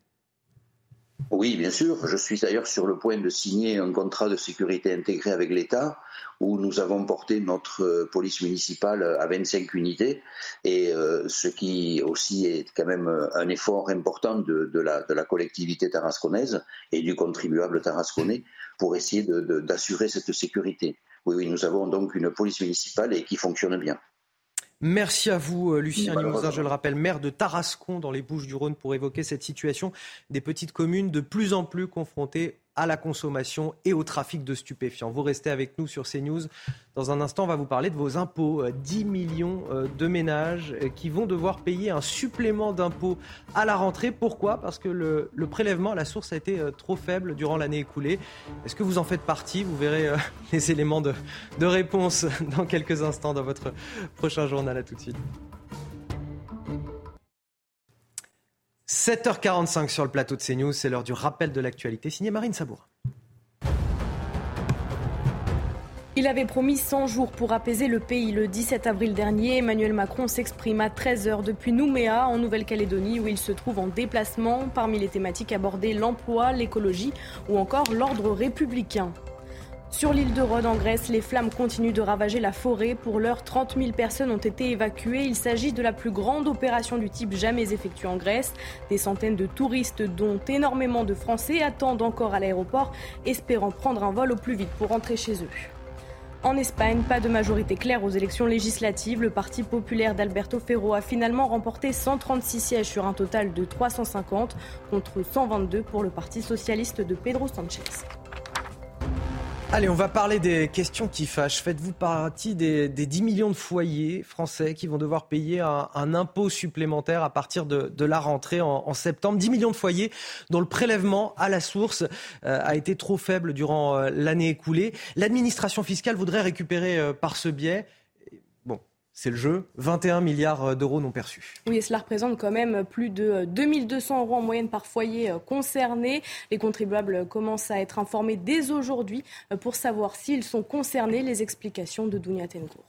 Oui, bien sûr. Je suis d'ailleurs sur le point de signer un contrat de sécurité intégré avec l'État où nous avons porté notre euh, police municipale à 25 unités et euh, ce qui aussi est quand même euh, un effort important de, la, de la, collectivité tarasconnaise et du contribuable tarasconnais pour essayer d'assurer cette sécurité. Oui, oui, nous avons donc une police municipale et qui fonctionne bien. Merci à vous, euh, Lucien Limousin, je le rappelle, maire de Tarascon dans les Bouches du Rhône pour évoquer cette situation des petites communes de plus en plus confrontées à la consommation et au trafic de stupéfiants. Vous restez avec nous sur CNews. Dans un instant, on va vous parler de vos impôts. 10 millions de ménages qui vont devoir payer un supplément d'impôts à la rentrée. Pourquoi? Parce que le, le, prélèvement à la source a été trop faible durant l'année écoulée. Est-ce que vous en faites partie? Vous verrez les éléments de, de réponse dans quelques instants dans votre prochain journal. À tout de suite. 7h45 sur le plateau de CNews, c'est l'heure du rappel de l'actualité, signé Marine Sabour. Il avait promis 100 jours pour apaiser le pays. Le 17 avril dernier, Emmanuel Macron s'exprime à 13h depuis Nouméa, en Nouvelle-Calédonie, où il se trouve en déplacement. Parmi les thématiques abordées, l'emploi, l'écologie ou encore l'ordre républicain. Sur l'île de Rhodes, en Grèce, les flammes continuent de ravager la forêt. Pour l'heure, 30 000 personnes ont été évacuées. Il s'agit de la plus grande opération du type jamais effectuée en Grèce. Des centaines de touristes, dont énormément de Français, attendent encore à l'aéroport, espérant prendre un vol au plus vite pour rentrer chez eux. En Espagne, pas de majorité claire aux élections législatives. Le Parti populaire d'Alberto Ferro a finalement remporté 136 sièges sur un total de 350 contre 122 pour le Parti socialiste de Pedro Sanchez. Allez, on va parler des questions qui fâchent. Faites-vous partie des, 10 millions de foyers français qui vont devoir payer un, impôt supplémentaire à partir de, la rentrée en, septembre? 10 millions de foyers dont le prélèvement à la source euh, a été trop faible durant euh, l'année écoulée. L'administration fiscale voudrait récupérer euh, par ce biais c'est le jeu. 21 milliards d'euros non perçus. Oui, et cela représente quand même plus de 2200 euros en moyenne par foyer euh, concerné. Les contribuables commencent à être informés dès aujourd'hui euh, pour savoir s'ils sont concernés. Les explications de Dounia Tencourt.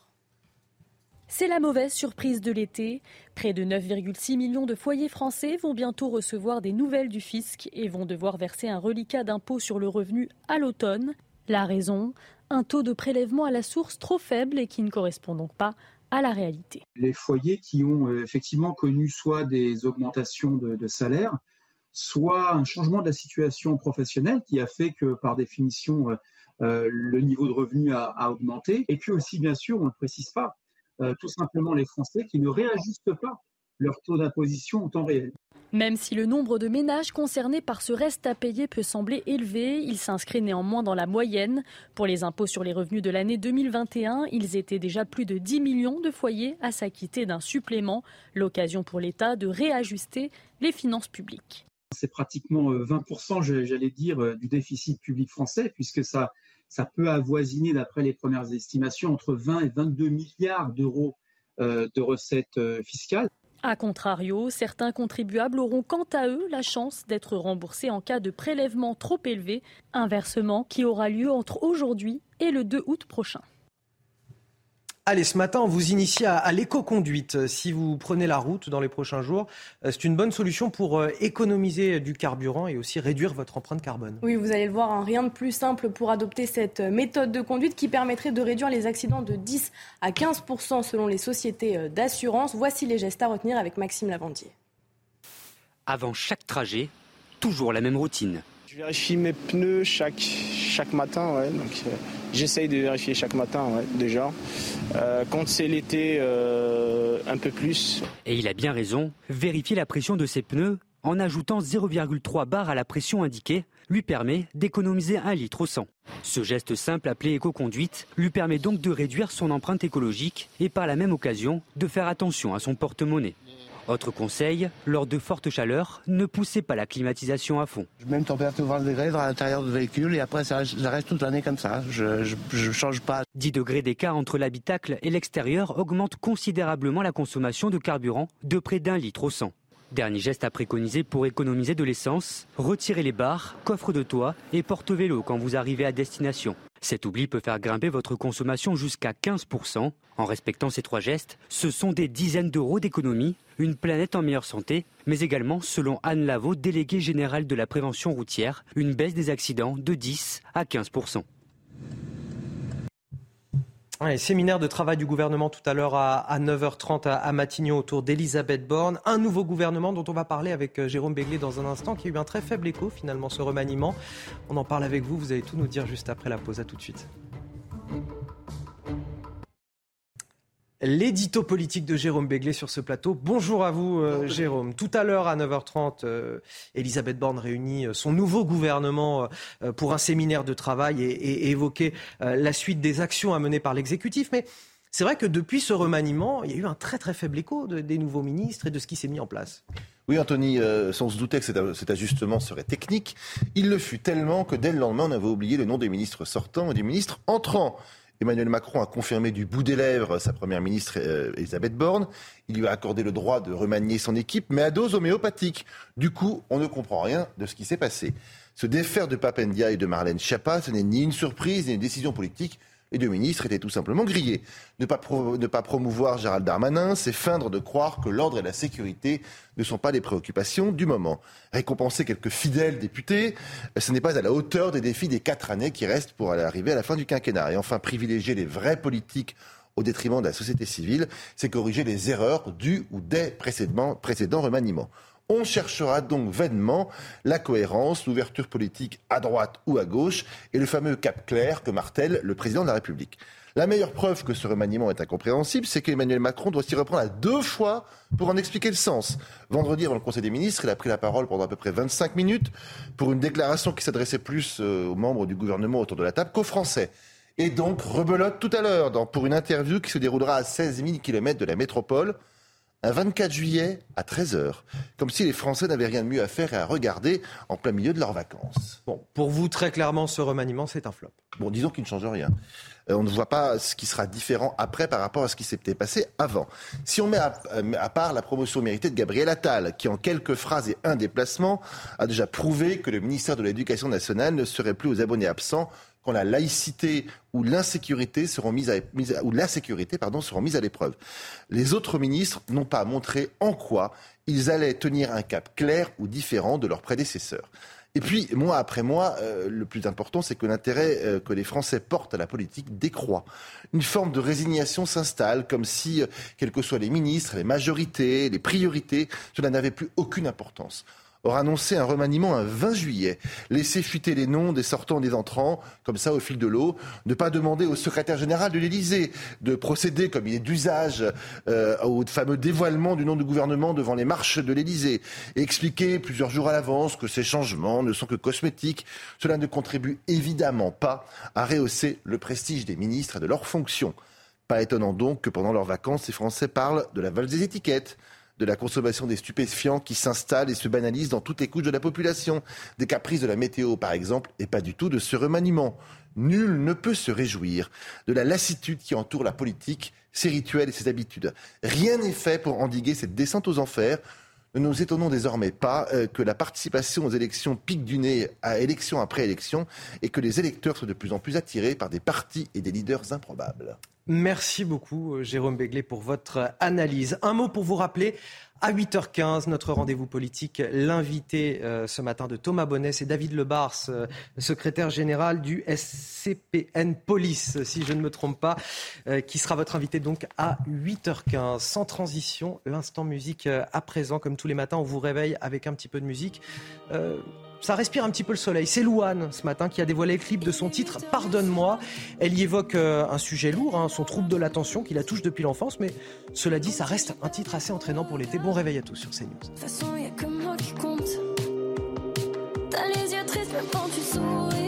C'est la mauvaise surprise de l'été. Près de 9,6 millions de foyers français vont bientôt recevoir des nouvelles du fisc et vont devoir verser un reliquat d'impôt sur le revenu à l'automne. La raison Un taux de prélèvement à la source trop faible et qui ne correspond donc pas Les foyers qui ont euh, effectivement connu soit des augmentations de, salaire, soit un changement de la situation professionnelle qui a fait que par définition euh, euh, le niveau de revenu a, augmenté, et puis aussi bien sûr, on ne précise pas, tout simplement les Français qui ne réajustent pas leur taux d'imposition en temps réel. Même si le nombre de ménages concernés par ce reste à payer peut sembler élevé, il s'inscrit néanmoins dans la moyenne. Pour les impôts sur les revenus de l'année 2021, ils étaient déjà plus de 10 millions de foyers à s'acquitter d'un supplément, l'occasion pour l'État de réajuster les finances publiques. C'est pratiquement 20%, euh, j'allais dire, euh, du déficit public français, puisque ça, ça peut avoisiner, d'après les premières estimations, entre 20 et 22 milliards d'euros euh, de recettes fiscales. A contrario, certains contribuables auront quant à eux la chance d'être remboursés en cas de prélèvement trop élevé, un versement qui aura lieu entre aujourd'hui et le 2 août prochain. Allez, ce matin, on vous initie à, l'éco-conduite. Si vous prenez la route dans les prochains jours, euh, c'est une bonne solution pour euh, économiser du carburant et aussi réduire votre empreinte carbone. Oui, vous allez le voir, hein, rien de plus simple pour adopter cette méthode de conduite qui permettrait de réduire les accidents de 10 à 15 selon les sociétés euh, d'assurance. Voici les gestes à retenir avec Maxime Lavandier. Avant chaque trajet, toujours la même routine. Je vérifie mes pneus chaque, chaque matin, ouais, donc j'essaye de vérifier chaque matin déjà. Euh, quand c'est l'été, euh, un peu plus. Et il a bien raison, vérifier la pression de ses pneus en ajoutant 0,3 bar à la pression indiquée lui permet d'économiser un litre au 100. Ce geste simple appelé éco-conduite lui permet donc de réduire son empreinte écologique et par la même occasion de faire attention à son porte-monnaie. Autre conseil, lors de fortes chaleurs, ne poussez pas la climatisation à fond. Même température 20 degrés dans l'intérieur du véhicule et après ça, reste toute l'année comme ça. Je ne change pas. 10 degrés d'écart entre l'habitacle et l'extérieur augmente considérablement la consommation de carburant de près d'un litre au 100. Dernier geste à préconiser pour économiser de l'essence, retirez les barres, coffres de toit et porte-vélo quand vous arrivez à destination. Cet oubli peut faire grimper votre consommation jusqu'à 15%. En respectant ces trois gestes, ce sont des dizaines d'euros d'économie, une planète en meilleure santé, mais également, selon Anne Lavaux, déléguée générale de la prévention routière, une baisse des accidents de 10 à 15%. Séminaire de travail du gouvernement tout à l'heure à, 9h30 à, Matignon autour d'Elisabeth Borne. Un nouveau gouvernement dont on va parler avec euh, Jérôme Béglé dans un instant, qui a eu un très faible écho finalement ce remaniement. On en parle avec vous, vous allez tout nous dire juste après la pause. À tout de suite. L'édito politique de Jérôme Béglé sur ce plateau. Bonjour à vous, euh, Jérôme. Tout à l'heure, à 9h30, euh, Elisabeth Borne réunit euh, son nouveau gouvernement pour un séminaire de travail et, et évoquer la suite des actions à mener par l'exécutif. Mais c'est vrai que depuis ce remaniement, il y a eu un très très faible écho des nouveaux ministres et de ce qui s'est mis en place. Oui, Anthony, sans se douter que cet, ajustement serait technique, il le fut tellement que dès le lendemain, on avait oublié le nom des ministres sortants et des ministres entrants. Emmanuel Macron a confirmé du bout des lèvres sa première ministre euh, Elisabeth Borne. Il lui a accordé le droit de remanier son équipe, mais à dose homéopathique. Du coup, on ne comprend rien de ce qui s'est passé. Se défaire de Papendia et de Marlène Schiappa, ce n'est ni une surprise ni une décision politique. Les deux ministres étaient tout simplement grillés. Ne pas, promouvoir Gérald Darmanin, c'est feindre de croire que l'ordre et la sécurité ne sont pas les préoccupations du moment. Récompenser quelques fidèles députés, ce n'est pas à la hauteur des défis des quatre années qui restent pour arriver à la fin du quinquennat. Et enfin, privilégier les vrais politiques au détriment de la société civile, c'est corriger les erreurs du ou des précédents remaniements. On cherchera donc vainement la cohérence, l'ouverture politique à droite ou à gauche et le fameux cap clair que martèle le président de la République. La meilleure preuve que ce remaniement est incompréhensible, c'est qu'Emmanuel Macron doit s'y reprendre à deux fois pour en expliquer le sens. Vendredi, avant le Conseil des ministres, il a pris la parole pendant à peu près 25 minutes pour une déclaration qui s'adressait plus euh, aux membres du gouvernement autour de la table qu'aux Français. Et donc, rebelote tout à l'heure pour une interview qui se déroulera à 16 000 km de la métropole un 24 juillet à 13h, comme si les Français n'avaient rien de mieux à faire et à regarder en plein milieu de leurs vacances. Bon, pour vous, très clairement, ce remaniement, c'est un flop. Bon, disons qu'il ne change rien. Euh, on ne voit pas ce qui sera différent après par rapport à ce qui s'était passé avant. Si on met à, euh, à, part la promotion méritée de Gabriel Attal, qui en quelques phrases et un déplacement a déjà prouvé que le ministère de l'Éducation nationale ne serait plus aux abonnés absents quand la laïcité ou l'insécurité seront mises à, ou pardon seront mises à l'épreuve. Les autres ministres n'ont pas montré en quoi ils allaient tenir un cap clair ou différent de leurs prédécesseurs. Et puis, mois après mois, euh, le plus important, c'est que l'intérêt euh, que les Français portent à la politique décroît. Une forme de résignation s'installe, comme si, euh, quels que soient les ministres, les majorités, les priorités, cela n'avait plus aucune importance aura annoncé un remaniement un 20 juillet. Laisser fuiter les noms des sortants et des entrants, comme ça au fil de l'eau. Ne pas demander au secrétaire général de l'Élysée de procéder, comme il est d'usage, euh, au fameux dévoilement du nom du gouvernement devant les marches de l'Élysée. Et expliquer plusieurs jours à l'avance que ces changements ne sont que cosmétiques. Cela ne contribue évidemment pas à rehausser le prestige des ministres et de leurs fonctions. Pas étonnant donc que pendant leurs vacances, ces Français parlent de la valse des étiquettes de la consommation des stupéfiants qui s'installe et se banalise dans toutes les couches de la population, des caprices de la météo par exemple, et pas du tout de ce remaniement. Nul ne peut se réjouir de la lassitude qui entoure la politique, ses rituels et ses habitudes. Rien n'est fait pour endiguer cette descente aux enfers. Ne nous étonnons désormais pas euh, que la participation aux élections pique du nez à élection après élection et que les électeurs soient de plus en plus attirés par des partis et des leaders improbables. Merci beaucoup, euh, Jérôme Béglé, pour votre analyse. Un mot pour vous rappeler. À 8h15, notre rendez-vous politique, l'invité euh, ce matin de Thomas Bonnet, c'est David Lebars, euh, secrétaire général du SCPN Police, si je ne me trompe pas, qui sera votre invité donc à 8h15. Sans transition, l'instant musique à présent, comme tous les matins, on vous réveille avec un petit peu de musique ça respire un petit peu le soleil. C'est Louane ce matin qui a dévoilé le clip de son titre Pardonne-moi. Elle y évoque euh, un sujet lourd, hein, son trouble de l'attention qui la touche depuis l'enfance, mais cela dit, ça reste un titre assez entraînant pour l'été. Bon réveil à tous sur CNews. De toute façon, il a que moi qui compte. T'as les yeux tristes même quand tu.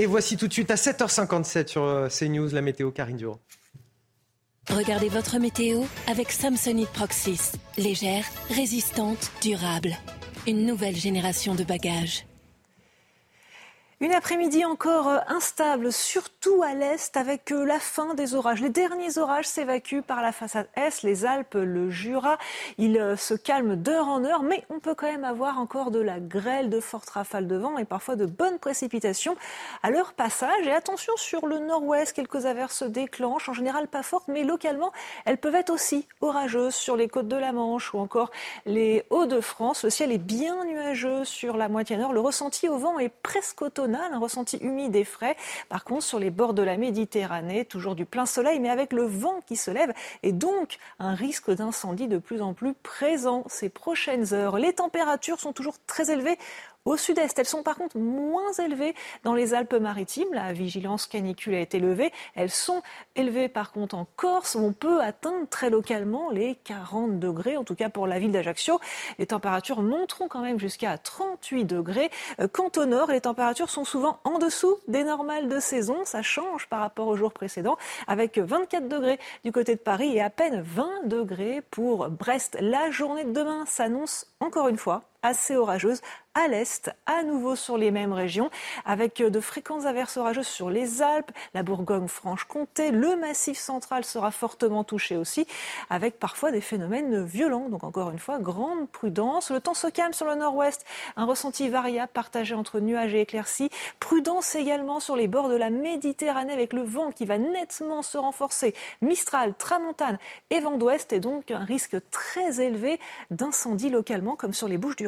Et voici tout de suite à 7h57 sur euh, CNews, la météo Karine Durand. Regardez votre météo avec Samsonite Proxys. Légère, résistante, durable. Une nouvelle génération de bagages. Une après-midi encore euh, instable, surtout à l'est, avec euh, la fin des orages. Les derniers orages s'évacuent par la façade est, les Alpes, le Jura. Ils euh, se calment d'heure en heure, mais on peut quand même avoir encore de la grêle, de fortes rafales de vent et parfois de bonnes précipitations à leur passage. Et attention sur le nord-ouest, quelques averses se déclenchent, en général pas fortes, mais localement, elles peuvent être aussi orageuses sur les côtes de la Manche ou encore les Hauts-de-France. Le ciel est bien nuageux sur la moitié nord. Le ressenti au vent est presque un ressenti humide et frais. Par contre, sur les bords de la Méditerranée, toujours du plein soleil, mais avec le vent qui se lève et donc un risque d'incendie de plus en plus présent ces prochaines heures. Les températures sont toujours très élevées au sud-est. Elles sont par contre moins élevées dans les Alpes-Maritimes. La vigilance canicule a été levée. Elles sont élevées par contre en Corse on peut atteindre très localement les 40 degrés, en tout cas pour la ville d'Ajaccio. Les températures monteront quand même jusqu'à 38 degrés. Euh, quant au nord, les températures sont souvent en dessous des normales de saison. Ça change par rapport aux jours précédents avec 24 degrés du côté de Paris et à peine 20 degrés pour Brest. La journée de demain s'annonce encore une fois assez orageuse à l'est, à nouveau sur les mêmes régions, avec de fréquentes averses orageuses sur les Alpes, la Bourgogne-Franche-Comté, le Massif central sera fortement touché aussi, avec parfois des phénomènes violents. Donc encore une fois, grande prudence. Le temps se calme sur le nord-ouest, un ressenti variable partagé entre nuages et éclaircies. Prudence également sur les bords de la Méditerranée avec le vent qui va nettement se renforcer. Mistral, Tramontane et vent d'ouest et donc un risque très élevé d'incendie localement comme sur les Bouches du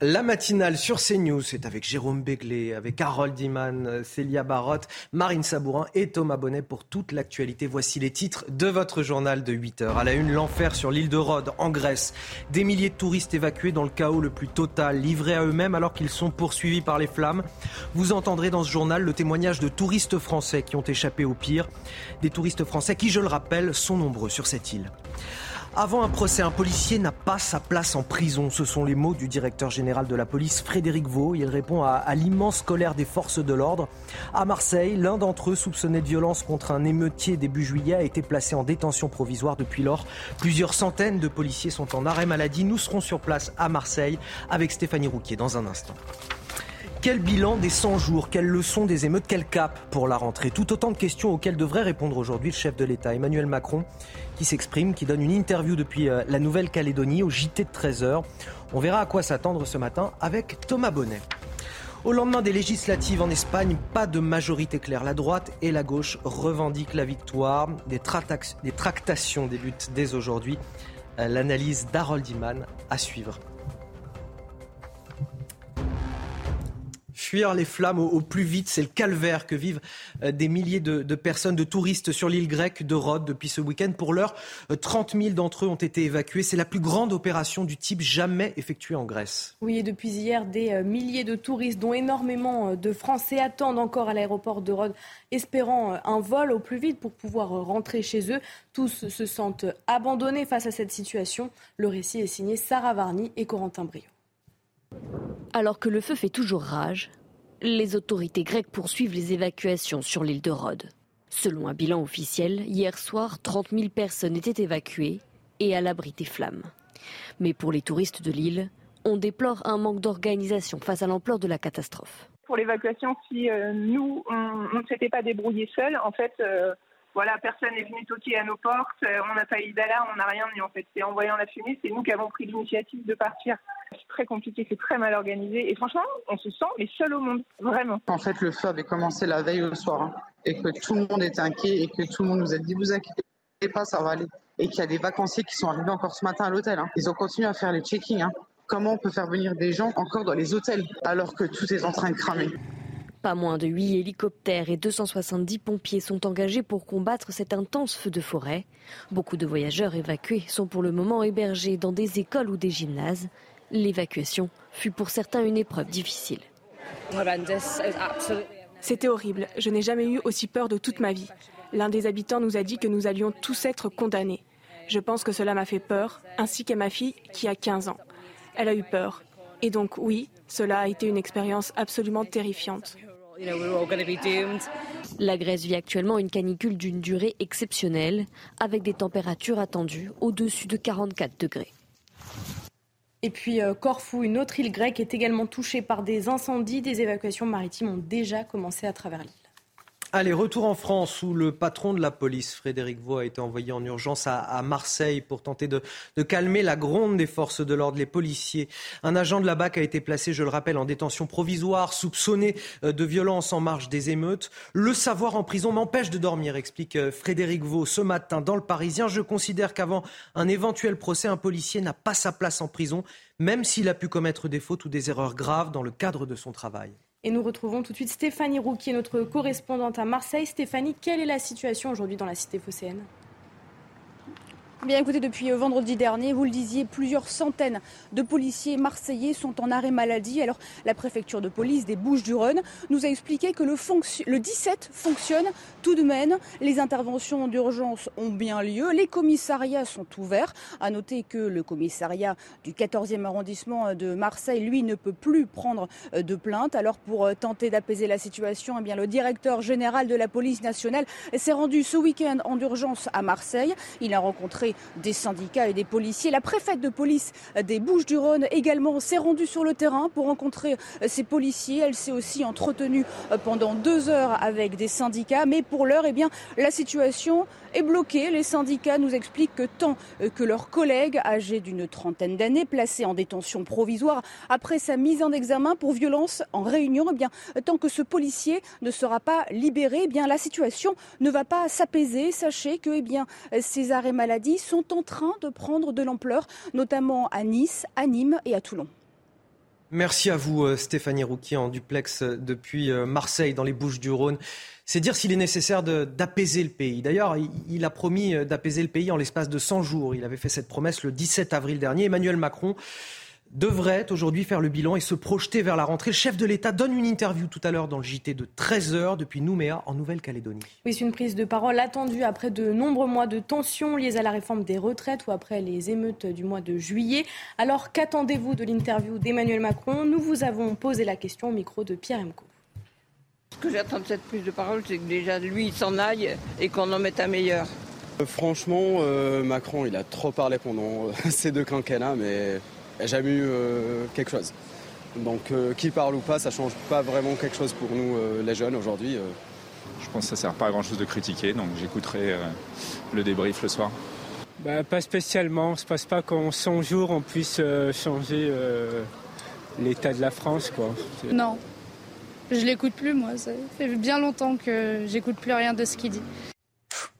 La matinale sur CNews, c'est avec Jérôme Béglé, avec Harold Iman, Célia Barotte, Marine Sabourin et Thomas Bonnet pour toute l'actualité. Voici les titres de votre journal de 8 heures. À la une, l'enfer sur l'île de Rhodes, en Grèce. Des milliers de touristes évacués dans le chaos le plus total, livrés à eux-mêmes alors qu'ils sont poursuivis par les flammes. Vous entendrez dans ce journal le témoignage de touristes français qui ont échappé au pire. Des touristes français qui, je le rappelle, sont nombreux sur cette île. Avant un procès, un policier n'a pas sa place en prison. Ce sont les mots du directeur général de la police, Frédéric Vaux. Il répond à, l'immense colère des forces de l'ordre. À Marseille, l'un d'entre eux, soupçonné de violence contre un émeutier début juillet, a été placé en détention provisoire depuis lors. Plusieurs centaines de policiers sont en arrêt maladie. Nous serons sur place à Marseille avec Stéphanie Rouquier dans un instant. Quel bilan des 100 jours? Quelle leçon des émeutes? Quel cap pour la rentrée? Tout autant de questions auxquelles devrait répondre aujourd'hui le chef de l'État, Emmanuel Macron, qui s'exprime, qui donne une interview depuis euh, la Nouvelle-Calédonie au JT de 13h. On verra à quoi s'attendre ce matin avec Thomas Bonnet. Au lendemain des législatives en Espagne, pas de majorité claire. La droite et la gauche revendiquent la victoire. Des, tractations débutent dès aujourd'hui. Euh, l'analyse d'Harold Iman à suivre. Fuir les flammes au, plus vite. C'est le calvaire que vivent euh, des milliers de, personnes, de touristes sur l'île grecque de Rhodes depuis ce week-end. Pour l'heure, 30 euh, 000 d'entre eux ont été évacués. C'est la plus grande opération du type jamais effectuée en Grèce. Oui, et depuis hier, des euh, milliers de touristes, dont énormément de Français, attendent encore à l'aéroport de Rhodes, espérant un vol au plus vite pour pouvoir rentrer chez eux. Tous se sentent abandonnés face à cette situation. Le récit est signé Sarah Varny et Corentin Brio. Alors que le feu fait toujours rage, les autorités grecques poursuivent les évacuations sur l'île de Rhodes. Selon un bilan officiel, hier soir, 30 000 personnes étaient évacuées et à l'abri des flammes. Mais pour les touristes de l'île, on déplore un manque d'organisation face à l'ampleur de la catastrophe. Pour l'évacuation, si euh, nous, ne pas seuls, en fait, euh, voilà, personne n'est venu toquer à nos portes, euh, on n'a pas eu d'alarme, on n'a rien mais en fait. C'est en voyant la fumée, c'est nous qui avons pris l'initiative de partir. C'est très compliqué, c'est très mal organisé et franchement, on se sent les seuls au monde, vraiment. En fait, le feu avait commencé la veille au soir hein, et que tout le monde était inquiet et que tout le monde nous a dit vous inquiétez pas, ça va aller. Et qu'il y a des vacanciers qui sont arrivés encore ce matin à l'hôtel. Hein. Ils ont continué à faire les check-ins. Hein. Comment on peut faire venir des gens encore dans les hôtels alors que tout est en train de cramer? Pas moins de 8 hélicoptères et 270 pompiers sont engagés pour combattre cet intense feu de forêt. Beaucoup de voyageurs évacués sont pour le moment hébergés dans des écoles ou des gymnases. L'évacuation fut pour certains une épreuve difficile. C'était horrible. Je n'ai jamais eu aussi peur de toute ma vie. L'un des habitants nous a dit que nous allions tous être condamnés. Je pense que cela m'a fait peur, ainsi qu'à ma fille qui a 15 ans. Elle a eu peur. Et donc oui, cela a été une expérience absolument terrifiante. La Grèce vit actuellement une canicule d'une durée exceptionnelle, avec des températures attendues au-dessus de 44 degrés. Et puis euh, Corfou, une autre île grecque, est également touchée par des incendies. Des évacuations maritimes ont déjà commencé à travers l'île. Allez, retour en France où le patron de la police, Frédéric Vaux, a été envoyé en urgence à, Marseille pour tenter de, calmer la gronde des forces de l'ordre, les policiers. Un agent de la BAC a été placé, je le rappelle, en détention provisoire, soupçonné euh, de violence en marge des émeutes. Le savoir en prison m'empêche de dormir, explique euh, Frédéric Vaux ce matin dans le Parisien. Je considère qu'avant un éventuel procès, un policier n'a pas sa place en prison, même s'il a pu commettre des fautes ou des erreurs graves dans le cadre de son travail. Et nous retrouvons tout de suite Stéphanie Roux, qui est notre correspondante à Marseille. Stéphanie, quelle est la situation aujourd'hui dans la cité phocéenne? Bien écoutez, depuis vendredi dernier, vous le disiez, plusieurs centaines de policiers marseillais sont en arrêt maladie. Alors la préfecture de police des Bouches-du-Rhône nous a expliqué que le, le 17 fonctionne tout de même. Les interventions d'urgence ont bien lieu. Les commissariats sont ouverts. À noter que le commissariat du 14e arrondissement de Marseille, lui, ne peut plus prendre euh, de plainte. Alors pour euh, tenter d'apaiser la situation, eh bien, le directeur général de la police nationale s'est rendu ce week-end en urgence à Marseille. Il a rencontré des syndicats et des policiers. La préfète de police des Bouches-du-Rhône également s'est rendue sur le terrain pour rencontrer ces policiers. Elle s'est aussi entretenue pendant deux heures avec des syndicats. Mais pour l'heure, eh bien, la situation est bloquée. Les syndicats nous expliquent que tant que leurs collègues âgés d'une trentaine d'années, placés en détention provisoire après sa mise en examen pour violence en réunion, eh bien, tant que ce policier ne sera pas libéré, eh bien, la situation ne va pas s'apaiser. Sachez que eh bien, ces arrêts maladie sont en train de prendre de l'ampleur, notamment à Nice, à Nîmes et à Toulon. Merci à vous, euh, Stéphanie Rouquier, en duplex euh, depuis euh, Marseille, dans les Bouches du Rhône. C'est dire s'il est nécessaire d'apaiser le pays. D'ailleurs, il, a promis d'apaiser le pays en l'espace de 100 jours. Il avait fait cette promesse le 17 avril dernier. Emmanuel Macron devrait aujourd'hui faire le bilan et se projeter vers la rentrée. Le chef de l'État donne une interview tout à l'heure dans le JT de 13h depuis Nouméa en Nouvelle-Calédonie. Oui, c'est une prise de parole attendue après de nombreux mois de tensions liées à la réforme des retraites ou après les émeutes du mois de juillet. Alors qu'attendez-vous de l'interview d'Emmanuel Macron? Nous vous avons posé la question au micro de Pierre Emco. Ce que j'attends de cette prise de parole, c'est que déjà lui, il s'en aille et qu'on en mette un meilleur. Euh, franchement, euh, Macron, il a trop parlé pendant euh, ces deux quinquennats, mais il n'y a jamais eu euh, quelque chose. Donc euh, qui parle ou pas, ça change pas vraiment quelque chose pour nous euh, les jeunes aujourd'hui. Je pense que ça sert pas à grand chose de critiquer, donc j'écouterai le débrief le soir. Bah, pas spécialement, je pense pas qu'en 100 jours on puisse changer l'état de la France. Quoi. Non, je l'écoute plus moi, ça fait bien longtemps que j'écoute plus rien de ce qu'il dit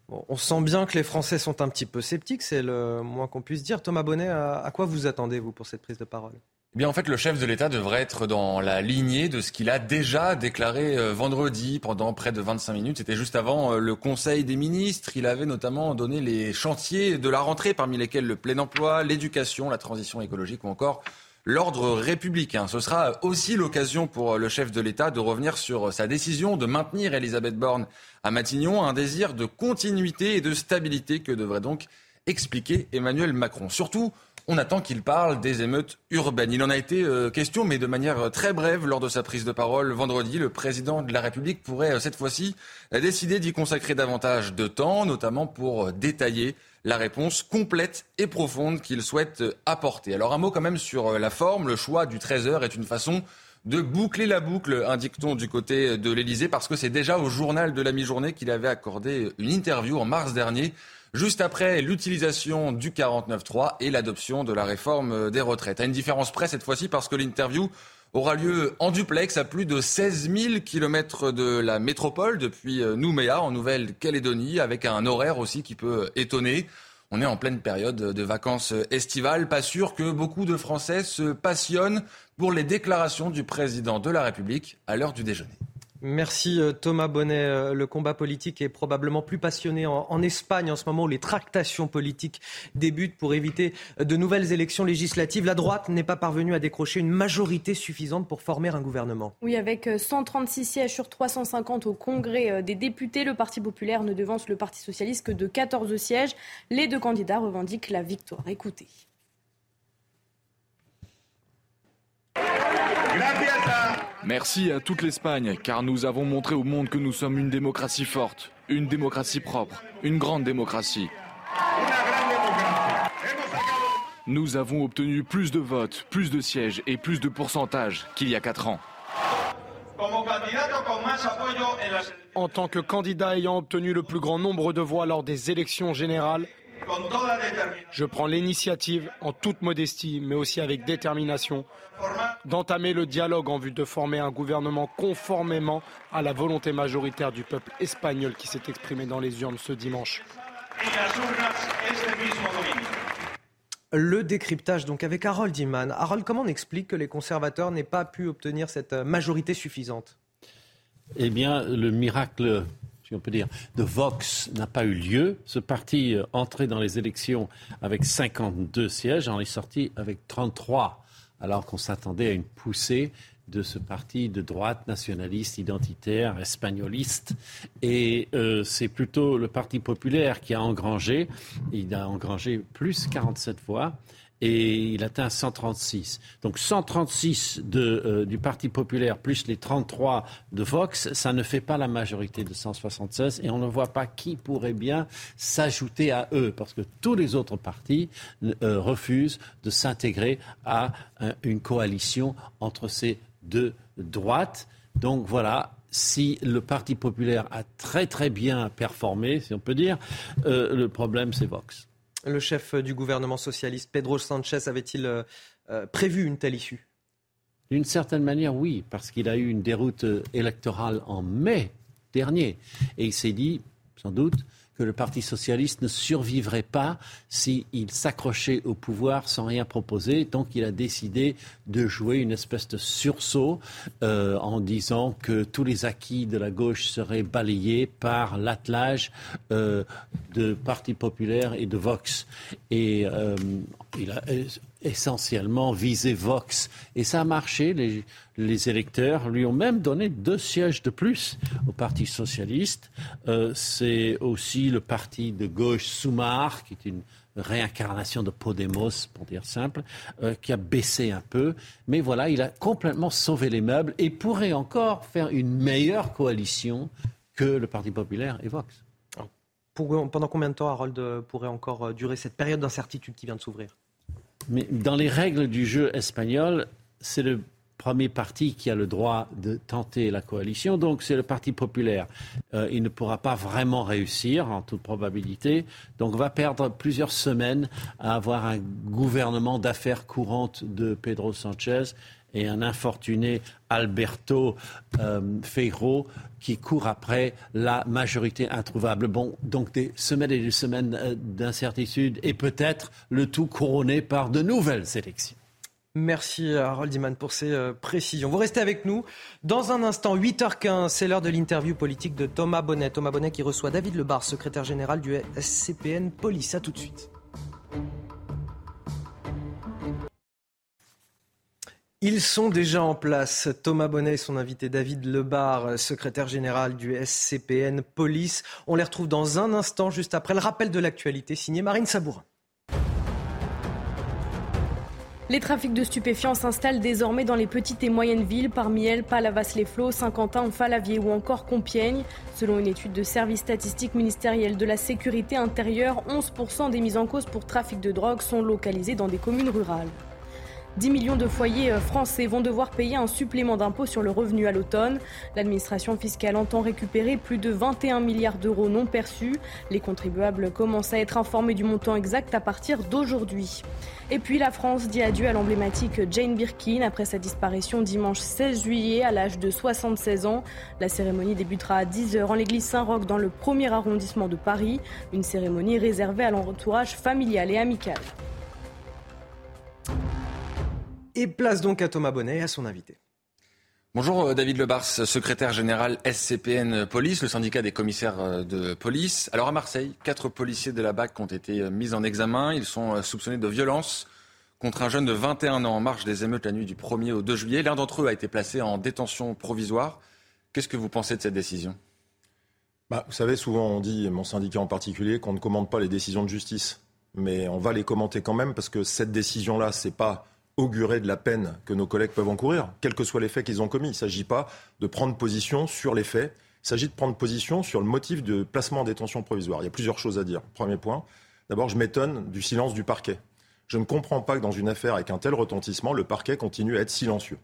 on sent bien que les Français sont un petit peu sceptiques, c'est le moins qu'on puisse dire. Thomas Bonnet, à, quoi vous attendez, vous, pour cette prise de parole? Eh Bien, en fait, le chef de l'État devrait être dans la lignée de ce qu'il a déjà déclaré euh, vendredi pendant près de 25 minutes. C'était juste avant euh, le Conseil des ministres. Il avait notamment donné les chantiers de la rentrée, parmi lesquels le plein emploi, l'éducation, la transition écologique ou encore l'ordre républicain. Ce sera aussi l'occasion pour le chef de l'État de revenir sur sa décision de maintenir Elisabeth Borne à Matignon, un désir de continuité et de stabilité que devrait donc expliquer Emmanuel Macron. Surtout, on attend qu'il parle des émeutes urbaines. Il en a été euh, question, mais de manière très brève, lors de sa prise de parole vendredi. Le président de la République pourrait euh, cette fois-ci décider d'y consacrer davantage de temps, notamment pour détailler la réponse complète et profonde qu'il souhaite apporter. Alors un mot quand même sur euh, la forme. Le choix du 13h est une façon de boucler la boucle, indique-t-on du côté de l'Elysée, parce que c'est déjà au journal de la mi-journée qu'il avait accordé une interview en mars dernier, juste après l'utilisation du 49.3 et l'adoption de la réforme des retraites. À une différence près cette fois-ci, parce que l'interview aura lieu en duplex à plus de 16 000 kilomètres de la métropole depuis euh, Nouméa en Nouvelle-Calédonie avec un horaire aussi qui peut étonner. On est en pleine période de vacances estivales, pas sûr que beaucoup de Français se passionnent pour les déclarations du président de la République à l'heure du déjeuner. Merci euh, Thomas Bonnet. Euh, le combat politique est probablement plus passionné en, Espagne en ce moment où les tractations politiques débutent pour éviter euh, de nouvelles élections législatives. La droite n'est pas parvenue à décrocher une majorité suffisante pour former un gouvernement. Oui, avec 136 sièges sur 350 au Congrès des députés, le Parti populaire ne devance le Parti socialiste que de 14 sièges. Les deux candidats revendiquent la victoire. Écoutez. Merci à toute l'Espagne, car nous avons montré au monde que nous sommes une démocratie forte, une démocratie propre, une grande démocratie. Nous avons obtenu plus de votes, plus de sièges et plus de pourcentages qu'il y a quatre ans. En tant que candidat ayant obtenu le plus grand nombre de voix lors des élections générales, je prends l'initiative, en toute modestie, mais aussi avec détermination, d'entamer le dialogue en vue de former un gouvernement conformément à la volonté majoritaire du peuple espagnol qui s'est exprimé dans les urnes ce dimanche. Le décryptage donc avec Harold Iman. Harold, comment on explique que les conservateurs n'aient pas pu obtenir cette majorité suffisante? Eh bien, le miracle, si on peut dire, de Vox n'a pas eu lieu. Ce parti euh, entré dans les élections avec 52 sièges en est sorti avec 33, alors qu'on s'attendait à une poussée de ce parti de droite nationaliste, identitaire, espagnoliste. Et euh, c'est plutôt le Parti populaire qui a engrangé, il a engrangé plus 47 voix et il atteint 136. Donc 136 de, euh, du Parti populaire plus les 33 de Vox, ça ne fait pas la majorité de 176 et on ne voit pas qui pourrait bien s'ajouter à eux parce que tous les autres partis euh, refusent de s'intégrer à une coalition entre ces de droite. Donc voilà, si le Parti populaire a très très bien performé, si on peut dire, euh, le problème c'est Vox. Le chef du gouvernement socialiste, Pedro Sanchez, avait-il euh, euh, prévu une telle issue? D'une certaine manière, oui, parce qu'il a eu une déroute électorale en mai dernier. Et il s'est dit, sans doute, que le Parti socialiste ne survivrait pas s'il s'accrochait au pouvoir sans rien proposer. Donc il a décidé de jouer une espèce de sursaut euh, en disant que tous les acquis de la gauche seraient balayés par l'attelage euh, de Parti populaire et de Vox. Et euh, il a essentiellement visé Vox. Et ça a marché. Les électeurs lui ont même donné deux sièges de plus au Parti socialiste. Euh, c'est aussi le parti de gauche Soumar, qui est une réincarnation de Podemos, pour dire simple, euh, qui a baissé un peu. Mais voilà, il a complètement sauvé les meubles et pourrait encore faire une meilleure coalition que le Parti populaire et Vox. pendant combien de temps, Harold, pourrait encore euh, durer cette période d'incertitude qui vient de s'ouvrir? Mais dans les règles du jeu espagnol, c'est le premier parti qui a le droit de tenter la coalition, donc c'est le Parti populaire. Euh, il ne pourra pas vraiment réussir, en toute probabilité, donc on va perdre plusieurs semaines à avoir un gouvernement d'affaires courantes de Pedro Sanchez et un infortuné Alberto euh, qui court après la majorité introuvable. Bon, donc des semaines et des semaines euh, d'incertitude et peut-être le tout couronné par de nouvelles élections. Merci à Harold Iman pour ces euh, précisions. Vous restez avec nous. Dans un instant, 8h15, c'est l'heure de l'interview politique de Thomas Bonnet. Thomas Bonnet qui reçoit David Lebar, secrétaire général du SCPN Police. A tout de suite. Ils sont déjà en place. Thomas Bonnet et son invité David Lebar, secrétaire général du SCPN Police. On les retrouve dans un instant, juste après le rappel de l'actualité, signé Marine Sabourin. Les trafics de stupéfiants s'installent désormais dans les petites et moyennes villes, parmi elles Palavas-les-Flots, Saint-Quentin, Falavier ou encore Compiègne. Selon une étude de service statistique ministériel de la sécurité intérieure, 11% des mises en cause pour trafic de drogue sont localisées dans des communes rurales. 10 millions de foyers euh, français vont devoir payer un supplément d'impôt sur le revenu à l'automne. L'administration fiscale entend récupérer plus de 21 milliards d'euros non perçus. Les contribuables commencent à être informés du montant exact à partir d'aujourd'hui. Et puis la France dit adieu à l'emblématique Jane Birkin après sa disparition dimanche 16 juillet à l'âge de 76 ans. La cérémonie débutera à 10h en l'église Saint-Roch dans le premier arrondissement de Paris. Une cérémonie réservée à l'entourage familial et amical. Et place donc à Thomas Bonnet et à son invité. Bonjour euh, David Lebars, secrétaire général SCPN Police, le syndicat des commissaires euh, de police. Alors à Marseille, quatre policiers de la BAC ont été euh, mis en examen. Ils sont soupçonnés de violence contre un jeune de 21 ans en marge des émeutes la nuit du 1er au 2 juillet. L'un d'entre eux a été placé en détention provisoire. Qu'est-ce que vous pensez de cette décision? Bah, Vous savez, souvent on dit, mon syndicat en particulier, qu'on ne commande pas les décisions de justice. Mais on va les commenter quand même parce que cette décision-là, c'est pas augurer de la peine que nos collègues peuvent encourir, quels que soient les faits qu'ils ont commis. Il ne s'agit pas de prendre position sur les faits, il s'agit de prendre position sur le motif de placement en détention provisoire. Il y a plusieurs choses à dire. Premier point, d'abord, je m'étonne du silence du parquet. Je ne comprends pas que dans une affaire avec un tel retentissement, le parquet continue à être silencieux.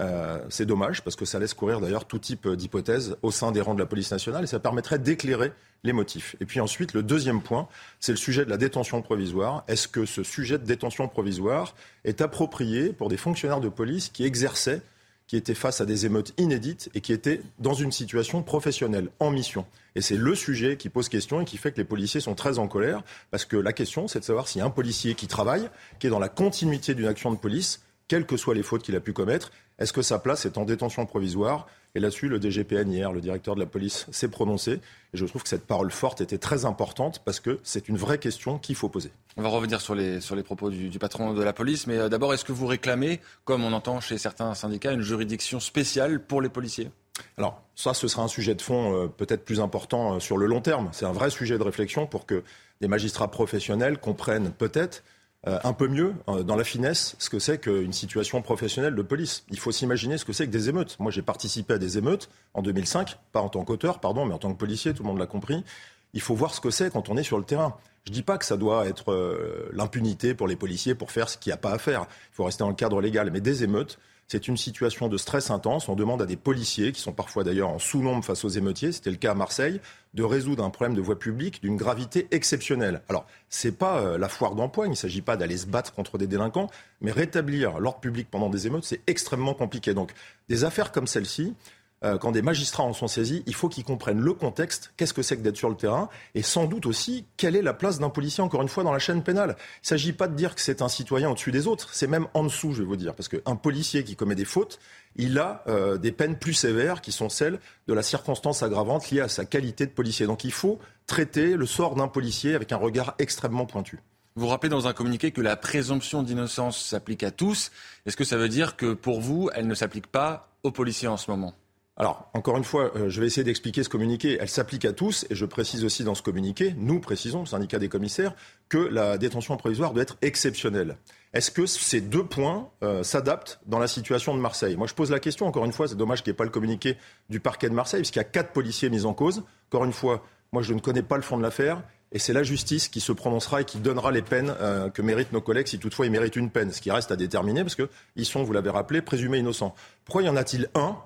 Euh, c'est dommage parce que ça laisse courir d'ailleurs tout type d'hypothèses au sein des rangs de la police nationale et ça permettrait d'éclairer les motifs. Et puis ensuite, le deuxième point, c'est le sujet de la détention provisoire. Est-ce que ce sujet de détention provisoire est approprié pour des fonctionnaires de police qui exerçaient, qui étaient face à des émeutes inédites et qui étaient dans une situation professionnelle, en mission? Et c'est le sujet qui pose question et qui fait que les policiers sont très en colère parce que la question, c'est de savoir si un policier qui travaille, qui est dans la continuité d'une action de police, quelles que soient les fautes qu'il a pu commettre, est-ce que sa place est en détention provisoire? Et là-dessus, le DGPN hier, le directeur de la police, s'est prononcé. Et je trouve que cette parole forte était très importante parce que c'est une vraie question qu'il faut poser. On va revenir sur les, sur les propos du, du patron de la police. Mais euh, d'abord, est-ce que vous réclamez, comme on entend chez certains syndicats, une juridiction spéciale pour les policiers? Alors ça, ce sera un sujet de fond euh, peut-être plus important euh, sur le long terme. C'est un vrai sujet de réflexion pour que des magistrats professionnels comprennent peut-être euh, un peu mieux, euh, dans la finesse, ce que c'est qu'une situation professionnelle de police. Il faut s'imaginer ce que c'est que des émeutes. Moi, j'ai participé à des émeutes en 2005, pas en tant qu'auteur, pardon, mais en tant que policier, tout le monde l'a compris. Il faut voir ce que c'est quand on est sur le terrain. Je ne dis pas que ça doit être euh, l'impunité pour les policiers pour faire ce qu'il n'y a pas à faire. Il faut rester dans le cadre légal. Mais des émeutes, c'est une situation de stress intense. On demande à des policiers, qui sont parfois d'ailleurs en sous-nombre face aux émeutiers, c'était le cas à Marseille, de résoudre un problème de voie publique d'une gravité exceptionnelle. Alors, c'est pas euh, la foire d'empoigne, il ne s'agit pas d'aller se battre contre des délinquants, mais rétablir l'ordre public pendant des émeutes, c'est extrêmement compliqué. Donc, des affaires comme celle-ci, euh, quand des magistrats en sont saisis, il faut qu'ils comprennent le contexte, qu'est-ce que c'est que d'être sur le terrain, et sans doute aussi quelle est la place d'un policier, encore une fois, dans la chaîne pénale. Il ne s'agit pas de dire que c'est un citoyen au-dessus des autres, c'est même en dessous, je vais vous dire, parce qu'un policier qui commet des fautes, il a euh, des peines plus sévères qui sont celles de la circonstance aggravante liée à sa qualité de policier. Donc il faut traiter le sort d'un policier avec un regard extrêmement pointu. Vous rappelez dans un communiqué que la présomption d'innocence s'applique à tous. Est-ce que ça veut dire que pour vous, elle ne s'applique pas aux policiers en ce moment? Alors, encore une fois, euh, je vais essayer d'expliquer ce communiqué. Elle s'applique à tous, et je précise aussi dans ce communiqué, nous précisons, le syndicat des commissaires, que la détention provisoire doit être exceptionnelle. Est-ce que ces deux points euh, s'adaptent dans la situation de Marseille? Moi, je pose la question, encore une fois, c'est dommage qu'il n'y ait pas le communiqué du parquet de Marseille, puisqu'il y a quatre policiers mis en cause. Encore une fois, moi, je ne connais pas le fond de l'affaire, et c'est la justice qui se prononcera et qui donnera les peines euh, que méritent nos collègues, si toutefois ils méritent une peine, ce qui reste à déterminer, parce qu'ils sont, vous l'avez rappelé, présumés innocents. Pourquoi y en a-t-il un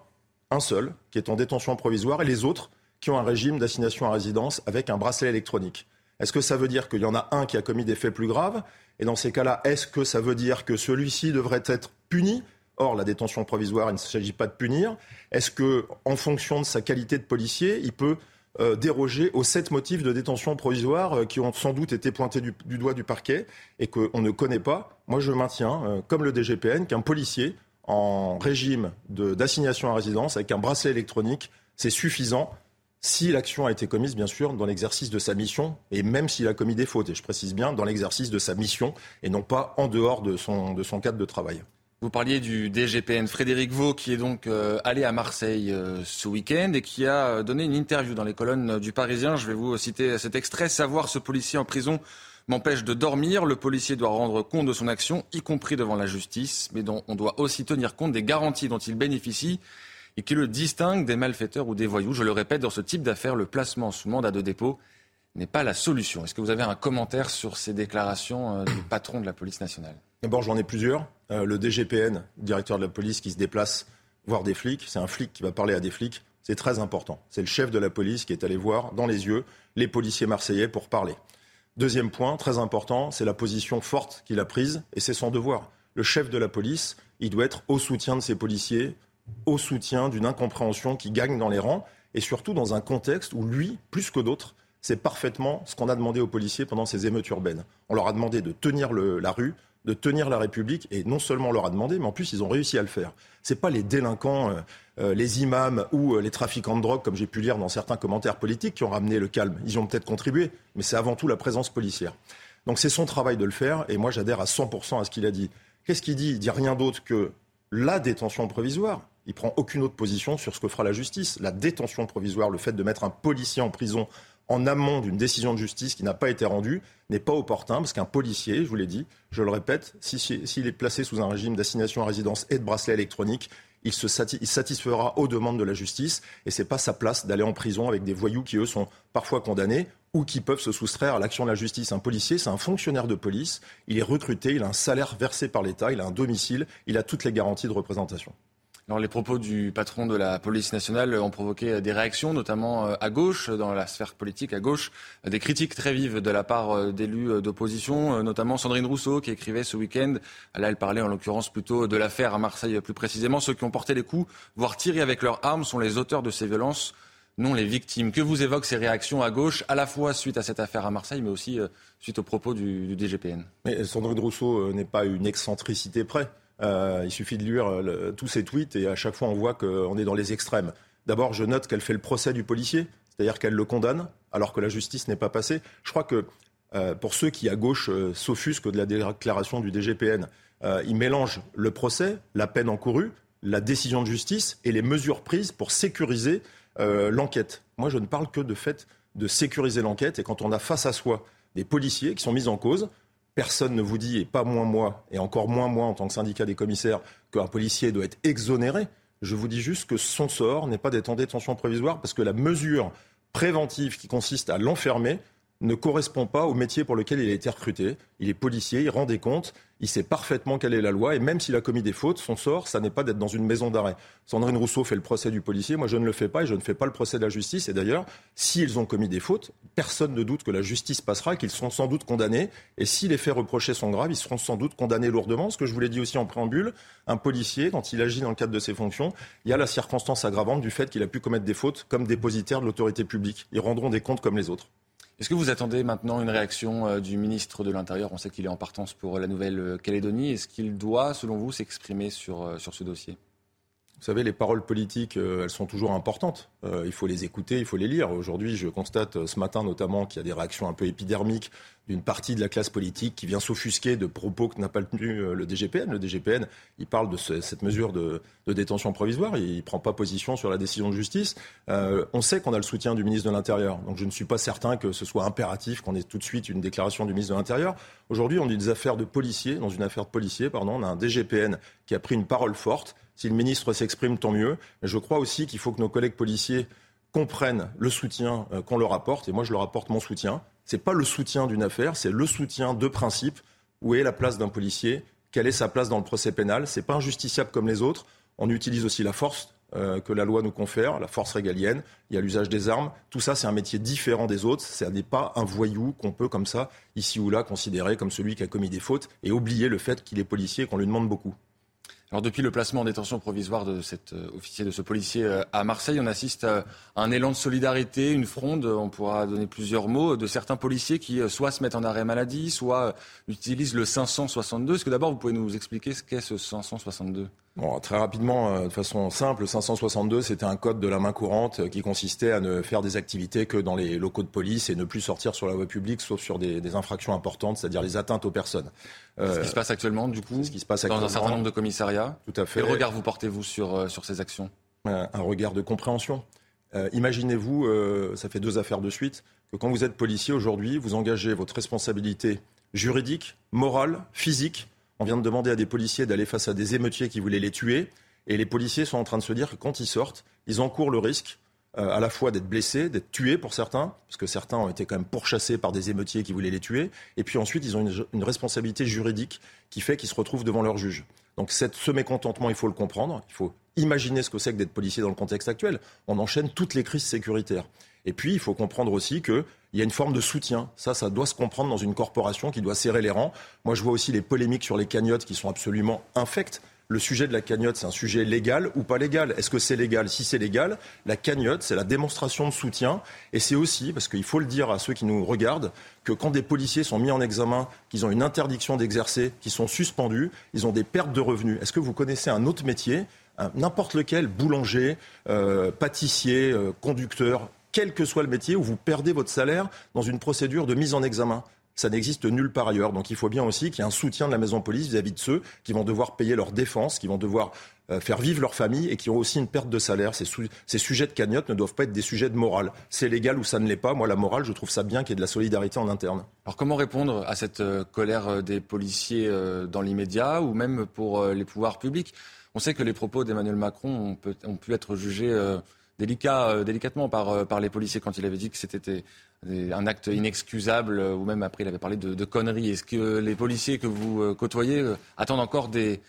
un seul qui est en détention provisoire et les autres qui ont un régime d'assignation à résidence avec un bracelet électronique. Est-ce que ça veut dire qu'il y en a un qui a commis des faits plus graves? Et dans ces cas-là, est-ce que ça veut dire que celui-ci devrait être puni? Or, la détention provisoire, il ne s'agit pas de punir. Est-ce que, en fonction de sa qualité de policier, il peut euh, déroger aux sept motifs de détention provisoire euh, qui ont sans doute été pointés du, doigt du parquet et qu'on ne connaît pas? Moi, je maintiens, euh, comme le DGPN, qu'un policier en régime d'assignation à résidence avec un bracelet électronique, c'est suffisant si l'action a été commise, bien sûr, dans l'exercice de sa mission, et même s'il a commis des fautes, et je précise bien, dans l'exercice de sa mission, et non pas en dehors de son, de son cadre de travail. Vous parliez du DGPN Frédéric Vaux, qui est donc euh, allé à Marseille euh, ce week-end et qui a euh, donné une interview dans les colonnes du Parisien. Je vais vous citer cet extrait. Savoir ce policier en prison m'empêche de dormir. Le policier doit rendre compte de son action, y compris devant la justice, mais dont on doit aussi tenir compte des garanties dont il bénéficie et qui le distinguent des malfaiteurs ou des voyous. Je le répète, dans ce type d'affaires, le placement sous mandat de dépôt n'est pas la solution. Est-ce que vous avez un commentaire sur ces déclarations euh, du patron de la police nationale? D'abord, j'en ai plusieurs. Euh, le DGPN, directeur de la police, qui se déplace voir des flics, c'est un flic qui va parler à des flics. C'est très important. C'est le chef de la police qui est allé voir dans les yeux les policiers marseillais pour parler. Deuxième point, très important, c'est la position forte qu'il a prise, et c'est son devoir. Le chef de la police, il doit être au soutien de ses policiers, au soutien d'une incompréhension qui gagne dans les rangs, et surtout dans un contexte où lui, plus que d'autres, c'est parfaitement ce qu'on a demandé aux policiers pendant ces émeutes urbaines. On leur a demandé de tenir la rue, de tenir la République, et non seulement leur a demandé, mais en plus ils ont réussi à le faire. Ce pas les délinquants, euh, euh, les imams ou euh, les trafiquants de drogue, comme j'ai pu lire dans certains commentaires politiques, qui ont ramené le calme. Ils ont peut-être contribué, mais c'est avant tout la présence policière. Donc c'est son travail de le faire, et moi j'adhère à 100% à ce qu'il a dit. Qu'est-ce qu'il dit? Il dit rien d'autre que la détention provisoire. Il prend aucune autre position sur ce que fera la justice. La détention provisoire, le fait de mettre un policier en prison en amont d'une décision de justice qui n'a pas été rendue n'est pas opportun parce qu'un policier, je vous l'ai dit, je le répète, s'il est placé sous un régime d'assignation à résidence et de bracelet électronique, il, satisfera aux demandes de la justice et ce n'est pas sa place d'aller en prison avec des voyous qui, eux, sont parfois condamnés ou qui peuvent se soustraire à l'action de la justice. Un policier, c'est un fonctionnaire de police, il est recruté, il a un salaire versé par l'État, il a un domicile, il a toutes les garanties de représentation. Alors, les propos du patron de la police nationale ont provoqué des réactions, notamment euh, à gauche, dans la sphère politique à gauche, des critiques très vives de la part euh, d'élus euh, d'opposition, notamment Sandrine Rousseau qui écrivait ce week-end. Là, elle parlait en l'occurrence plutôt de l'affaire à Marseille plus précisément. Ceux qui ont porté les coups, voire tiré avec leurs armes, sont les auteurs de ces violences, non les victimes. Que vous évoquent ces réactions à gauche, à la fois suite à cette affaire à Marseille, mais aussi suite aux propos du, DGPN Mais Sandrine Rousseau n'est pas une excentricité près. Euh, il suffit de lire euh, tous ces tweets et à chaque fois on voit qu'on est dans les extrêmes. D'abord, je note qu'elle fait le procès du policier, c'est-à-dire qu'elle le condamne alors que la justice n'est pas passée. Je crois que euh, pour ceux qui à gauche s'offusquent de la déclaration du DGPN, ils mélangent le procès, la peine encourue, la décision de justice et les mesures prises pour sécuriser l'enquête. Moi, je ne parle que de fait de sécuriser l'enquête et quand on a face à soi des policiers qui sont mis en cause, Personne ne vous dit, et pas moins moi, et encore moins moi en tant que syndicat des commissaires, qu'un policier doit être exonéré. Je vous dis juste que son sort n'est pas d'être en détention provisoire parce que la mesure préventive qui consiste à l'enfermer ne correspond pas au métier pour lequel il a été recruté. Il est policier, il rend des comptes, il sait parfaitement quelle est la loi, et même s'il a commis des fautes, son sort, ça n'est pas d'être dans une maison d'arrêt. Sandrine Rousseau fait le procès du policier, moi je ne le fais pas, et je ne fais pas le procès de la justice. Et d'ailleurs, s'ils ont commis des fautes, personne ne doute que la justice passera, qu'ils seront sans doute condamnés, et si les faits reprochés sont graves, ils seront sans doute condamnés lourdement. Ce que je vous l'ai dit aussi en préambule, un policier, quand il agit dans le cadre de ses fonctions, il y a la circonstance aggravante du fait qu'il a pu commettre des fautes comme dépositaire de l'autorité publique. Ils rendront des comptes comme les autres. Est-ce que vous attendez maintenant une réaction euh, du ministre de l'Intérieur? On sait qu'il est en partance pour la Nouvelle-Calédonie. Est-ce qu'il doit, selon vous, s'exprimer sur, euh, sur ce dossier? Vous savez, les paroles politiques, euh, elles sont toujours importantes. il faut les écouter, il faut les lire. Aujourd'hui, je constate ce matin notamment qu'il y a des réactions un peu épidermiques d'une partie de la classe politique qui vient s'offusquer de propos que n'a pas tenu euh, le DGPN. Le DGPN, il parle de cette mesure de, détention provisoire, il ne prend pas position sur la décision de justice. Euh, on sait qu'on a le soutien du ministre de l'Intérieur, donc je ne suis pas certain que ce soit impératif qu'on ait tout de suite une déclaration du ministre de l'Intérieur. Aujourd'hui, on dit des affaires de policiers, dans une affaire de policiers, pardon, on a un DGPN qui a pris une parole forte. Si le ministre s'exprime, tant mieux. Mais je crois aussi qu'il faut que nos collègues policiers comprennent le soutien euh, qu'on leur apporte, et moi je leur apporte mon soutien. Ce n'est pas le soutien d'une affaire, c'est le soutien de principe. Où est la place d'un policier? Quelle est sa place dans le procès pénal? Ce n'est pas injusticiable comme les autres. On utilise aussi la force euh, que la loi nous confère, la force régalienne. Il y a l'usage des armes. Tout ça, c'est un métier différent des autres. Ce n'est pas un voyou qu'on peut, comme ça, ici ou là, considérer comme celui qui a commis des fautes et oublier le fait qu'il est policier et qu'on lui demande beaucoup. Alors depuis le placement en détention provisoire de cet euh, officier, de ce policier euh, à Marseille, on assiste à un élan de solidarité, une fronde, on pourra donner plusieurs mots, de certains policiers qui euh, soit se mettent en arrêt maladie, soit utilisent le 562. Est-ce que d'abord vous pouvez nous expliquer ce qu'est ce 562 Bon, très rapidement, de façon simple, 562, c'était un code de la main courante qui consistait à ne faire des activités que dans les locaux de police et ne plus sortir sur la voie publique, sauf sur des, des infractions importantes, c'est-à-dire les atteintes aux personnes. Euh, ce qui se passe actuellement, du coup, ce qui se passe dans un certain nombre de commissariats. Tout à fait. Quel regard vous portez-vous sur, euh, sur ces actions? Un, regard de compréhension. Euh, imaginez-vous, ça fait deux affaires de suite, que quand vous êtes policier aujourd'hui, vous engagez votre responsabilité juridique, morale, physique. On vient de demander à des policiers d'aller face à des émeutiers qui voulaient les tuer. Et les policiers sont en train de se dire que quand ils sortent, ils encourent le risque euh, à la fois d'être blessés, d'être tués pour certains, parce que certains ont été quand même pourchassés par des émeutiers qui voulaient les tuer, et puis ensuite ils ont une, responsabilité juridique qui fait qu'ils se retrouvent devant leur juge. Donc ce mécontentement, il faut le comprendre, il faut imaginer ce que c'est que d'être policier dans le contexte actuel. On enchaîne toutes les crises sécuritaires. Et puis il faut comprendre aussi qu'il y a une forme de soutien. Ça, ça doit se comprendre dans une corporation qui doit serrer les rangs. Moi, je vois aussi les polémiques sur les cagnottes qui sont absolument infectes le sujet de la cagnotte, c'est un sujet légal ou pas légal? Est-ce que c'est légal? Si c'est légal, la cagnotte, c'est la démonstration de soutien. Et c'est aussi, parce qu'il faut le dire à ceux qui nous regardent, que quand des policiers sont mis en examen, qu'ils ont une interdiction d'exercer, qu'ils sont suspendus, ils ont des pertes de revenus. Est-ce que vous connaissez un autre métier? N'importe lequel, boulanger, euh, pâtissier, euh, conducteur, quel que soit le métier, où vous perdez votre salaire dans une procédure de mise en examen Ça n'existe nulle part ailleurs. Donc il faut bien aussi qu'il y ait un soutien de la maison police vis-à-vis de ceux qui vont devoir payer leur défense, qui vont devoir euh, faire vivre leur famille et qui ont aussi une perte de salaire. Ces, sujets de cagnotte ne doivent pas être des sujets de morale. C'est légal ou ça ne l'est pas. Moi, la morale, je trouve ça bien qu'il y ait de la solidarité en interne. Alors comment répondre à cette euh, colère euh, des policiers dans l'immédiat ou même pour les pouvoirs publics? On sait que les propos d'Emmanuel Macron ont, pu être jugés délicats, délicatement par, par les policiers quand il avait dit que c'était un acte inexcusable, ou même après il avait parlé de, conneries. Est-ce que les policiers que vous côtoyez attendent encore des,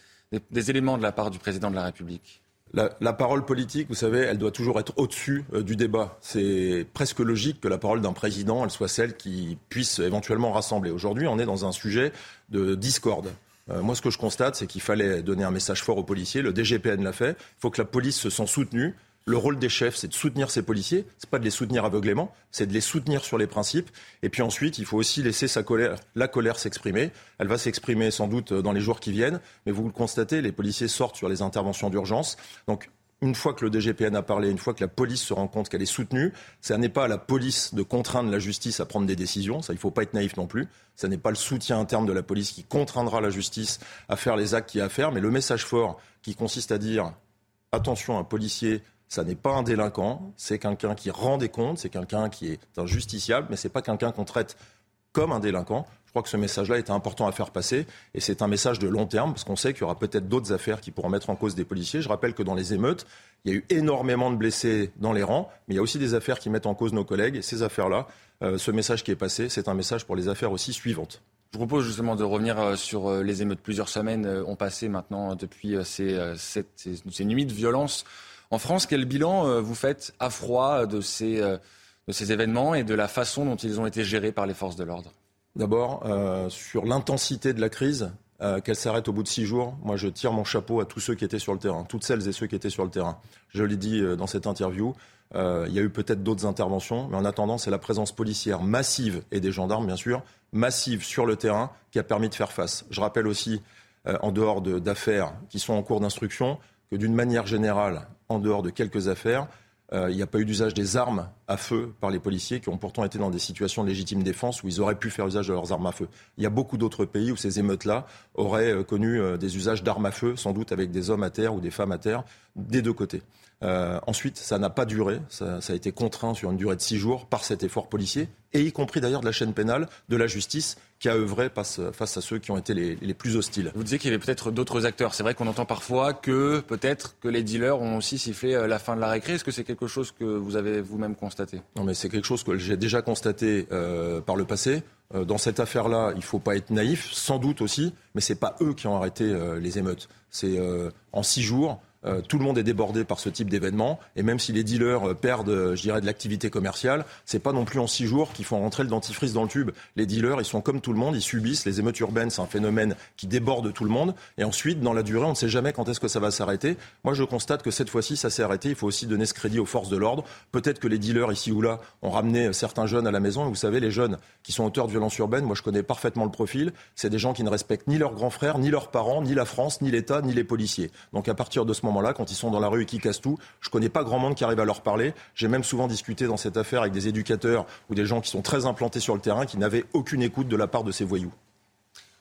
éléments de la part du président de la République? La, parole politique, vous savez, elle doit toujours être au-dessus euh, du débat. C'est presque logique que la parole d'un président, elle soit celle qui puisse éventuellement rassembler. Aujourd'hui, on est dans un sujet de discorde. Euh, moi, ce que je constate, c'est qu'il fallait donner un message fort aux policiers. Le DGPN l'a fait. Il faut que la police se sent soutenue. Le rôle des chefs, c'est de soutenir ces policiers. C'est pas de les soutenir aveuglément, c'est de les soutenir sur les principes. Et puis ensuite, il faut aussi laisser la colère s'exprimer. Elle va s'exprimer sans doute dans les jours qui viennent. Mais vous le constatez, les policiers sortent sur les interventions d'urgence. Donc, une fois que le DGPN a parlé, une fois que la police se rend compte qu'elle est soutenue, ce n'est pas à la police de contraindre la justice à prendre des décisions. Ça, il ne faut pas être naïf non plus. Ce n'est pas le soutien interne de la police qui contraindra la justice à faire les actes qu'il y a à faire. Mais le message fort qui consiste à dire attention, un policier ça n'est pas un délinquant, c'est quelqu'un qui rend des comptes, c'est quelqu'un qui est un justiciable, mais ce n'est pas quelqu'un qu'on traite comme un délinquant. Je crois que ce message-là était important à faire passer et c'est un message de long terme parce qu'on sait qu'il y aura peut-être d'autres affaires qui pourront mettre en cause des policiers. Je rappelle que dans les émeutes, il y a eu énormément de blessés dans les rangs, mais il y a aussi des affaires qui mettent en cause nos collègues et ces affaires-là, euh, ce message qui est passé, c'est un message pour les affaires aussi suivantes. Je vous propose justement de revenir euh, sur euh, les émeutes. Plusieurs semaines ont passé maintenant depuis ces nuits de violence en France, quel bilan euh, vous faites à froid de ces, euh, de ces événements et de la façon dont ils ont été gérés par les forces de l'ordre? D'abord, euh, sur l'intensité de la crise, qu'elle s'arrête au bout de six jours, moi je tire mon chapeau à tous ceux qui étaient sur le terrain, toutes celles et ceux qui étaient sur le terrain. Je l'ai dit dans cette interview, il y a eu peut-être d'autres interventions, mais en attendant, c'est la présence policière massive et des gendarmes, bien sûr, massive sur le terrain qui a permis de faire face. Je rappelle aussi, en dehors d'affaires qui sont en cours d'instruction, que d'une manière générale, en dehors de quelques affaires, euh, il n'y a pas eu d'usage des armes à feu par les policiers qui ont pourtant été dans des situations de légitime défense où ils auraient pu faire usage de leurs armes à feu. Il y a beaucoup d'autres pays où ces émeutes-là auraient euh, connu euh, des usages d'armes à feu, sans doute avec des hommes à terre ou des femmes à terre, des deux côtés. ensuite, ça n'a pas duré, ça, a été contraint sur une durée de six jours par cet effort policier, et y compris d'ailleurs de la chaîne pénale, de la justice, qui a œuvré face, à ceux qui ont été les, plus hostiles. Vous disiez qu'il y avait peut-être d'autres acteurs. C'est vrai qu'on entend parfois que peut-être que les dealers ont aussi sifflé euh, la fin de la récré. Est-ce que c'est quelque chose que vous avez vous-même constaté? Non, mais c'est quelque chose que j'ai déjà constaté euh, par le passé. Euh, dans cette affaire-là, il ne faut pas être naïf, sans doute aussi, mais ce n'est pas eux qui ont arrêté les émeutes. C'est en six jours, euh, tout le monde est débordé par ce type d'événement. Et même si les dealers euh, perdent, euh, je dirais, de l'activité commerciale, c'est pas non plus en six jours qu'ils font rentrer le dentifrice dans le tube. Les dealers, ils sont comme tout le monde, ils subissent. Les émeutes urbaines, c'est un phénomène qui déborde tout le monde. Et ensuite, dans la durée, on ne sait jamais quand est-ce que ça va s'arrêter. Moi, je constate que cette fois-ci, ça s'est arrêté. Il faut aussi donner ce crédit aux forces de l'ordre. Peut-être que les dealers, ici ou là, ont ramené certains jeunes à la maison. Et vous savez, les jeunes qui sont auteurs de violences urbaines, moi, je connais parfaitement le profil. C'est des gens qui ne respectent ni leurs grands frères, ni leurs parents, ni la France, ni l'État, ni les policiers. Donc, à partir de ce moment-là, quand ils sont dans la rue et qui cassent tout. Je connais pas grand monde qui arrive à leur parler. J'ai même souvent discuté dans cette affaire avec des éducateurs ou des gens qui sont très implantés sur le terrain qui n'avaient aucune écoute de la part de ces voyous.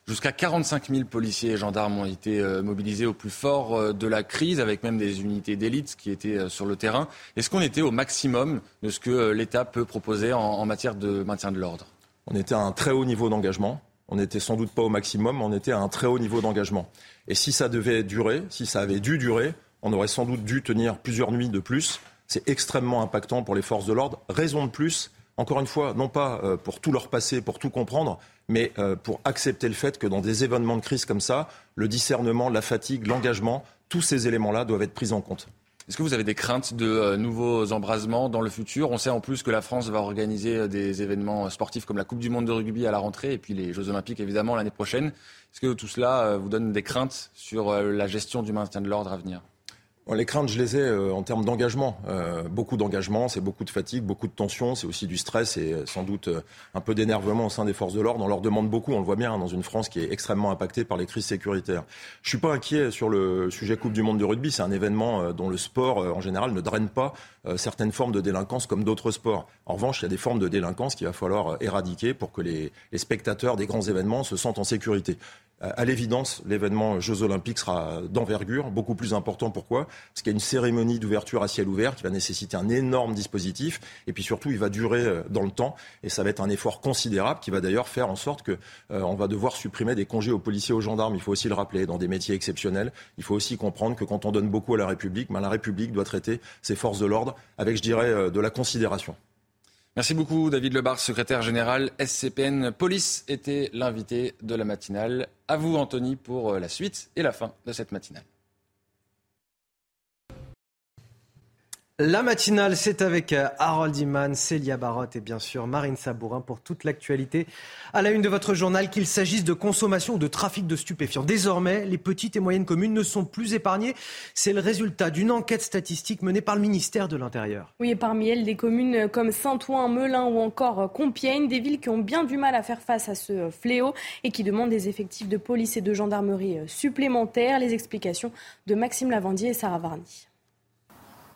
Jusqu'à 45 000 policiers et gendarmes ont été euh, mobilisés au plus fort euh, de la crise, avec même des unités d'élite qui étaient euh, sur le terrain. Est-ce qu'on était au maximum de ce que l'État peut proposer en matière de maintien de l'ordre? On était à un très haut niveau d'engagement. On n'était sans doute pas au maximum, mais on était à un très haut niveau d'engagement. Et si ça devait durer, si ça avait dû durer, on aurait sans doute dû tenir plusieurs nuits de plus. C'est extrêmement impactant pour les forces de l'ordre. Raison de plus, encore une fois, non pas euh, pour tout leur passer, pour tout comprendre, mais euh, pour accepter le fait que dans des événements de crise comme ça, le discernement, la fatigue, l'engagement, tous ces éléments-là doivent être pris en compte. Est-ce que vous avez des craintes de euh, nouveaux embrasements dans le futur? On sait en plus que la France va organiser des événements sportifs comme la Coupe du Monde de rugby à la rentrée et puis les Jeux Olympiques évidemment l'année prochaine. Est-ce que tout cela vous donne des craintes sur la gestion du maintien de l'ordre à venir? Les craintes, je les ai euh, en termes d'engagement. Euh, beaucoup d'engagement, c'est beaucoup de fatigue, beaucoup de tension, c'est aussi du stress et euh, sans doute un peu d'énervement au sein des forces de l'ordre. On leur demande beaucoup, on le voit bien, hein, dans une France qui est extrêmement impactée par les crises sécuritaires. Je suis pas inquiet sur le sujet Coupe du Monde de rugby. C'est un événement dont le sport, en général, ne draine pas certaines formes de délinquance comme d'autres sports. En revanche, il y a des formes de délinquance qu'il va falloir éradiquer pour que les, les spectateurs des grands événements se sentent en sécurité. À l'évidence, l'événement Jeux Olympiques sera d'envergure, beaucoup plus important. Pourquoi? Parce qu'il y a une cérémonie d'ouverture à ciel ouvert qui va nécessiter un énorme dispositif. Et puis surtout, il va durer euh, dans le temps. Et ça va être un effort considérable qui va d'ailleurs faire en sorte qu'on euh, va devoir supprimer des congés aux policiers aux gendarmes. Il faut aussi le rappeler, dans des métiers exceptionnels. Il faut aussi comprendre que quand on donne beaucoup à la République, ben, la République doit traiter ses forces de l'ordre avec, je dirais, euh, de la considération. Merci beaucoup David Lebar, secrétaire général SCPN Police, était l'invité de la matinale. À vous Anthony pour la suite et la fin de cette matinale. La matinale, c'est avec euh, Harold Iman, Célia Barotte et bien sûr Marine Sabourin pour toute l'actualité. À la une de votre journal, qu'il s'agisse de consommation ou de trafic de stupéfiants. Désormais, les petites et moyennes communes ne sont plus épargnées. C'est le résultat d'une enquête statistique menée par le ministère de l'Intérieur. Oui, et parmi elles, des communes comme Saint-Ouen, Melun ou encore Compiègne, des villes qui ont bien du mal à faire face à ce fléau et qui demandent des effectifs de police et de gendarmerie supplémentaires. Les explications de Maxime Lavandier et Sarah Varny.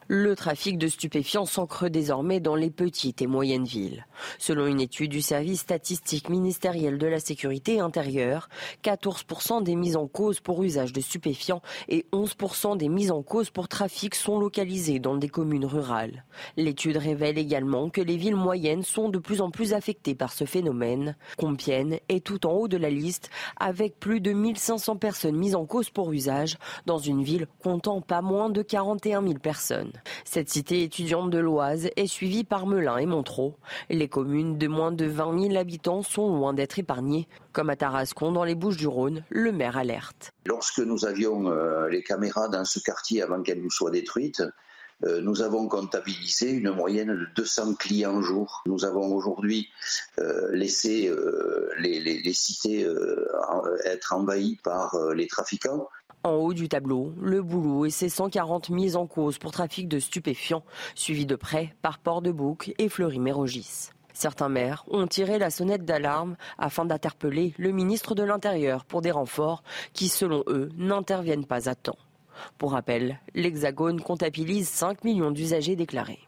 Le trafic de stupéfiants s'ancre désormais dans les petites et moyennes villes. Selon une étude du service statistique ministériel de la sécurité intérieure, 14% des mises en cause pour usage de stupéfiants et 11% des mises en cause pour trafic sont localisées dans des communes rurales. L'étude révèle également que les villes moyennes sont de plus en plus affectées par ce phénomène. Compiègne est tout en haut de la liste avec plus de 1500 personnes mises en cause pour usage dans une ville comptant pas moins de 41 000 personnes. Cette cité étudiante de l'Oise est suivie par Melun et Montreux. Les communes de moins de 20 000 habitants sont loin d'être épargnées. Comme à Tarascon, dans les Bouches du Rhône, le maire alerte. Lorsque nous avions euh, les caméras dans ce quartier avant qu'elles nous soient détruites, euh, nous avons comptabilisé une moyenne de 200 clients jour. Nous avons aujourd'hui euh, laissé les, cités être envahies par les trafiquants. En haut du tableau, le boulot et ses 140 mises en cause pour trafic de stupéfiants, suivis de près par Port-de-Bouc et Fleury-Mérogis. Certains maires ont tiré la sonnette d'alarme afin d'interpeller le ministre de l'Intérieur pour des renforts qui, selon eux, n'interviennent pas à temps. Pour rappel, l'Hexagone comptabilise 5 millions d'usagers déclarés.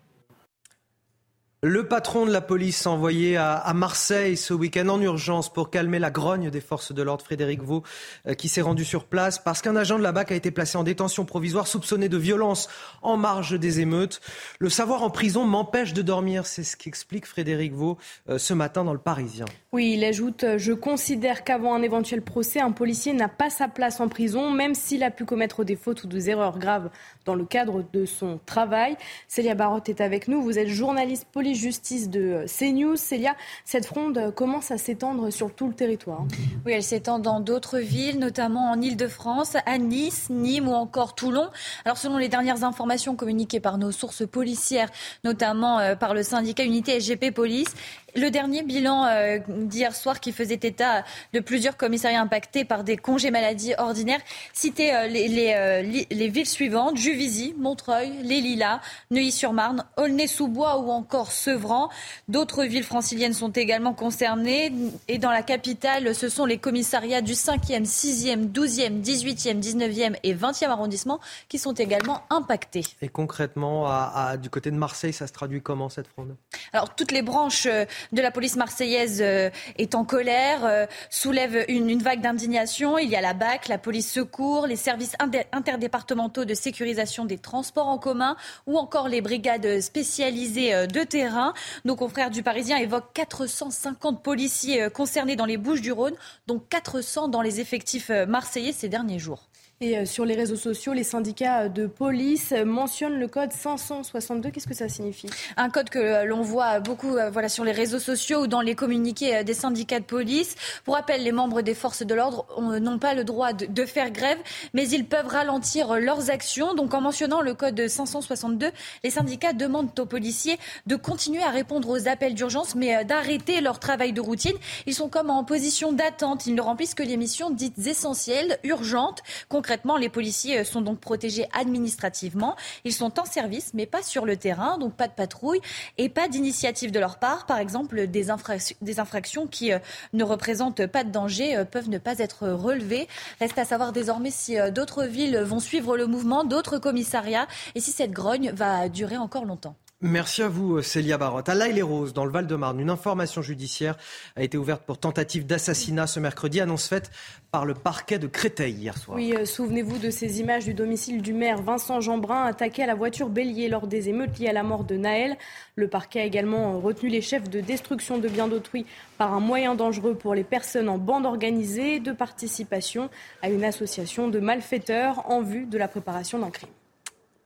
Le patron de la police envoyé à, Marseille ce week-end en urgence pour calmer la grogne des forces de l'ordre, Frédéric Vaux, euh, qui s'est rendu sur place parce qu'un agent de la BAC a été placé en détention provisoire soupçonné de violence en marge des émeutes. Le savoir en prison m'empêche de dormir, c'est ce qu'explique Frédéric Vaux euh, ce matin dans le Parisien. Oui, il ajoute Je considère qu'avant un éventuel procès, un policier n'a pas sa place en prison, même s'il a pu commettre des fautes ou des erreurs graves dans le cadre de son travail. Célia Barotte est avec nous. Vous êtes journaliste police-justice de CNews. Célia, cette fronde commence à s'étendre sur tout le territoire. Oui, elle s'étend dans d'autres villes, notamment en Ile-de-France, à Nice, Nîmes ou encore Toulon. Alors, selon les dernières informations communiquées par nos sources policières, notamment euh, par le syndicat Unité SGP Police, le dernier bilan euh, d'hier soir qui faisait état de plusieurs commissariats impactés par des congés maladie ordinaires citait euh, euh, les, villes suivantes Juvisy, Montreuil, Les Lilas, Neuilly-sur-Marne, Aulnay-sous-Bois ou encore Sevran. D'autres villes franciliennes sont également concernées et dans la capitale, ce sont les commissariats du 5e, 6e, 12e, 18e, 19e et 20e arrondissement qui sont également impactés. Et concrètement, du côté de Marseille, ça se traduit comment cette fronde? Alors toutes les branches de la police marseillaise euh, est en colère, euh, soulève une, vague d'indignation. Il y a la BAC, la police secours, les services interdépartementaux de sécurisation des transports en commun ou encore les brigades spécialisées euh, de terrain. Nos confrères du Parisien évoquent 450 policiers concernés dans les Bouches du Rhône, dont 400 dans les effectifs marseillais ces derniers jours. Et euh, sur les réseaux sociaux, les syndicats de police mentionnent le code 562. Qu'est-ce que ça signifie? Un code que euh, l'on voit beaucoup euh, voilà, sur les réseaux sociaux ou dans les communiqués des syndicats de police. Pour rappel, les membres des forces de l'ordre n'ont pas le droit de, faire grève, mais ils peuvent ralentir leurs actions. Donc en mentionnant le code 562, les syndicats demandent aux policiers de continuer à répondre aux appels d'urgence, mais d'arrêter leur travail de routine. Ils sont comme en position d'attente. Ils ne remplissent que les missions dites essentielles, urgentes, concrètes Concrètement, les policiers sont donc protégés administrativement. Ils sont en service, mais pas sur le terrain, donc pas de patrouille et pas d'initiative de leur part. Par exemple, des, infractions qui ne représentent pas de danger peuvent ne pas être relevées. Reste à savoir désormais si d'autres villes vont suivre le mouvement, d'autres commissariats, et si cette grogne va durer encore longtemps. Merci à vous, Célia Barotte. À l'Aïle-les-Roses, dans le Val-de-Marne, une information judiciaire a été ouverte pour tentative d'assassinat ce mercredi, annonce faite par le parquet de Créteil hier soir. Oui, euh, souvenez-vous de ces images du domicile du maire Vincent Jeanbrun attaqué à la voiture bélier lors des émeutes liées à la mort de Naël. Le parquet a également retenu les chefs de destruction de biens d'autrui par un moyen dangereux pour les personnes en bande organisée de participation à une association de malfaiteurs en vue de la préparation d'un crime.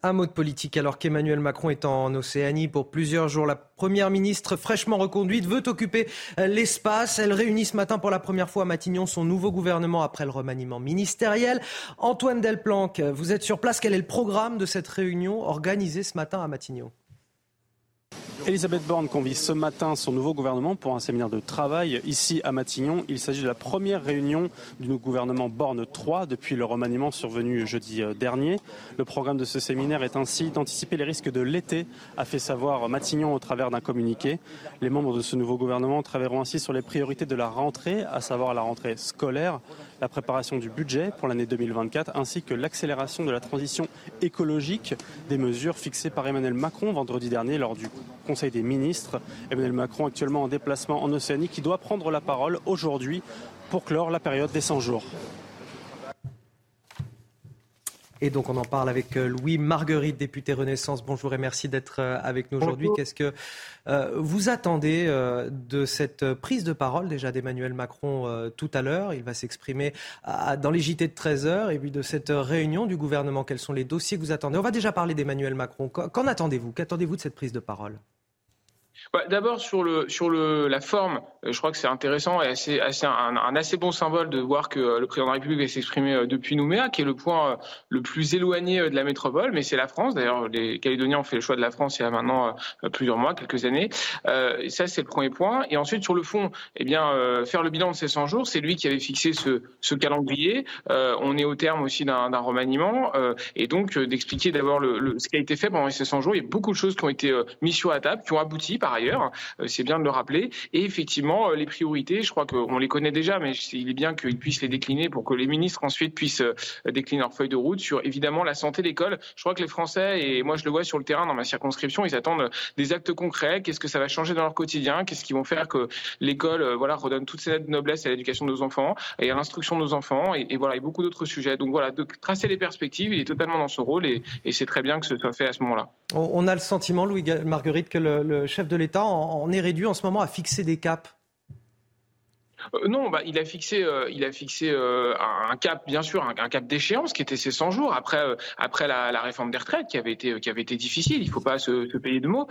Un mot de politique alors qu'Emmanuel Macron est en Océanie pour plusieurs jours. La première ministre fraîchement reconduite veut occuper euh, l'espace. Elle réunit ce matin pour la première fois à Matignon son nouveau gouvernement après le remaniement ministériel. Antoine Delplanque, vous êtes sur place. Quel est le programme de cette réunion organisée ce matin à Matignon? Elisabeth Borne convie ce matin son nouveau gouvernement pour un séminaire de travail ici à Matignon. Il s'agit de la première réunion du gouvernement Borne 3 depuis le remaniement survenu jeudi dernier. Le programme de ce séminaire est ainsi d'anticiper les risques de l'été, a fait savoir Matignon au travers d'un communiqué. Les membres de ce nouveau gouvernement travailleront ainsi sur les priorités de la rentrée, à savoir la rentrée scolaire, la préparation du budget pour l'année 2024 ainsi que l'accélération de la transition écologique des mesures fixées par Emmanuel Macron vendredi dernier lors du Conseil des ministres. Emmanuel Macron actuellement en déplacement en Océanie qui doit prendre la parole aujourd'hui pour clore la période des 100 jours. Et donc on en parle avec euh, Louis Marguerite, député Renaissance. Bonjour et merci d'être euh, avec nous aujourd'hui. Qu'est-ce que euh, vous attendez de cette prise de parole déjà d'Emmanuel Macron tout à l'heure? Il va s'exprimer dans les JT de 13h et puis de cette réunion du gouvernement. Quels sont les dossiers que vous attendez? On va déjà parler d'Emmanuel Macron. Qu'en attendez-vous? Qu'attendez-vous de cette prise de parole? D'abord sur le sur le la forme, euh, je crois que c'est intéressant et assez, assez un, assez bon symbole de voir que euh, le président de la République va s'exprimer euh, depuis Nouméa, qui est le point le plus éloigné de la métropole, mais c'est la France. D'ailleurs, les Calédoniens ont fait le choix de la France il y a maintenant plusieurs mois, quelques années. Ça, c'est le premier point. Et ensuite, sur le fond, eh bien, faire le bilan de ces 100 jours, c'est lui qui avait fixé ce, ce calendrier. On est au terme aussi d'un remaniement, et donc d'expliquer d'abord le, le, ce qui a été fait pendant ces 100 jours. Il y a beaucoup de choses qui ont été mises sur la table, qui ont abouti par ailleurs. Euh, c'est bien de le rappeler. Et effectivement, euh, les priorités, je crois qu'on les connaît déjà, mais il est bien qu'ils puissent les décliner pour que les ministres ensuite puissent euh, décliner leur feuille de route sur évidemment la santé, l'école. Je crois que les Français, et moi je le vois sur le terrain dans ma circonscription, ils attendent des actes concrets. Qu'est-ce que ça va changer dans leur quotidien? Qu'est-ce qu'ils vont faire que l'école voilà, redonne toute cette noblesse à l'éducation de nos enfants et à l'instruction de nos enfants et, voilà, et beaucoup d'autres sujets. Donc voilà, de tracer les perspectives, il est totalement dans son rôle et, c'est très bien que ce soit fait à ce moment-là. On a le sentiment, Louis Marguerite, que le, le chef de l'État on est réduit en ce moment à fixer des caps euh, non, bah, il a fixé, euh, il a fixé euh, un cap, bien sûr, un, cap d'échéance qui était ses 100 jours après, après la, réforme des retraites qui avait été, qui avait été difficile. Il ne faut pas se, payer de mots.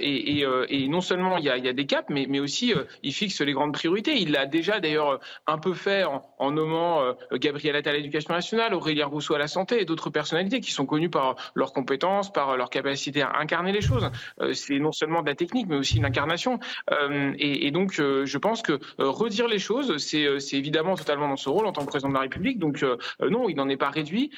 Et, non seulement il y a, des caps, mais, mais aussi il fixe les grandes priorités. Il l'a déjà d'ailleurs un peu fait en, nommant Gabriel Attal à l'éducation nationale, Aurélien Rousseau à la santé et d'autres personnalités qui sont connues par leurs compétences, par leur capacité à incarner les choses. C'est non seulement de la technique, mais aussi une incarnation. Et, donc, je pense que redire les choses. Euh, c'est évidemment totalement dans ce rôle en tant que président de la République. Donc euh, euh, non, il n'en est pas réduit.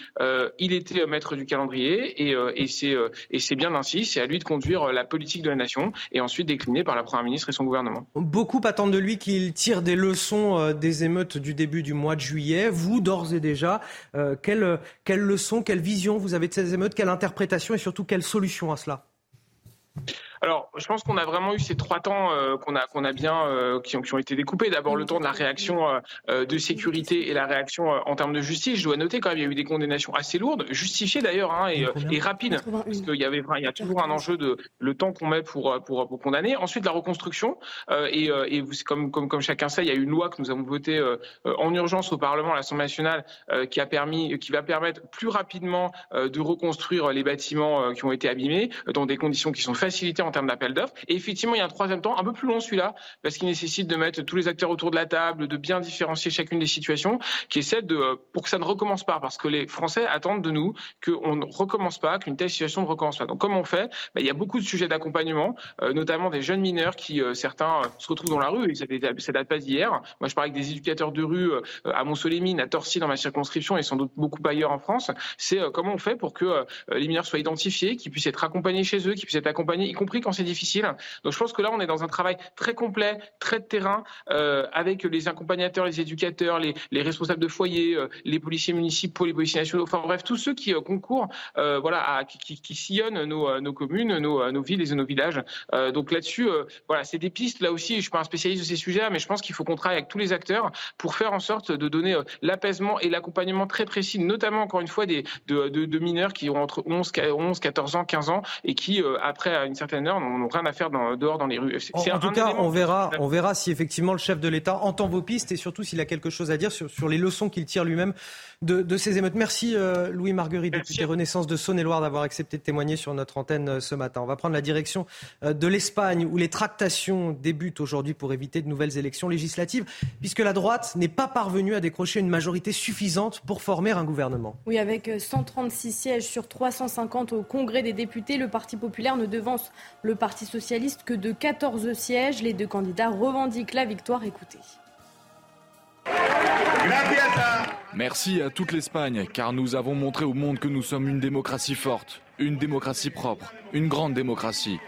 il était maître du calendrier et, et c'est bien ainsi. C'est à lui de conduire la politique de la nation et ensuite déclinée par la Première ministre et son gouvernement. Beaucoup attendent de lui qu'il tire des leçons des émeutes du début du mois de juillet. Vous, d'ores et déjà, quelles quelle leçons, quelle vision vous avez de ces émeutes, quelle interprétation et surtout quelle solution à cela? Alors, je pense qu'on a vraiment eu ces trois temps euh, qu'on a qu'on a bien euh, qui, ont, qui, ont, été découpés. D'abord le temps de la réaction euh, de sécurité et la réaction en termes de justice. Je dois noter quand même il y a eu des condamnations assez lourdes, justifiées d'ailleurs hein, et, et, rapides, parce qu'il y avait il y a toujours un enjeu de le temps qu'on met pour, pour, pour condamner. Ensuite la reconstruction et, et comme, comme comme chacun sait, il y a eu une loi que nous avons votée en urgence au Parlement, à l'Assemblée nationale, qui a permis qui va permettre plus rapidement de reconstruire les bâtiments qui ont été abîmés dans des conditions qui sont facilitées en termes d'appel d'offres. Et effectivement, il y a un troisième temps, un peu plus long celui-là, parce qu'il nécessite de mettre tous les acteurs autour de la table, de bien différencier chacune des situations, qui essaie de, pour que ça ne recommence pas, parce que les Français attendent de nous qu'on ne recommence pas, qu'une telle situation ne recommence pas. Donc, comment on fait? Ben, Il y a beaucoup de sujets d'accompagnement, euh, notamment des jeunes mineurs qui, euh, certains, euh, se retrouvent dans la rue, et ça, ne date pas d'hier. Moi, je parle avec des éducateurs de rue à Montsolémine, à Torcy, dans ma circonscription, et sans doute beaucoup ailleurs en France. C'est comment on fait pour que les mineurs soient identifiés, qu'ils puissent être accompagnés chez eux, qu'ils puissent être accompagnés, y compris quand c'est difficile. Donc, je pense que là, on est dans un travail très complet, très de terrain, avec les accompagnateurs, les éducateurs, les, les responsables de foyer, les policiers municipaux, les policiers nationaux, enfin bref, tous ceux qui concourent, voilà, qui, sillonnent nos, communes, nos, villes et nos villages. donc là-dessus, voilà, c'est des pistes. Là aussi, je suis pas un spécialiste de ces sujets, mais je pense qu'il faut qu'on travaille avec tous les acteurs pour faire en sorte de donner l'apaisement et l'accompagnement très précis, notamment encore une fois des de, de, de, mineurs qui ont entre 11, 11, 14 ans, 15 ans et qui, après une certaine heure, n'ont rien à faire dans, dehors dans les rues. En, en tout cas, on verra, on verra si effectivement le chef de l'État entend vos pistes et surtout s'il a quelque chose à dire sur, sur les leçons qu'il tire lui-même de, de, ces émeutes. Merci euh, Louis Marguerite, député Renaissance de Saône-et-Loire, d'avoir accepté de témoigner sur notre antenne euh, ce matin. On va prendre la direction euh, de l'Espagne, où les tractations débutent aujourd'hui pour éviter de nouvelles élections législatives, puisque la droite n'est pas parvenue à décrocher une majorité suffisante pour former un gouvernement. Oui, avec 136 sièges sur 350 au Congrès des députés, le Parti populaire ne devance le Parti socialiste que de 14 sièges. Les deux candidats revendiquent la victoire. Écoutez. Merci à toute l'Espagne, car nous avons montré au monde que nous sommes une démocratie forte, une démocratie propre, une grande démocratie.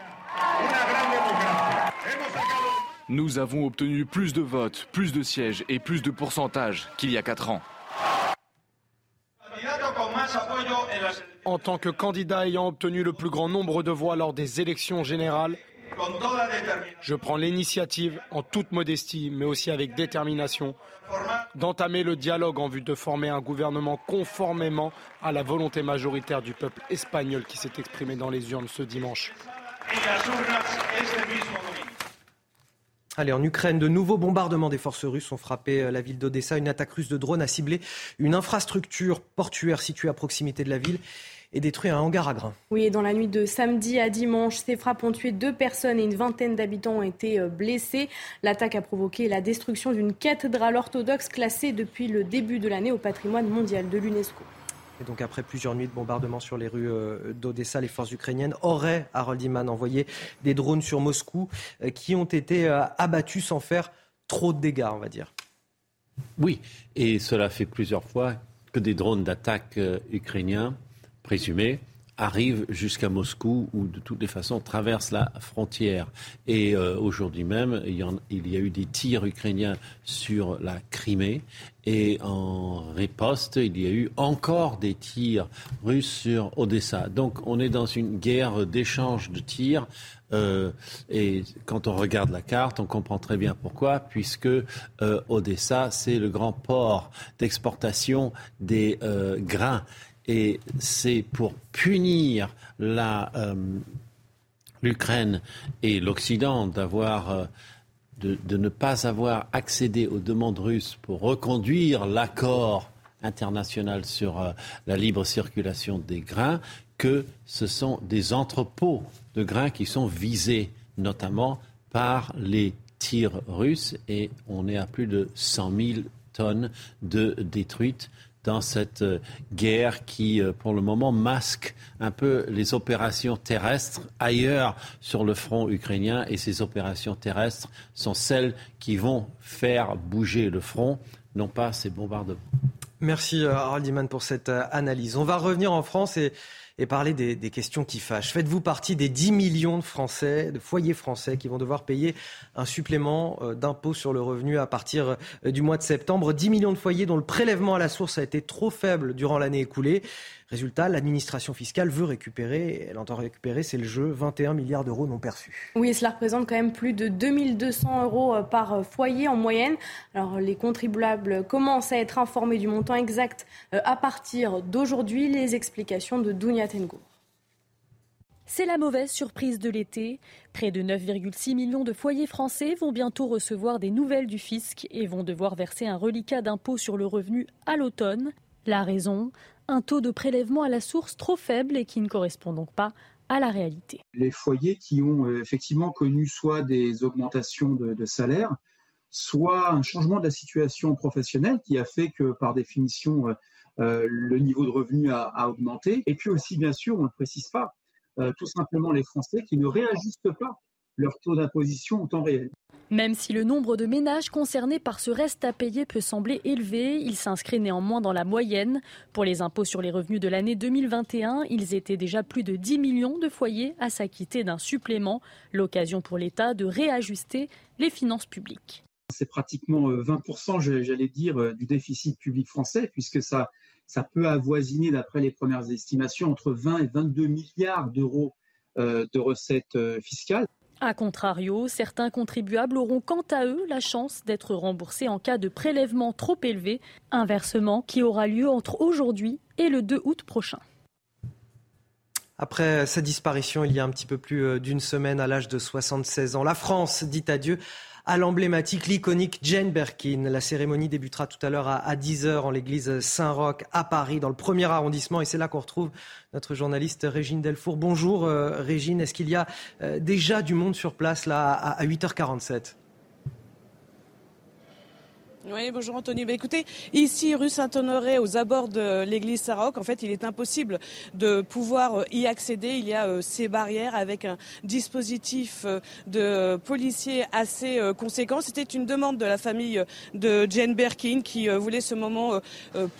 Nous avons obtenu plus de votes, plus de sièges et plus de pourcentages qu'il y a quatre ans. En tant que candidat ayant obtenu le plus grand nombre de voix lors des élections générales, je prends l'initiative, en toute modestie, mais aussi avec détermination, d'entamer le dialogue en vue de former un gouvernement conformément à la volonté majoritaire du peuple espagnol qui s'est exprimé dans les urnes ce dimanche. Allez, en Ukraine, de nouveaux bombardements des forces russes ont frappé euh, la ville d'Odessa. Une attaque russe de drones a ciblé une infrastructure portuaire située à proximité de la ville et détruit un hangar à grains. Oui, et dans la nuit de samedi à dimanche, ces frappes ont tué deux personnes et une vingtaine d'habitants ont été euh, blessés. L'attaque a provoqué la destruction d'une cathédrale orthodoxe classée depuis le début de l'année au patrimoine mondial de l'UNESCO. Et donc après plusieurs nuits de bombardements sur les rues euh, d'Odessa, les forces ukrainiennes auraient, Harold Iman, envoyé des drones sur Moscou euh, qui ont été abattus sans faire trop de dégâts, on va dire. Oui, et cela fait plusieurs fois que des drones d'attaque ukrainiens présumé, arrive jusqu'à Moscou ou de toutes les façons traverse la frontière. Et euh, aujourd'hui même, il y, a eu des tirs ukrainiens sur la Crimée et en riposte, il y a eu encore des tirs russes sur Odessa. Donc on est dans une guerre d'échange de tirs. Euh, et quand on regarde la carte, on comprend très bien pourquoi, puisque euh, Odessa, c'est le grand port d'exportation des grains et c'est pour punir euh, l'Ukraine et l'Occident euh, de, ne pas avoir accédé aux demandes russes pour reconduire l'accord international sur euh, la libre circulation des grains que ce sont des entrepôts de grains qui sont visés notamment par les tirs russes. Et on est à plus de 100 000 tonnes de détruites dans cette euh, guerre qui, euh, pour le moment, masque un peu les opérations terrestres ailleurs sur le front ukrainien. Et ces opérations terrestres sont celles qui vont faire bouger le front, non pas ces bombardements. Merci euh, Harald Iman pour cette analyse. On va revenir en France et parler des, des questions qui fâchent. Faites-vous partie des 10 millions de Français, de foyers français qui vont devoir payer un supplément euh, d'impôt sur le revenu à partir euh, du mois de septembre 10 millions de foyers dont le prélèvement à la source a été trop faible durant l'année écoulée. Résultat, l'administration fiscale veut récupérer, elle entend récupérer, c'est le jeu, 21 milliards d'euros non perçus. Oui, cela représente quand même plus de 2200 euros euh, par foyer en moyenne. Alors les contribuables commencent à être informés du montant exact à partir d'aujourd'hui. Les explications de Dounia Tengour. C'est la mauvaise surprise de l'été. Près de 9,6 millions de foyers français vont bientôt recevoir des nouvelles du fisc et vont devoir verser un reliquat d'impôt sur le revenu à l'automne. La raison un taux de prélèvement à la source trop faible et qui ne correspond donc pas à la réalité. Les foyers qui ont euh, effectivement connu soit des augmentations de, salaire, soit un changement de la situation professionnelle qui a fait que par définition euh, le niveau de revenu a, augmenté, et puis aussi bien sûr, on ne précise pas, tout simplement les Français qui ne réajustent pas leur taux d'imposition en temps réel. Même si le nombre de ménages concernés par ce reste à payer peut sembler élevé, il s'inscrit néanmoins dans la moyenne. Pour les impôts sur les revenus de l'année 2021, ils étaient déjà plus de 10 millions de foyers à s'acquitter d'un supplément, l'occasion pour l'État de réajuster les finances publiques. C'est pratiquement 20%, j'allais dire, du déficit public français, puisque ça, ça peut avoisiner, d'après les premières estimations, entre 20 et 22 milliards d'euros de recettes fiscales. A contrario, certains contribuables auront quant à eux la chance d'être remboursés en cas de prélèvement trop élevé, un versement qui aura lieu entre aujourd'hui et le 2 août prochain. Après sa disparition il y a un petit peu plus d'une semaine à l'âge de 76 ans, la France dit adieu à l'emblématique, l'iconique Jane Birkin. La cérémonie débutera tout à l'heure à 10h en l'église Saint-Roch à Paris, dans le premier arrondissement. Et c'est là qu'on retrouve notre journaliste Régine Delfour. Bonjour euh, Régine, est-ce qu'il y a euh, déjà du monde sur place là à, à 8h47 oui, bonjour Anthony. Bah, écoutez, ici, rue Saint-Honoré, aux abords de l'église Saint-Roch, en fait, il est impossible de pouvoir y accéder. Il y a euh, ces barrières avec un dispositif euh, de policiers assez euh, conséquent. C'était une demande de la famille de Jane Birkin qui voulait ce moment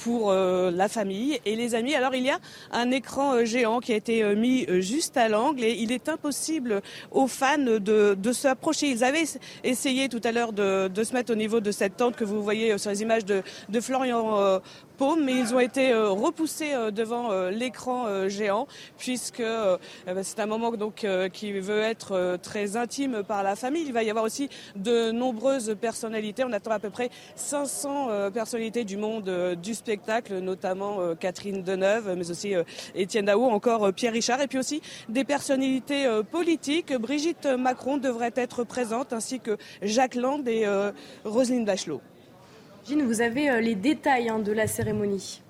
pour la famille et les amis. Alors, il y a un écran géant qui a été mis juste à l'angle et il est impossible aux fans de, de s'approcher. Ils avaient essayé tout à l'heure de se mettre au niveau de cette tente que vous voyez sur les images de, de Florian euh, Paume, mais ils ont été euh, repoussés euh, devant euh, l'écran euh, géant, puisque euh, c'est un moment donc qui veut être très intime par la famille. Il va y avoir aussi de nombreuses personnalités. On attend à peu près 500 personnalités du monde du spectacle, notamment Catherine Deneuve, mais aussi Étienne Daou, encore Pierre Richard, et puis aussi des personnalités politiques. Brigitte Macron devrait être présente, ainsi que Jacques Land et Roselyne Bachelot. Vous avez les détails hein, de la cérémonie.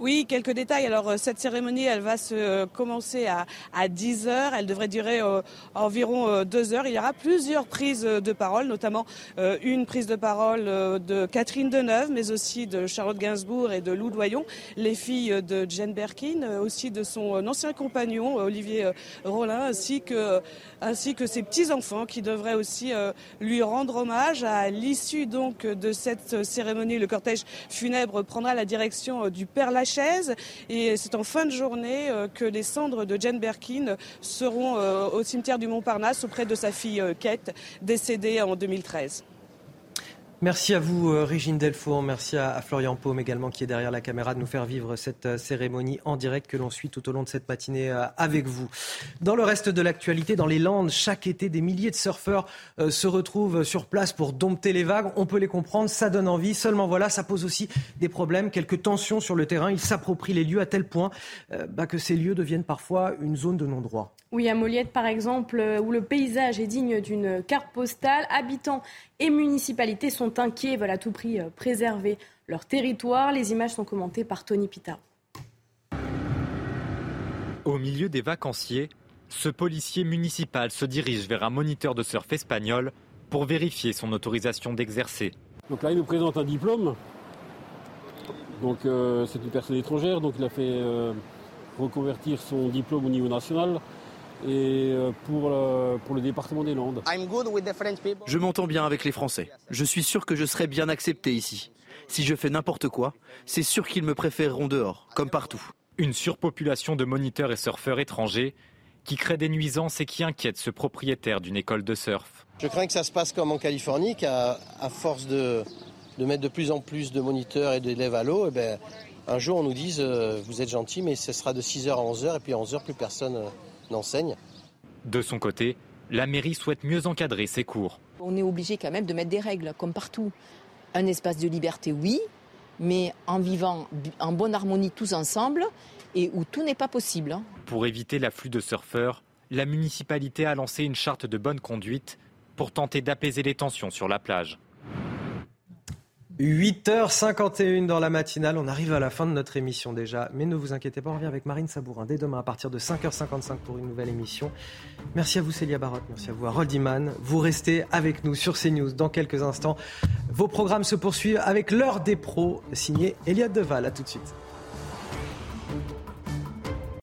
Oui, quelques détails. Alors, cette cérémonie, elle va se commencer à, à 10 heures. Elle devrait durer euh, environ euh, deux heures. Il y aura plusieurs prises de parole, notamment euh, une prise de parole de Catherine Deneuve, mais aussi de Charlotte Gainsbourg et de Lou Doyon, les filles de Jane Birkin, aussi de son ancien compagnon, Olivier Rollin, ainsi que, ainsi que ses petits-enfants qui devraient aussi lui rendre hommage. À l'issue donc de cette cérémonie, le cortège funèbre prendra la direction du Père Lachaise et c'est en fin de journée que les cendres de Jane Birkin seront au cimetière du Montparnasse auprès de sa fille Kate, décédée en 2013. Merci à vous, Régine Delfour. Merci à, Florian Paume également, qui est derrière la caméra, de nous faire vivre cette cérémonie en direct que l'on suit tout au long de cette matinée avec vous. Dans le reste de l'actualité, dans les Landes, chaque été, des milliers de surfeurs se retrouvent sur place pour dompter les vagues. On peut les comprendre, ça donne envie. Seulement voilà, ça pose aussi des problèmes, quelques tensions sur le terrain. Ils s'approprient les lieux à tel point bah, que ces lieux deviennent parfois une zone de non-droit. Oui, à Moliette, par exemple, où le paysage est digne d'une carte postale. Habitants et municipalités sont inquiets, veulent à tout prix préserver leur territoire. Les images sont commentées par Tony Pita. Au milieu des vacanciers, ce policier municipal se dirige vers un moniteur de surf espagnol pour vérifier son autorisation d'exercer. Donc là, il nous présente un diplôme. Donc euh, c'est une personne étrangère, donc il a fait euh, reconvertir son diplôme au niveau national et pour, le, pour le département des Landes. Je m'entends bien avec les Français. Je suis sûr que je serai bien accepté ici. Si je fais n'importe quoi, c'est sûr qu'ils me préféreront dehors, comme partout. Une surpopulation de moniteurs et surfeurs étrangers qui crée des nuisances et qui inquiète ce propriétaire d'une école de surf. Je crains que ça se passe comme en Californie, qu'à à force de, de, mettre de plus en plus de moniteurs et d'élèves à l'eau, eh ben, un jour on nous dise euh, vous êtes gentil, mais ce sera de 6h à 11h, et puis à 11h plus personne... Euh, n'enseigne. De son côté, la mairie souhaite mieux encadrer ses cours. On est obligé quand même de mettre des règles, comme partout. Un espace de liberté, oui, mais en vivant en bonne harmonie tous ensemble et où tout n'est pas possible. Pour éviter l'afflux de surfeurs, la municipalité a lancé une charte de bonne conduite pour tenter d'apaiser les tensions sur la plage. 8h51 dans la matinale, on arrive à la fin de notre émission déjà, mais ne vous inquiétez pas, on revient avec Marine Sabourin dès demain à partir de 5h55 pour une nouvelle émission. Merci à vous Célia Barotte, merci à vous Harold Iman. Vous restez avec nous sur CNews dans quelques instants. Vos programmes se poursuivent avec l'heure des pros, signé Eliade Deval. À tout de suite.